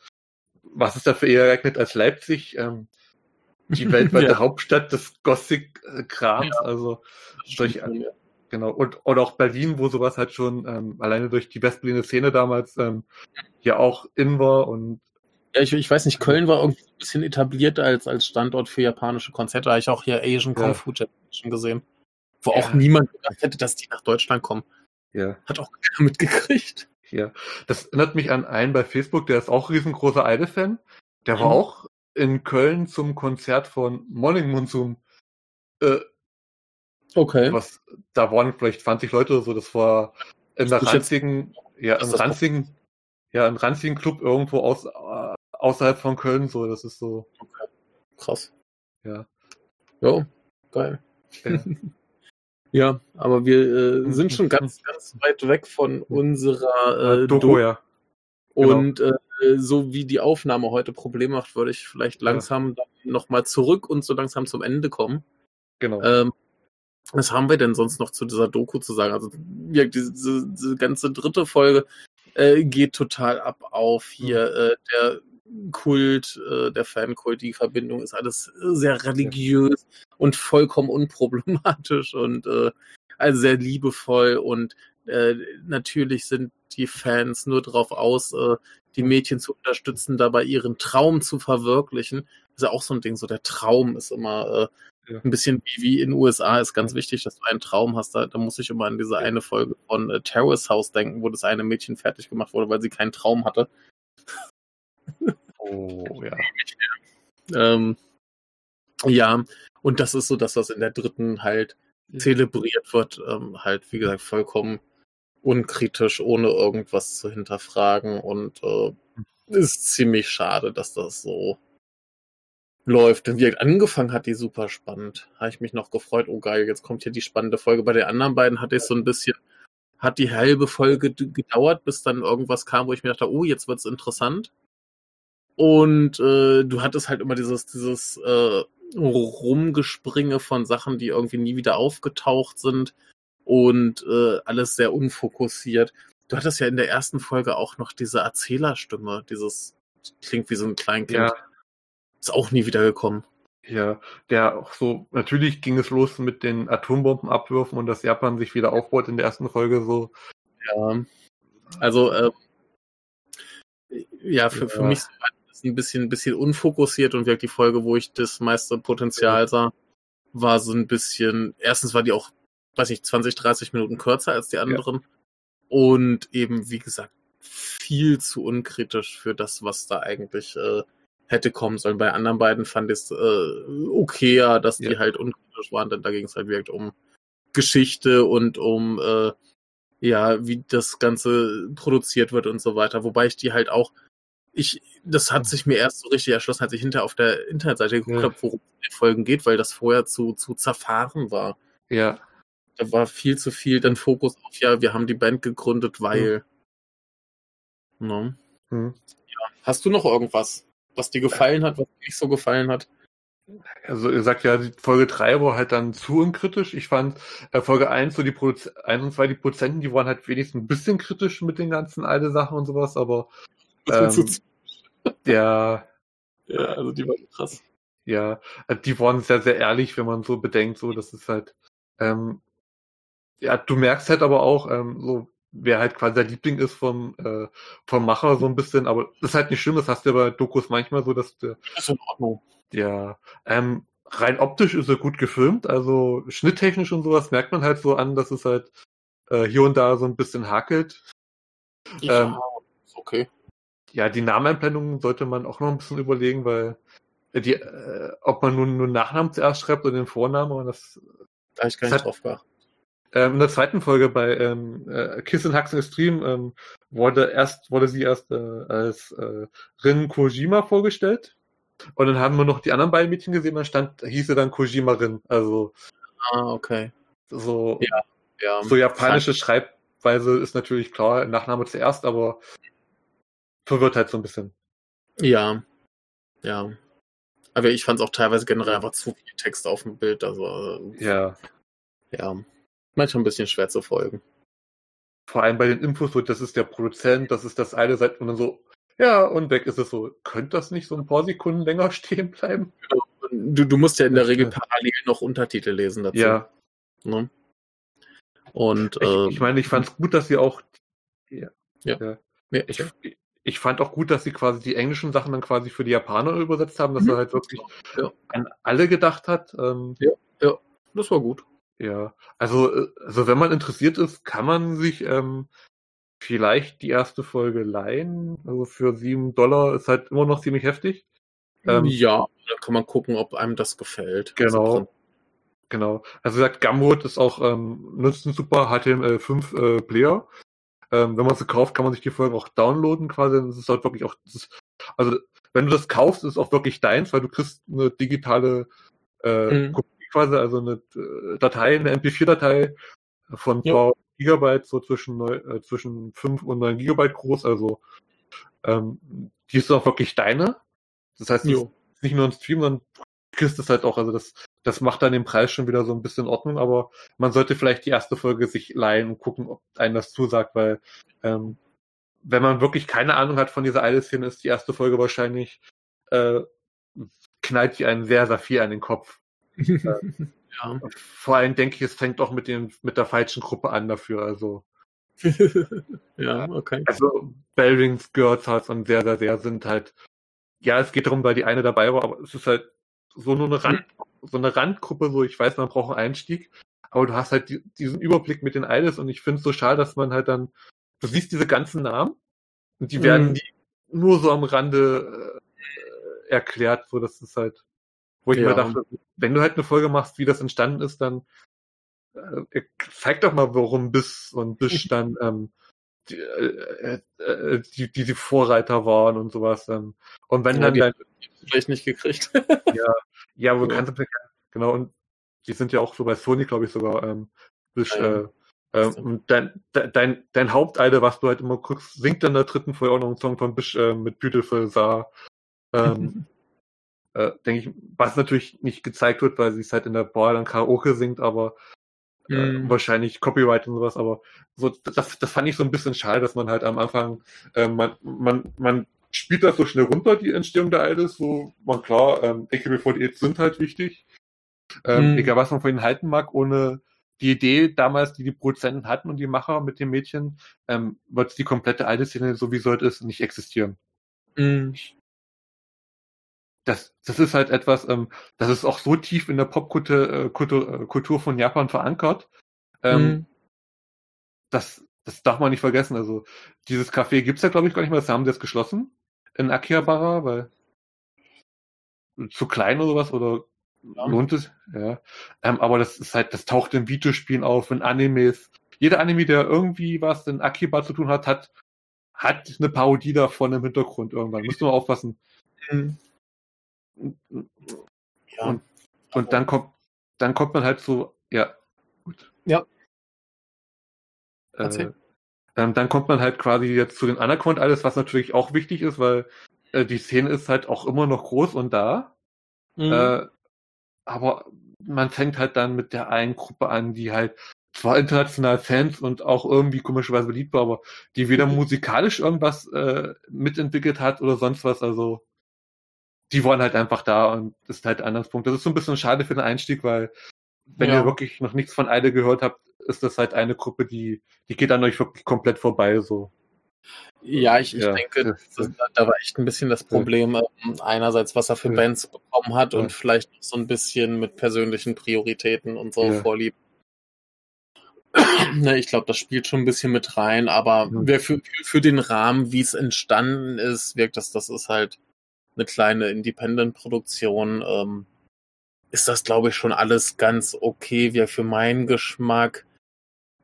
was ist dafür eher geeignet als Leipzig? Ähm, die [LAUGHS] weltweite ja. Hauptstadt des Gothic-Krams, ja. also durch, ja. genau, und, und auch Berlin, wo sowas halt schon ähm, alleine durch die Westberliner Szene damals ähm, ja auch in war und ja, ich, ich weiß nicht, Köln war irgendwie ein bisschen etabliert als, als Standort für japanische Konzerte. Da habe ich auch hier Asian Kung Fu Generation gesehen. Wo auch niemand gedacht hätte, dass die nach Deutschland kommen. Ja. Hat auch keiner mitgekriegt. Ja. Das erinnert mich an einen bei Facebook, der ist auch riesengroßer Eide-Fan. Der war mhm. auch in Köln zum Konzert von Morning Monsoon. Äh, okay. Was, da waren vielleicht 20 Leute oder so, das war in der ranzigen, ja, im ranzigen, ja, im ranzigen Club irgendwo aus, äh, außerhalb von Köln, so, das ist so. Okay. Krass. Ja. Jo, geil. Ja. [LAUGHS] ja, aber wir äh, sind schon ganz, ganz weit weg von unserer äh, Doku, ja. Genau. Und äh, so wie die Aufnahme heute Problem macht, würde ich vielleicht langsam ja. nochmal zurück und so langsam zum Ende kommen. Genau. Ähm, was haben wir denn sonst noch zu dieser Doku zu sagen? Also ja, diese, diese ganze dritte Folge äh, geht total ab auf hier. Mhm. Äh, der Kult, äh, der Fankult, die Verbindung ist alles sehr religiös ja. und vollkommen unproblematisch und äh, also sehr liebevoll und äh, natürlich sind die Fans nur darauf aus, äh, die Mädchen zu unterstützen, dabei ihren Traum zu verwirklichen. Das ist ja auch so ein Ding, so der Traum ist immer äh, ja. ein bisschen wie, wie in den USA ist ganz wichtig, dass du einen Traum hast. Da, da muss ich immer an diese eine Folge von äh, Terrace House denken, wo das eine Mädchen fertig gemacht wurde, weil sie keinen Traum hatte. Oh, ja. [LAUGHS] ähm, ja, und das ist so das, was in der dritten halt zelebriert wird, ähm, halt, wie gesagt, vollkommen unkritisch, ohne irgendwas zu hinterfragen. Und äh, ist ziemlich schade, dass das so läuft. Denn wie angefangen hat die super spannend. Habe ich mich noch gefreut, oh geil, jetzt kommt hier die spannende Folge. Bei den anderen beiden hatte ich so ein bisschen, hat die halbe Folge gedauert, bis dann irgendwas kam, wo ich mir dachte, oh, jetzt wird's interessant. Und äh, du hattest halt immer dieses, dieses äh, Rumgespringe von Sachen, die irgendwie nie wieder aufgetaucht sind und äh, alles sehr unfokussiert. Du hattest ja in der ersten Folge auch noch diese Erzählerstimme, dieses klingt wie so ein Kleinkind. Ja. Ist auch nie wieder gekommen. Ja, der auch so, natürlich ging es los mit den Atombombenabwürfen und dass Japan sich wieder aufbaut in der ersten Folge so. Ja. Also, äh, ja, für, ja. für mich ein bisschen, ein bisschen unfokussiert und wirklich die Folge, wo ich das meiste Potenzial sah, war so ein bisschen, erstens war die auch weiß ich, 20, 30 Minuten kürzer als die anderen. Ja. Und eben, wie gesagt, viel zu unkritisch für das, was da eigentlich äh, hätte kommen sollen. Bei anderen beiden fand ich es äh, okayer, dass ja. die halt unkritisch waren, denn da ging es halt wirklich um Geschichte und um äh, ja, wie das Ganze produziert wird und so weiter. Wobei ich die halt auch, ich, das hat sich mir erst so richtig erschlossen, als ich hinter auf der Internetseite geguckt ja. habe, worum es in den Folgen geht, weil das vorher zu, zu zerfahren war. Ja da war viel zu viel dann Fokus auf, ja, wir haben die Band gegründet, weil. Mhm. Ne? Mhm. Ja. Hast du noch irgendwas, was dir gefallen hat, was dir nicht so gefallen hat? Also ihr sagt ja, die Folge 3 war halt dann zu unkritisch. Ich fand äh, Folge 1, so die Proz 1 und 2, die Prozenten, die waren halt wenigstens ein bisschen kritisch mit den ganzen alte Sachen und sowas, aber ähm, [LAUGHS] der ja, also die waren krass. Ja, äh, die waren sehr, sehr ehrlich, wenn man so bedenkt, so, das ist halt, ähm, ja, du merkst halt aber auch, ähm, so, wer halt quasi der Liebling ist vom, äh, vom Macher so ein bisschen, aber das ist halt nicht schlimm, das hast du ja bei Dokus manchmal so, dass der. Das ist in Ordnung. Ja, ähm, rein optisch ist er gut gefilmt, also schnitttechnisch und sowas merkt man halt so an, dass es halt äh, hier und da so ein bisschen hakelt. Ja, ähm, okay. Ja, die Nameneinblendung sollte man auch noch ein bisschen überlegen, weil die, äh, ob man nun nur Nachnamen zuerst schreibt oder den Vornamen, aber das. Da habe ich gar nicht drauf geachtet. Ähm, in der zweiten Folge bei ähm, äh, Kiss and Hugs Extreme ähm, wurde erst wurde sie erst äh, als äh, Rin Kojima vorgestellt und dann haben wir noch die anderen beiden Mädchen gesehen, dann stand hieß sie dann Kojima Rin, also ah okay so ja, ja. so japanische Schreib Schreibweise ist natürlich klar, Nachname zuerst, aber verwirrt halt so ein bisschen. Ja, ja. Aber ich fand es auch teilweise generell einfach zu viel Text auf dem Bild. Also, Ja. ja, manchmal ein bisschen schwer zu folgen. Vor allem bei den Infos, so, das ist der Produzent, das ist das eine Seite und dann so, ja, und weg ist es so. Könnte das nicht so ein paar Sekunden länger [LAUGHS] stehen bleiben? Du, du musst ja in der Regel parallel noch Untertitel lesen dazu. Ja. Ne? Und Ich, äh, ich meine, ich fand es gut, dass sie auch. Ja. Ja. ja. ja, Ich, ich fand auch gut, dass sie quasi die englischen Sachen dann quasi für die Japaner übersetzt haben, dass Mhm. er halt wirklich Ja. an alle gedacht hat. Ähm, das war gut. ja, also, äh, also wenn man interessiert ist, kann man sich ähm, vielleicht die erste Folge leihen. Also für sieben Dollar ist halt immer noch ziemlich heftig. Ähm, ja, dann kann man gucken, ob einem das gefällt. Genau. Also, Genau. Also wie gesagt, Gumroad ist auch, ähm, nutzt einen super HTML5 äh, Player. Ähm, wenn man sie kauft, kann man sich die Folgen auch downloaden quasi. Das ist halt wirklich auch, ist, also wenn du das kaufst, ist es auch wirklich deins, weil du kriegst eine digitale äh, Mhm. Kopie quasi, also eine äh, Datei, eine MP4-Datei von Ja. paar Gigabyte, so zwischen, neu- äh, zwischen 5 und 9 Gigabyte groß, also ähm, die ist auch wirklich deine. Das heißt, Jo. ist nicht nur ein Stream, sondern du kriegst es halt auch, also das, das macht dann den Preis schon wieder so ein bisschen in Ordnung, aber man sollte vielleicht die erste Folge sich leihen und gucken, ob einem das zusagt, weil ähm, wenn man wirklich keine Ahnung hat von dieser Idol-Szene, ist die erste Folge wahrscheinlich äh, knallt die einen sehr, sehr viel an den Kopf. [LAUGHS] ja. Und vor allem denke ich, es fängt auch mit den mit der falschen Gruppe an dafür. Also, [LAUGHS] ja, okay. also Bellrings, Girls Hearts und sehr, sehr, sehr sind halt, ja, es geht darum, weil die eine dabei war, aber es ist halt so nur eine Rand, so eine Randgruppe, so ich weiß, man braucht einen Einstieg, aber du hast halt die, diesen Überblick mit den Idols und ich finde es so schade, dass man halt dann, du siehst diese ganzen Namen und die werden Mhm. die nur so am Rande äh, erklärt, so das ist halt, wo ich Ja. mir dachte, wenn du halt eine Folge machst, wie das entstanden ist, dann äh, zeig doch mal, warum Biss und Bisch [LAUGHS] dann ähm, die, äh, äh, die, die, die Vorreiter waren und sowas. Ähm. Und wenn Ja, dann dein, Vielleicht nicht gekriegt. ja, aber du Ja. kannst genau, und die sind ja auch so bei Sony, glaube ich, sogar ähm, Bisch, Ja, ja. äh, ähm, und dein, de- dein, dein Haupteide, was du halt immer guckst, singt dann der dritten Folge auch noch einen Song von Bisch äh, mit Beautiful Saar. Ähm, [LAUGHS] äh, denke ich, was natürlich nicht gezeigt wird, weil sie es halt in der Bar dann Karaoke singt, aber äh, Mhm. wahrscheinlich Copyright und sowas, aber so, das, das fand ich so ein bisschen schade, dass man halt am Anfang, äh, man, man, man spielt das so schnell runter, die Entstehung der Idols, so, man klar, ähm, AKB48 sind halt wichtig, ähm, Mhm. egal was man von ihnen halten mag, ohne die Idee damals, die die Produzenten hatten und die Macher mit dem Mädchen, ähm, wird die komplette Idol-Szene, so wie heute ist, nicht existieren Mhm. Das, das ist halt etwas, ähm, das ist auch so tief in der Popkultur äh, Kultur, äh, Kultur von Japan verankert. Ähm, Mhm. das, das darf man nicht vergessen. Also dieses Café gibt's ja, glaube ich, gar nicht mehr. Das haben sie jetzt geschlossen in Akihabara, weil zu klein oder sowas oder Ja. lohnt es? Ja. Ähm, aber das ist halt, das taucht in Videospielen auf, in Animes. Jeder Anime, der irgendwie was in Akiba zu tun hat, hat, hat eine Parodie davon im Hintergrund irgendwann. Müsst ihr mal aufpassen. Mhm. Ja. Und, und dann kommt, dann kommt man halt so, ja, gut. Ja. Äh, ähm, dann kommt man halt quasi jetzt zu den Anaconda alles, was natürlich auch wichtig ist, weil äh, die Szene ist halt auch immer noch groß und da. Mhm. Äh, aber man fängt halt dann mit der einen Gruppe an, die halt zwar international Fans und auch irgendwie komischerweise beliebt war, aber die weder musikalisch irgendwas äh, mitentwickelt hat oder sonst was. Also die waren halt einfach da und das ist halt ein Ansatzpunkt. Das ist so ein bisschen schade für den Einstieg, weil wenn Ja. ihr wirklich noch nichts von Eide gehört habt, ist das halt eine Gruppe, die, die geht an euch wirklich komplett vorbei. So. Ja, ich, ich Ja, denke, das- da war echt ein bisschen das Problem, ähm, einerseits, was er für Ja. Bands bekommen hat Ja. und vielleicht noch so ein bisschen mit persönlichen Prioritäten und so Ja. vorlieb. ne, ich glaube, das spielt schon ein bisschen mit rein, aber Ja. für, für den Rahmen, wie es entstanden ist, wirkt das, das ist halt eine kleine Independent-Produktion, ähm, ist das, glaube ich, schon alles ganz okay. Wäre für meinen Geschmack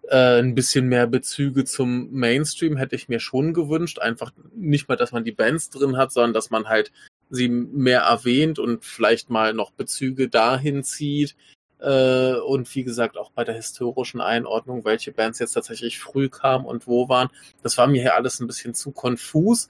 äh, ein bisschen mehr Bezüge zum Mainstream hätte ich mir schon gewünscht. Einfach nicht mal, dass man die Bands drin hat, sondern dass man halt sie mehr erwähnt und vielleicht mal noch Bezüge dahin zieht. Äh, und wie gesagt, auch bei der historischen Einordnung, welche Bands jetzt tatsächlich früh kamen und wo waren, das war mir hier alles ein bisschen zu konfus.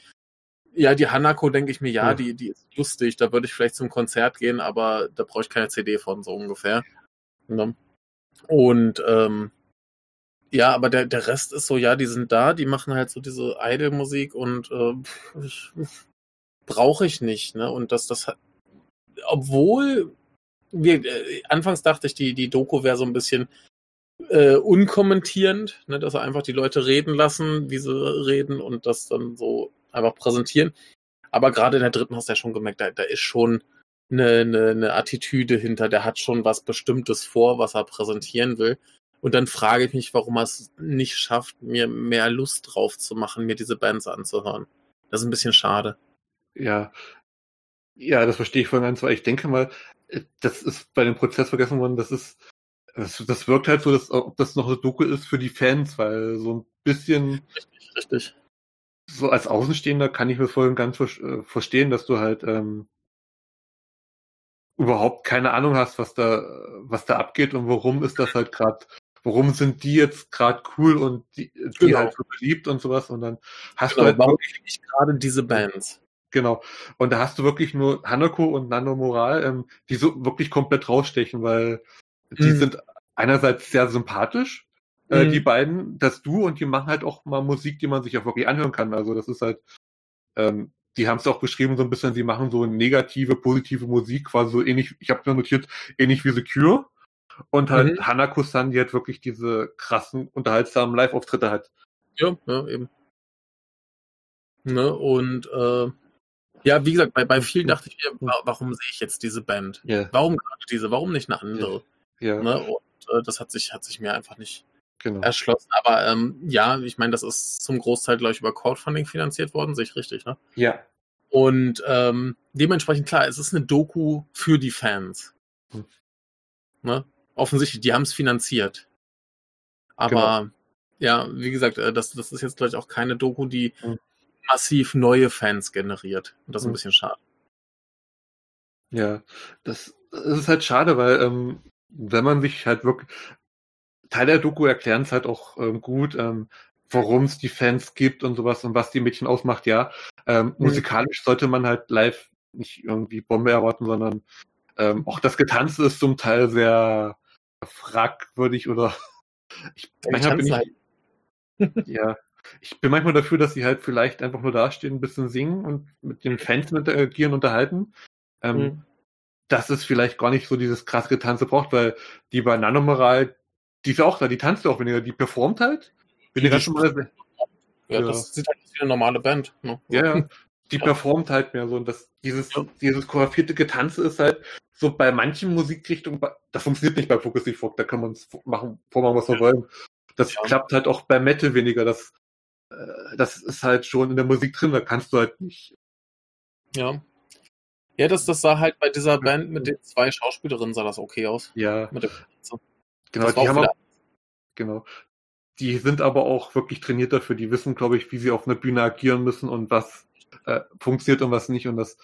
ja, die Hanako denke ich mir, ja, ja, die, die ist lustig. Da würde ich vielleicht zum Konzert gehen, aber da brauche ich keine CD von, so ungefähr. Ne? Und ähm, ja, aber der, der Rest ist so, ja, die sind da, die machen halt so diese Idol-Musik und äh, brauche ich nicht, ne? Und das, das hat, obwohl wir, äh, anfangs dachte ich, die, die Doku wäre so ein bisschen äh, unkommentierend, ne, dass er einfach die Leute reden lassen, wie sie reden und das dann so einfach präsentieren. Aber gerade in der dritten hast du ja schon gemerkt, da, da ist schon eine, eine, eine Attitüde hinter, der hat schon was Bestimmtes vor, was er präsentieren will. Und dann frage ich mich, warum er es nicht schafft, mir mehr Lust drauf zu machen, mir diese Bands anzuhören. Das ist ein bisschen schade. Ja, ja, das verstehe ich voll ganz, weil ich denke mal, das ist bei dem Prozess vergessen worden, das ist, das, das wirkt halt so, dass, ob das noch eine Doku ist für die Fans, weil so ein bisschen. Richtig, richtig so als Außenstehender kann ich mir voll und ganz äh, verstehen, dass du halt ähm, überhaupt keine Ahnung hast, was da, was da abgeht und warum ist das halt gerade, warum sind die jetzt gerade cool und die, die genau. halt so beliebt und sowas und dann hast genau, du halt warum wirklich gerade diese Bands. Genau. Und da hast du wirklich nur Hanako und Nano Moral, ähm, die so wirklich komplett rausstechen, weil die hm. sind einerseits sehr sympathisch, äh, mhm. die beiden, das Du und die machen halt auch mal Musik, die man sich auch wirklich anhören kann. Also das ist halt, ähm, die haben es auch beschrieben so ein bisschen, sie machen so negative, positive Musik, quasi so ähnlich, ich habe mir notiert, ähnlich wie The Cure. Und halt mhm. Hanako-san, die halt wirklich diese krassen, unterhaltsamen Live-Auftritte hat. Ja, ja, eben. Ne, und äh, ja, wie gesagt, bei, bei vielen dachte ich mir, warum sehe ich jetzt diese Band? Yeah. Warum gerade diese? Warum nicht eine andere? Ja. Yeah. Ne, und äh, das hat sich, hat sich mir einfach nicht, genau. erschlossen. Aber ähm, ja, ich meine, das ist zum Großteil, glaube ich, über Crowdfunding finanziert worden, sehe ich richtig, ne? Ja. Und ähm, dementsprechend klar, es ist eine Doku für die Fans. Hm. Ne? Offensichtlich, die haben es finanziert. Aber genau. ja, wie gesagt, äh, das, das ist jetzt, glaube ich, auch keine Doku, die hm. massiv neue Fans generiert. Und das ist hm. ein bisschen schade. Ja, das, das ist halt schade, weil ähm, wenn man sich halt wirklich, Teil der Doku erklären es halt auch ähm, gut, ähm, warum es die Fans gibt und sowas und was die Mädchen ausmacht, ja. Ähm, mhm. Musikalisch sollte man halt live nicht irgendwie Bombe erwarten, sondern ähm, auch das Getanze ist zum Teil sehr fragwürdig oder [LAUGHS] ich, manchmal bin ich, halt. ja, ich bin manchmal dafür, dass sie halt vielleicht einfach nur dastehen, ein bisschen singen und mit den Fans interagieren, unterhalten. Ähm, mhm. Dass es vielleicht gar nicht so dieses krasse Getanze braucht, weil die bei Nanomoral, die ist auch da, die tanzt auch weniger, die performt halt. Bin die ganz normal. Ja, ja, das sieht halt wie eine normale Band. Ne? Ja, ja. [LAUGHS] Die ja. performt halt mehr so. Und das, dieses, ja. dieses choreografierte Getanze ist halt so bei manchen Musikrichtungen, das funktioniert nicht bei Focus Folk, da kann man es machen, vormachen, was wir wollen. Das klappt halt auch bei Metal weniger. Das, äh, das ist halt schon in der Musik drin, da kannst du halt nicht. Ja. Ja, das, das sah halt bei dieser Band mit den zwei Schauspielerinnen sah das okay aus. Ja. Mit der Genau, die haben auch, genau. Die sind aber auch wirklich trainiert dafür. Die wissen, glaube ich, wie sie auf einer Bühne agieren müssen und was äh, funktioniert und was nicht. Und das,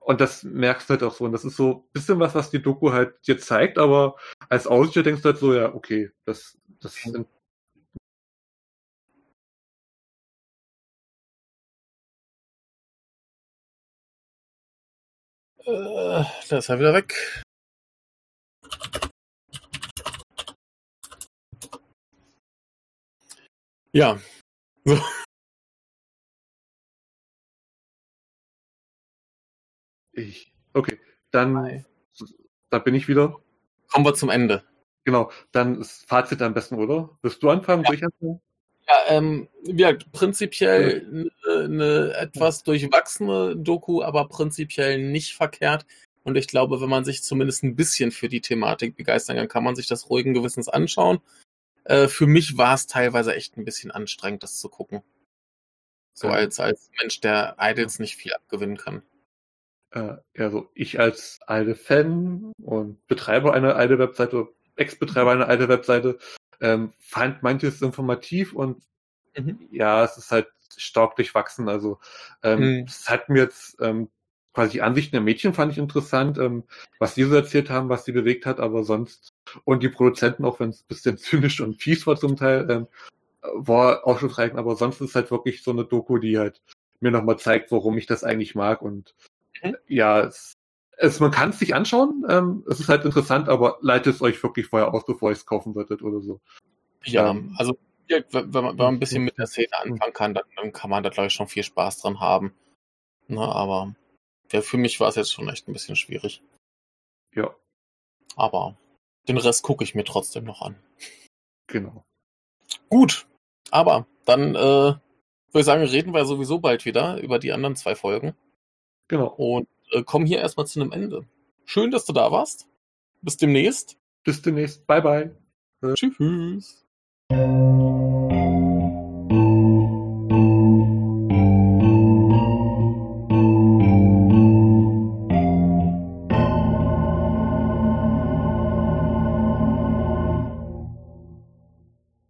und das merkst du halt auch so. Und das ist so ein bisschen was, was die Doku halt dir zeigt, aber als Aussicht denkst du halt so, ja, okay, das, das sind Äh, da ist er wieder weg. Ja. So. [LAUGHS] Ich. Okay, dann da bin ich wieder. Kommen wir zum Ende. Genau, dann ist Fazit am besten, oder? Wirst du anfangen? Ja. anfangen? Ja, ähm, ja, prinzipiell eine, eine etwas durchwachsene Doku, aber prinzipiell nicht verkehrt. Und ich glaube, wenn man sich zumindest ein bisschen für die Thematik begeistern kann, kann man sich das ruhigen Gewissens anschauen. Äh, für mich war es teilweise echt ein bisschen anstrengend, das zu gucken. So als, als Mensch, der Idols nicht viel abgewinnen kann. Äh, also ich als Idle-Fan und Betreiber einer Idle-Webseite, Ex-Betreiber einer Idle-Webseite, ähm, fand manches informativ und mhm. ja, es ist halt stark durchwachsen. Also ähm, mhm. es hat mir jetzt ähm, quasi die Ansichten der Mädchen fand ich interessant, ähm, was die so erzählt haben, was sie bewegt hat, aber sonst und die Produzenten, auch wenn es ein bisschen [LAUGHS] zynisch und fies war zum Teil, ähm, war aufschlussreich, aber sonst ist halt wirklich so eine Doku, die halt mir nochmal zeigt, warum ich das eigentlich mag und mhm. ja, es, es, man kann es sich anschauen, ähm, es ist halt interessant, aber leitet es euch wirklich vorher aus, bevor ihr es kaufen würdet oder so. Ja, ähm, also wenn man, wenn man ein bisschen mit der Szene anfangen kann, dann, dann kann man da glaube ich schon viel Spaß dran haben. Na, ne, aber ja, für mich war es jetzt schon echt ein bisschen schwierig. Ja. Aber den Rest gucke ich mir trotzdem noch an. Genau. Gut, aber dann äh, würde ich sagen, reden wir sowieso bald wieder über die anderen zwei Folgen. Genau. Und äh, kommen hier erstmal zu einem Ende. Schön, dass du da warst. Bis demnächst. Bis demnächst. Bye, bye. Tschüss.